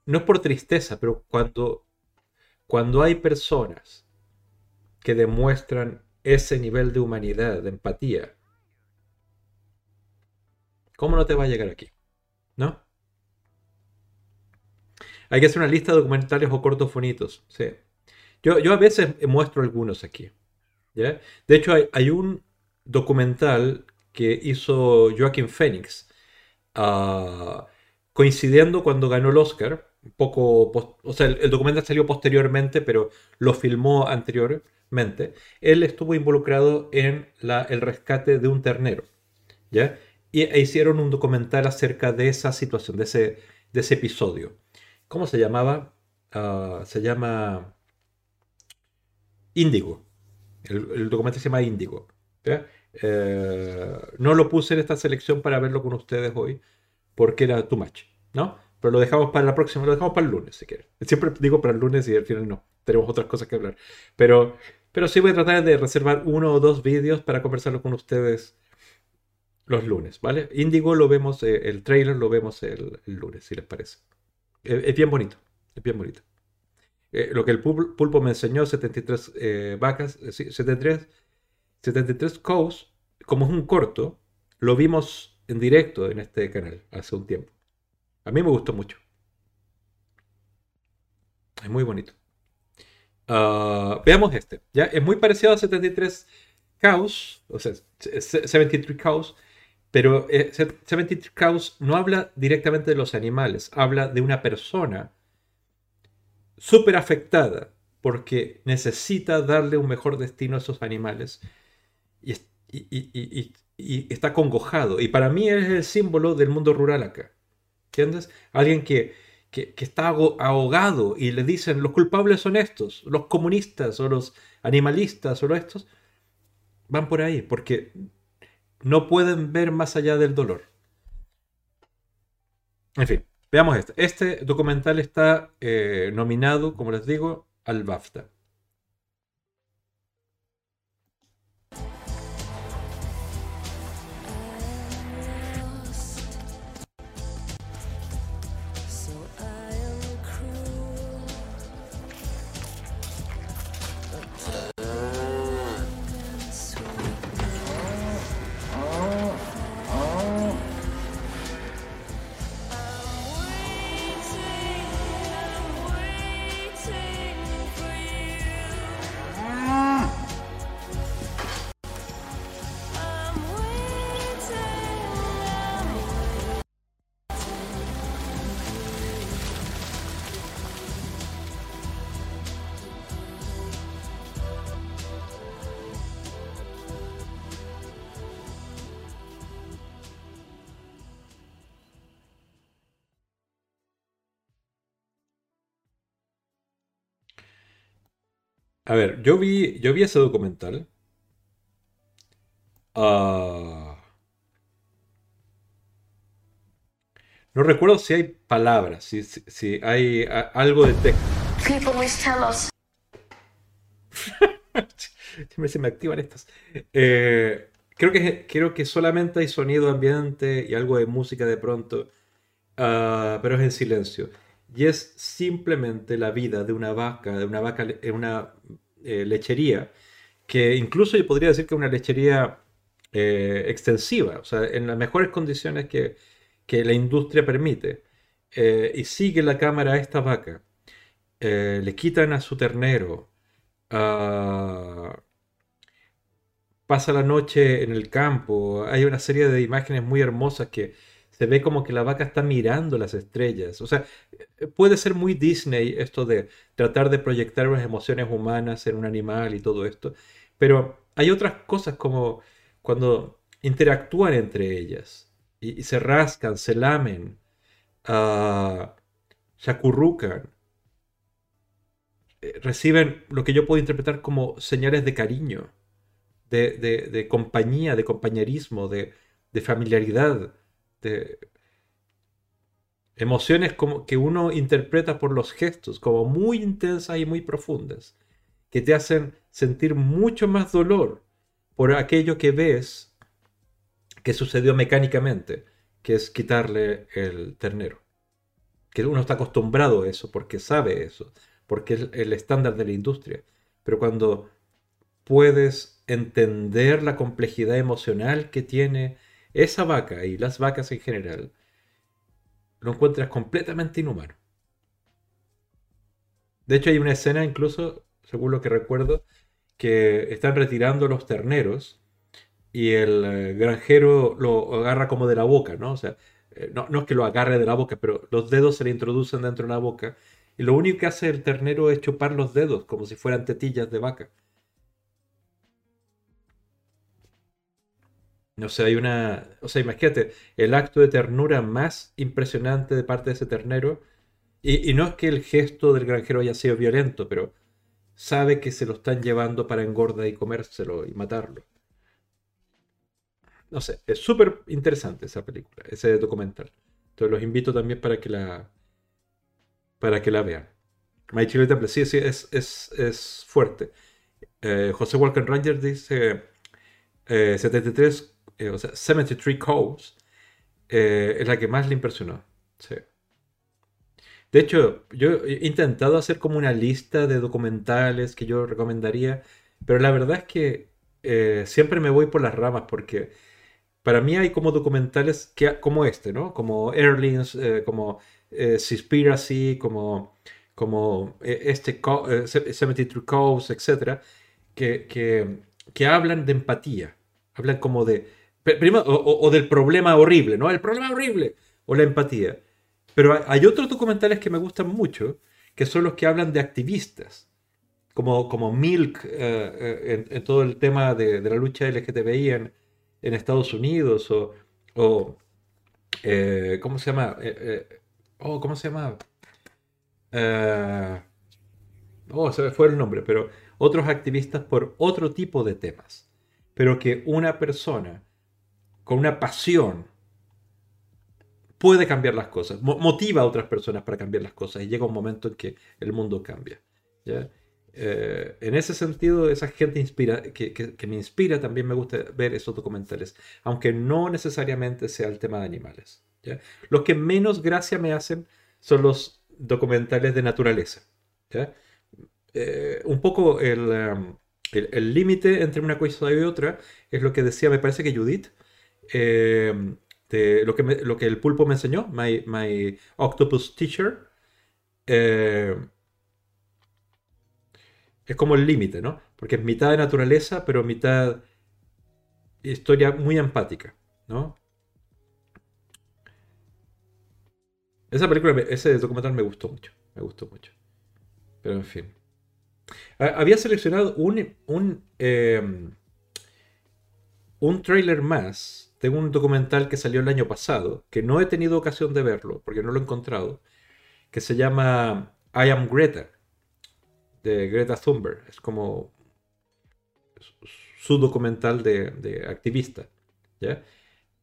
no es por tristeza, pero cuando, cuando hay personas que demuestran ese nivel de humanidad, de empatía, ¿cómo no te va a llegar aquí? ¿No? Hay que hacer una lista de documentales o cortos bonitos. Sí. Yo, yo a veces muestro algunos aquí. ¿ya? De hecho, hay, un documental que hizo Joaquín Phoenix, ah, coincidiendo cuando ganó el Oscar. Poco, o sea, el, el, documental salió posteriormente, pero lo filmó anterior él estuvo involucrado en el rescate de un ternero. ¿ya? Y e hicieron un documental acerca de esa situación, de ese, de ese episodio. ¿Cómo se llamaba? Ah, se llama Índigo. El, documental se llama Índigo. Eh, no lo puse en esta selección para verlo con ustedes hoy porque era too much, ¿no? Pero lo dejamos para la próxima, lo dejamos para el lunes si quieren. Siempre digo para el lunes y al final no, tenemos otras cosas que hablar. Pero, pero sí voy a tratar de reservar uno o dos vídeos para conversarlo con ustedes los lunes, ¿vale? Índigo lo vemos, eh, el trailer lo vemos el, lunes, si les parece. Eh, es bien bonito, es bien bonito. Eh, lo que el pul- pulpo me enseñó, 73 eh, vacas, eh, sí, 73, 73 cows, como es un corto, lo vimos en directo en este canal hace un tiempo. A mí me gustó mucho. Es muy bonito. Ah, veamos este. ¿ya? Es muy parecido a 73 cows, o sea, se- se- 73 cows, pero eh, se- 73 cows no habla directamente de los animales, habla de una persona súper afectada porque necesita darle un mejor destino a esos animales y, es- y- y- y- y- y está congojado. Y para mí es el símbolo del mundo rural acá. ¿Entiendes? Alguien que, que, está ahogado y le dicen los culpables son estos, los comunistas o los animalistas o estos, van por ahí porque no pueden ver más allá del dolor. En fin, veamos este. Este documental está eh, nominado, como les digo, al BAFTA. A ver, yo vi, yo vi ese documental. Ah, no recuerdo si hay palabras, si, si- si hay a- algo de texto. People always tell us. Siempre se me activan estas. Eh, creo que, creo que solamente hay sonido ambiente y algo de música de pronto, ah, pero es en silencio. Y es simplemente la vida de una vaca, de una vaca una eh, lechería, que incluso yo podría decir que es una lechería eh, extensiva, o sea, en las mejores condiciones que, la industria permite. Eh, y sigue la cámara a esta vaca. Le quitan a su ternero. pasa la noche en el campo. Hay una serie de imágenes muy hermosas que se ve como que la vaca está mirando las estrellas. O sea, eh, puede ser muy Disney esto de tratar de proyectar unas emociones humanas en un animal y todo esto. Pero hay otras cosas como cuando interactúan entre ellas y, y se rascan, se lamen, ah, se acurrucan eh, reciben lo que yo puedo interpretar como señales de cariño, de, de- de compañía, de compañerismo, de, de familiaridad, de emociones como que uno interpreta por los gestos, como muy intensas y muy profundas, que te hacen sentir mucho más dolor por aquello que ves que sucedió mecánicamente, que es quitarle el ternero que uno está acostumbrado a eso, porque sabe eso, porque es el estándar de la industria. Pero cuando puedes entender la complejidad emocional que tiene esa vaca y las vacas en general, lo encuentras completamente inhumano. De hecho, hay una escena incluso, según lo que recuerdo, que están retirando los terneros y el eh, granjero lo agarra como de la boca, ¿no? O sea, eh, no, no es que lo agarre de la boca, pero los dedos se le introducen dentro de la boca y lo único que hace el ternero es chupar los dedos como si fueran tetillas de vaca. No sé, hay una. O sea, imagínate, el acto de ternura más impresionante de parte de ese ternero. Y, y no es que el gesto del granjero haya sido violento, pero sabe que se lo están llevando para engorda y comérselo y matarlo. No sé, es súper interesante esa película, ese documental. Entonces los invito también para que la, para que la vean. My Chile Temple, sí, sí, es, es, es fuerte. Eh, José Walker Ranger dice eh, 73, eh, o sea, 73 Cows eh, es la que más le impresionó. Sí. De hecho, yo he intentado hacer como una lista de documentales que yo recomendaría, pero la verdad es que eh, siempre me voy por las ramas porque para mí hay como documentales que, como este, ¿no? Como Airlines, eh, como eh, como, como eh, este Co- eh, Se- 73 Cows, etc., que, que, que hablan de empatía, hablan como de, primero, o, del problema horrible, ¿no? El problema horrible, o la empatía. Pero hay- otros documentales que me gustan mucho, que son los que hablan de activistas, como, como Milk, eh, eh, en, todo el tema de, de la lucha LGTBI en, en Estados Unidos, o, o, eh, ¿cómo se llama? Eh, oh, ¿cómo se llama? Oh, se me fue el nombre, pero otros activistas por otro tipo de temas, pero que una persona con una pasión puede cambiar las cosas, mo- motiva a otras personas para cambiar las cosas y llega un momento en que el mundo cambia. ¿ya? Eh, en ese sentido, esa gente inspira, que, que- que me inspira, también me gusta ver esos documentales, aunque no necesariamente sea el tema de animales. ¿ya? Los que menos gracia me hacen son los documentales de naturaleza. ¿ya? Eh, un poco el um, el- límite entre una cosa y otra es lo que decía, me parece que Judith, de lo que, lo que el pulpo me enseñó, my, my octopus teacher, eh, es como el límite, ¿no? Porque es mitad de naturaleza, pero mitad historia muy empática, ¿no? Esa película, ese documental me gustó mucho, me gustó mucho. Pero en fin. Ha- Había seleccionado un, un, eh, un trailer más de un documental que salió el año pasado, que no he tenido ocasión de verlo, porque no lo he encontrado, que se llama I Am Greta, de Greta Thunberg. Es como su documental de, activista. ¿ya?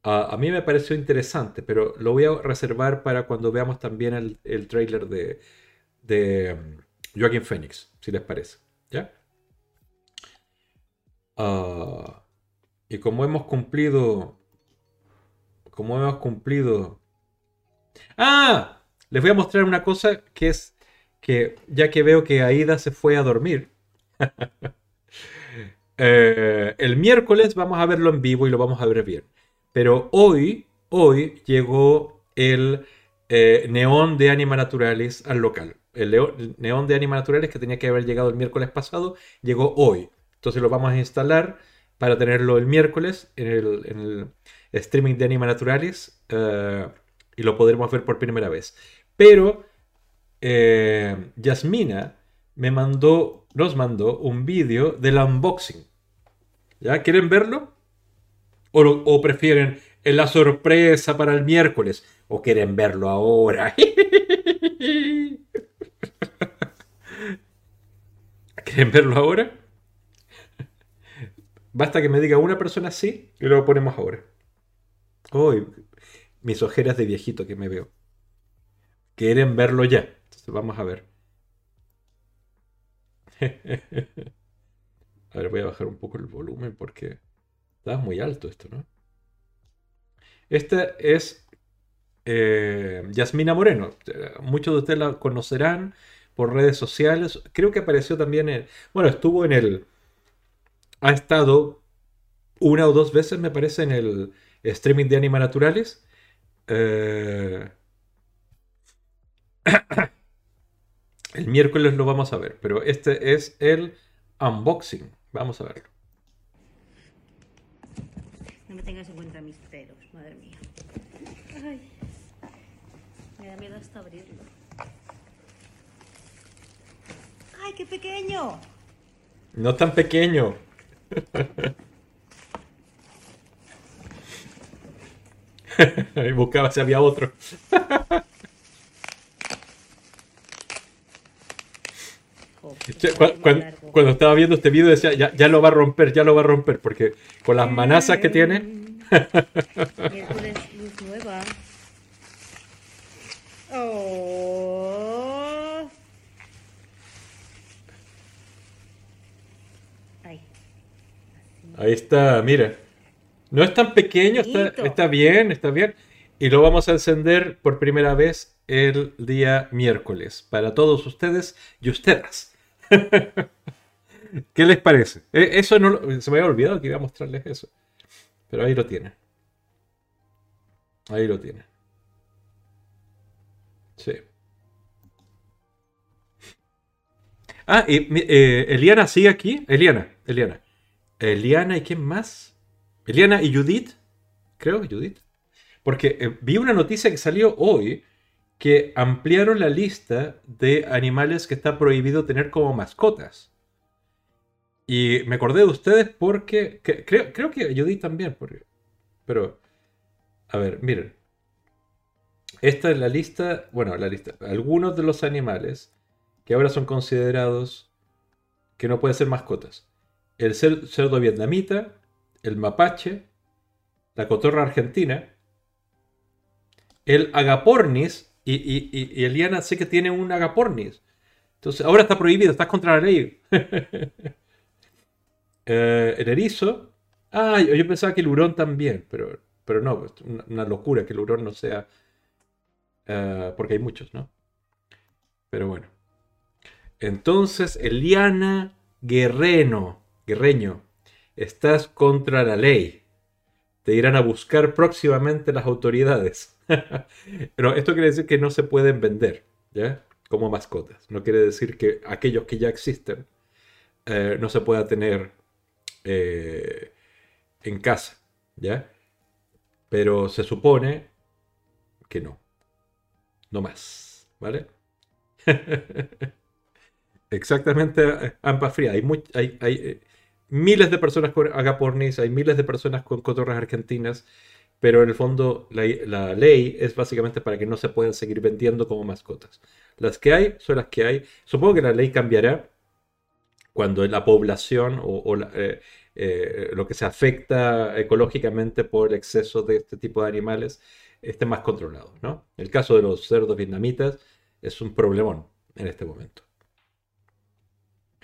A, mí me pareció interesante, pero lo voy a reservar para cuando veamos también el, el trailer de, um, Joaquin Phoenix, si les parece. ¿Ya? Ah, y como hemos cumplido. Como hemos cumplido. ¡Ah! Les voy a mostrar una cosa que es que ya que veo que Aida se fue a dormir. eh, el miércoles vamos a verlo en vivo y lo vamos a ver bien. Pero hoy, hoy llegó el eh, neón de Anima Naturalis al local. El, neón de Anima Naturalis que tenía que haber llegado el miércoles pasado, llegó hoy. Entonces lo vamos a instalar para tenerlo el miércoles en el streaming de Anima Naturalis eh, y lo podremos ver por primera vez. Pero eh, Yasmina me mandó, nos mandó un vídeo del unboxing. ¿Ya? ¿Quieren verlo? ¿O, prefieren en la sorpresa para el miércoles? ¿O quieren verlo ahora? ¿Quieren verlo ahora? Basta que me diga una persona sí y lo ponemos ahora. Uy, mis ojeras de viejito que me veo. Quieren verlo ya. Entonces vamos a ver. A ver, voy a bajar un poco el volumen porque está muy alto esto, ¿no? Esta es eh, Yasmina Moreno. Muchos de ustedes la conocerán por redes sociales. Creo que apareció también en... Bueno, estuvo en el... Ha estado una o dos veces, me parece, en el streaming de Anima Naturales. Eh, El miércoles lo vamos a ver, pero este es el unboxing. Vamos a verlo. No me tengas en cuenta mis pelos, madre mía. Ay, me da miedo hasta abrirlo. ¡Ay, qué pequeño! No tan pequeño. y buscaba si había otro. Cuando, estaba viendo este video decía, ya, ya, lo va a romper, ya lo va a romper, porque con las manazas que tiene... Oh. Ahí está, mira. No es tan pequeño, está, está, bien, está bien. Y lo vamos a encender por primera vez el día miércoles para todos ustedes y ustedes. ¿Qué les parece? E, eso no se me había olvidado que iba a mostrarles eso. Pero ahí lo tienen. Ahí lo tienen. Sí. Ah, y, eh, Eliana sigue aquí. Eliana, Eliana. Eliana y quién más? Eliana y Judith. Creo, Judith. Porque eh, vi una noticia que salió hoy que ampliaron la lista de animales que está prohibido tener como mascotas. Y me acordé de ustedes porque creo, creo que Judith también, porque, pero a ver, miren. Esta es la lista, bueno, la lista, algunos de los animales que ahora son considerados que no pueden ser mascotas. El cerdo vietnamita, el mapache, la cotorra argentina, el agapornis, y, Eliana sé que tiene un agapornis. Entonces, ahora está prohibido, estás contra la ley. Eh, el erizo. Ah, yo pensaba que el hurón también, pero, pero no, pues, una, locura que el hurón no sea. Eh, porque hay muchos, ¿no? Pero bueno. Entonces, Eliana Guerreno, Guerreño, estás contra la ley. Te irán a buscar próximamente las autoridades. Pero esto quiere decir que no se pueden vender, ¿ya? Como mascotas. No quiere decir que aquellos que ya existen eh, no se pueda tener eh, en casa, ¿ya? Pero se supone que no. No más, ¿vale? Exactamente, eh, ambas frías. Hay, hay, miles de personas con agapornis, hay miles de personas con cotorras argentinas pero en el fondo la, ley es básicamente para que no se puedan seguir vendiendo como mascotas. Las que hay son las que hay. Supongo que la ley cambiará cuando la población o, eh, eh, lo que se afecta ecológicamente por el exceso de este tipo de animales esté más controlado. ¿no? El caso de los cerdos vietnamitas es un problemón en este momento.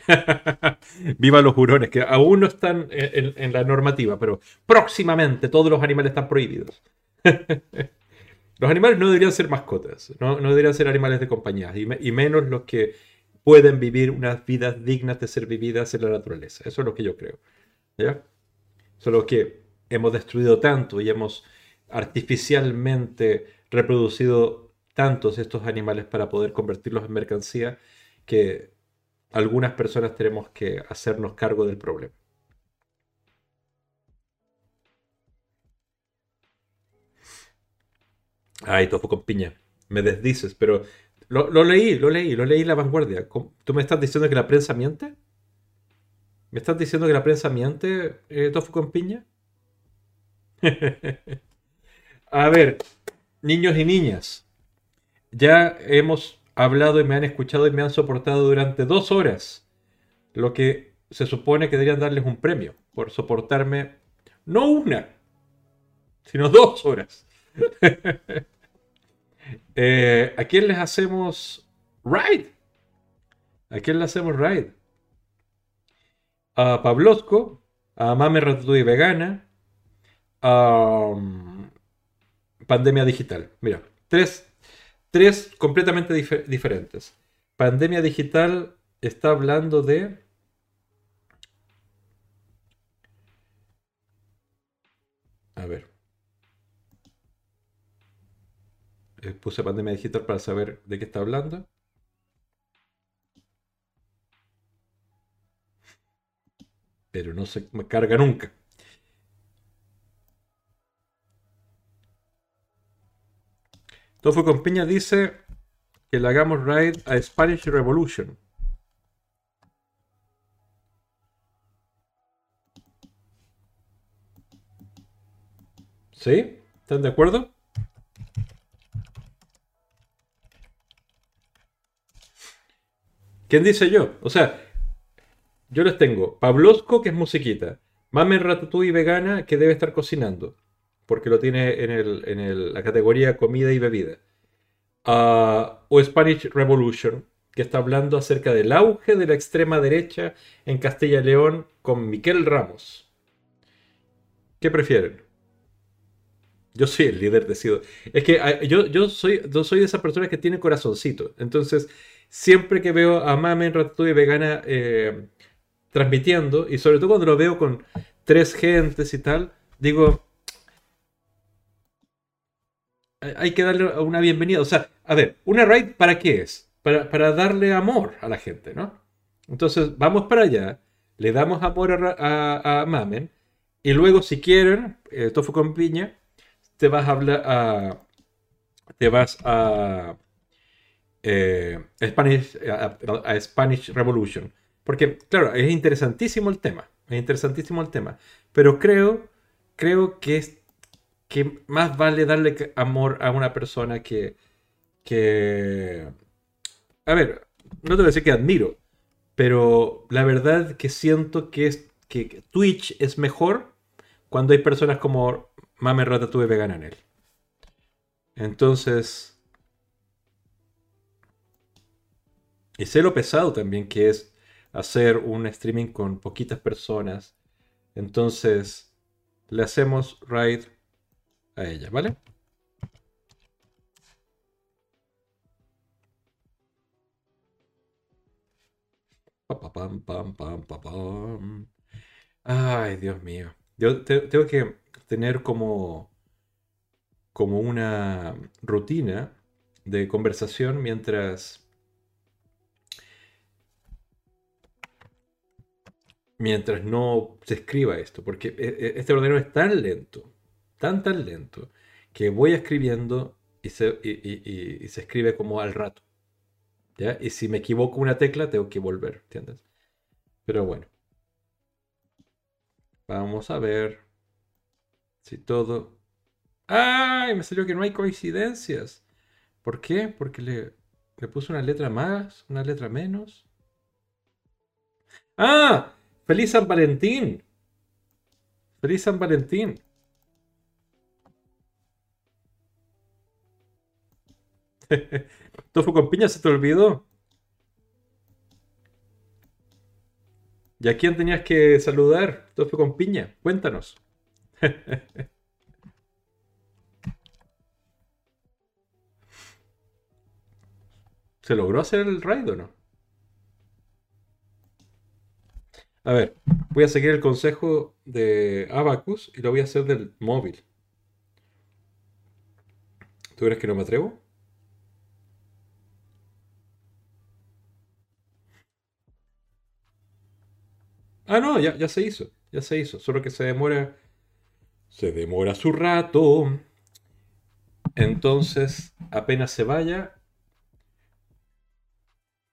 Viva los hurones, que aún no están en, la normativa, pero próximamente todos los animales están prohibidos. los animales no deberían ser mascotas, no, deberían ser animales de compañía, y, menos los que pueden vivir unas vidas dignas de ser vividas en la naturaleza. Eso es lo que yo creo. ¿ya? Solo que hemos destruido tanto y hemos artificialmente reproducido tantos estos animales para poder convertirlos en mercancía que algunas personas tenemos que hacernos cargo del problema. Ay, tofu con piña. Me desdices, pero lo, leí, lo leí, lo leí en la vanguardia. ¿Tú me estás diciendo que la prensa miente? ¿Me estás diciendo que la prensa miente, eh, tofu con piña? A ver, niños y niñas, ya hemos hablado y me han escuchado y me han soportado durante dos horas. Lo que se supone que deberían darles un premio por soportarme no una, sino dos horas. Eh, ¿A quién les hacemos ride? ¿A quién le hacemos ride? A Pablosco, a Mame Ratatouille Vegana, a um, Pandemia Digital. Mira, tres tres completamente diferentes. Pandemia digital está hablando de... A ver. Eh, puse pandemia digital para saber de qué está hablando. Pero no se me carga nunca. Tofu con Piña dice que le hagamos raid a Spanish Revolution. ¿Sí? ¿Están de acuerdo? ¿Quién dice yo? O sea, yo les tengo Pablosco, que es musiquita. Mamen Ratatouille vegana, que debe estar cocinando. Porque lo tiene en, el- en el- la categoría comida y bebida. Ah, o Spanish Revolution, que está hablando acerca del auge de la extrema derecha en Castilla y León con Miquel Ramos. ¿Qué prefieren? Yo soy el líder decido. Es que ah, yo, yo, soy, yo soy de esas personas que tiene corazoncito. Entonces, siempre que veo a Mamen Ratatouille vegana eh, transmitiendo, y sobre todo cuando lo veo con tres gentes y tal, digo, hay que darle una bienvenida. O sea, a ver, una raid ¿para qué es? Para, para darle amor a la gente, ¿no? Entonces, vamos para allá, le damos amor a, a- a Mamen, y luego, si quieren, eh, tofu con piña, te vas a hablar a. Te vas a. eh, Spanish, a, a Spanish Revolution. Porque, claro, es interesantísimo el tema. Es interesantísimo el tema. Pero creo, creo que es que más vale darle amor a una persona que. que. A ver, no te voy a decir que admiro. Pero la verdad que siento que es que Twitch es mejor cuando hay personas como Mame Ratatouille vegana en él. Entonces. Y sé lo pesado también que es hacer un streaming con poquitas personas. Entonces, le hacemos raid a ella, ¿vale? Pa, pa, pam, pam, pam, pa, pam. Ay, Dios mío. Yo te- tengo que tener como, como una rutina de conversación mientras, mientras no se escriba esto, porque e- e- este ordenador es tan lento, tan tan lento, que voy escribiendo y se, y- y- y- se escribe como al rato. ¿ya? Y si me equivoco una tecla, tengo que volver, ¿entiendes? Pero bueno. Vamos a ver si todo... ¡Ay! Me salió que no hay coincidencias. ¿Por qué? Porque le, le puse una letra más, una letra menos. ¡Ah! ¡Feliz San Valentín! ¡Feliz San Valentín! Tofu con piña se te olvidó. ¿Y a quién tenías que saludar? Tofu con piña. Cuéntanos. ¿Se logró hacer el raid o no? A ver, voy a seguir el consejo de Abacus y lo voy a hacer del móvil. ¿Tú crees que no me atrevo? Ah, no, ya, ya se hizo. Ya se hizo. Solo que se demora. Se demora su rato. Entonces, apenas se vaya,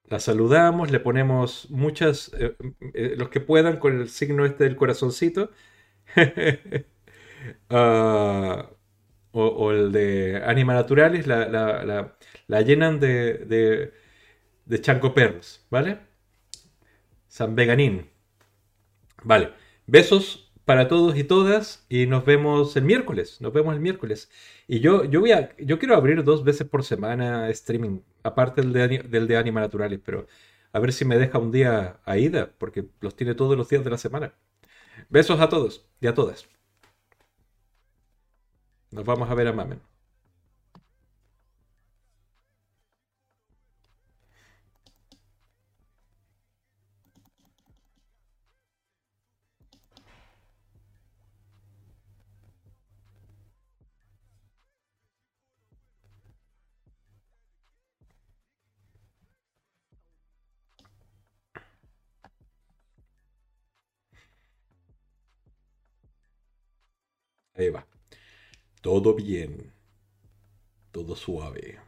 la saludamos, le ponemos muchas, eh, eh, los que puedan, con el signo este del corazoncito. Ah, o, el de Anima Naturalis, la, la- la- la llenan de, de, de chanco perros, ¿vale? San Veganín. Vale. Besos para todos y todas y nos vemos el miércoles. Nos vemos el miércoles. Y yo, yo voy a, yo quiero abrir dos veces por semana streaming, aparte del de, del de Anima Naturalis, pero a ver si me deja un día Aida, porque los tiene todos los días de la semana. Besos a todos y a todas. Nos vamos a ver a Mamen. Todo bien. Todo suave.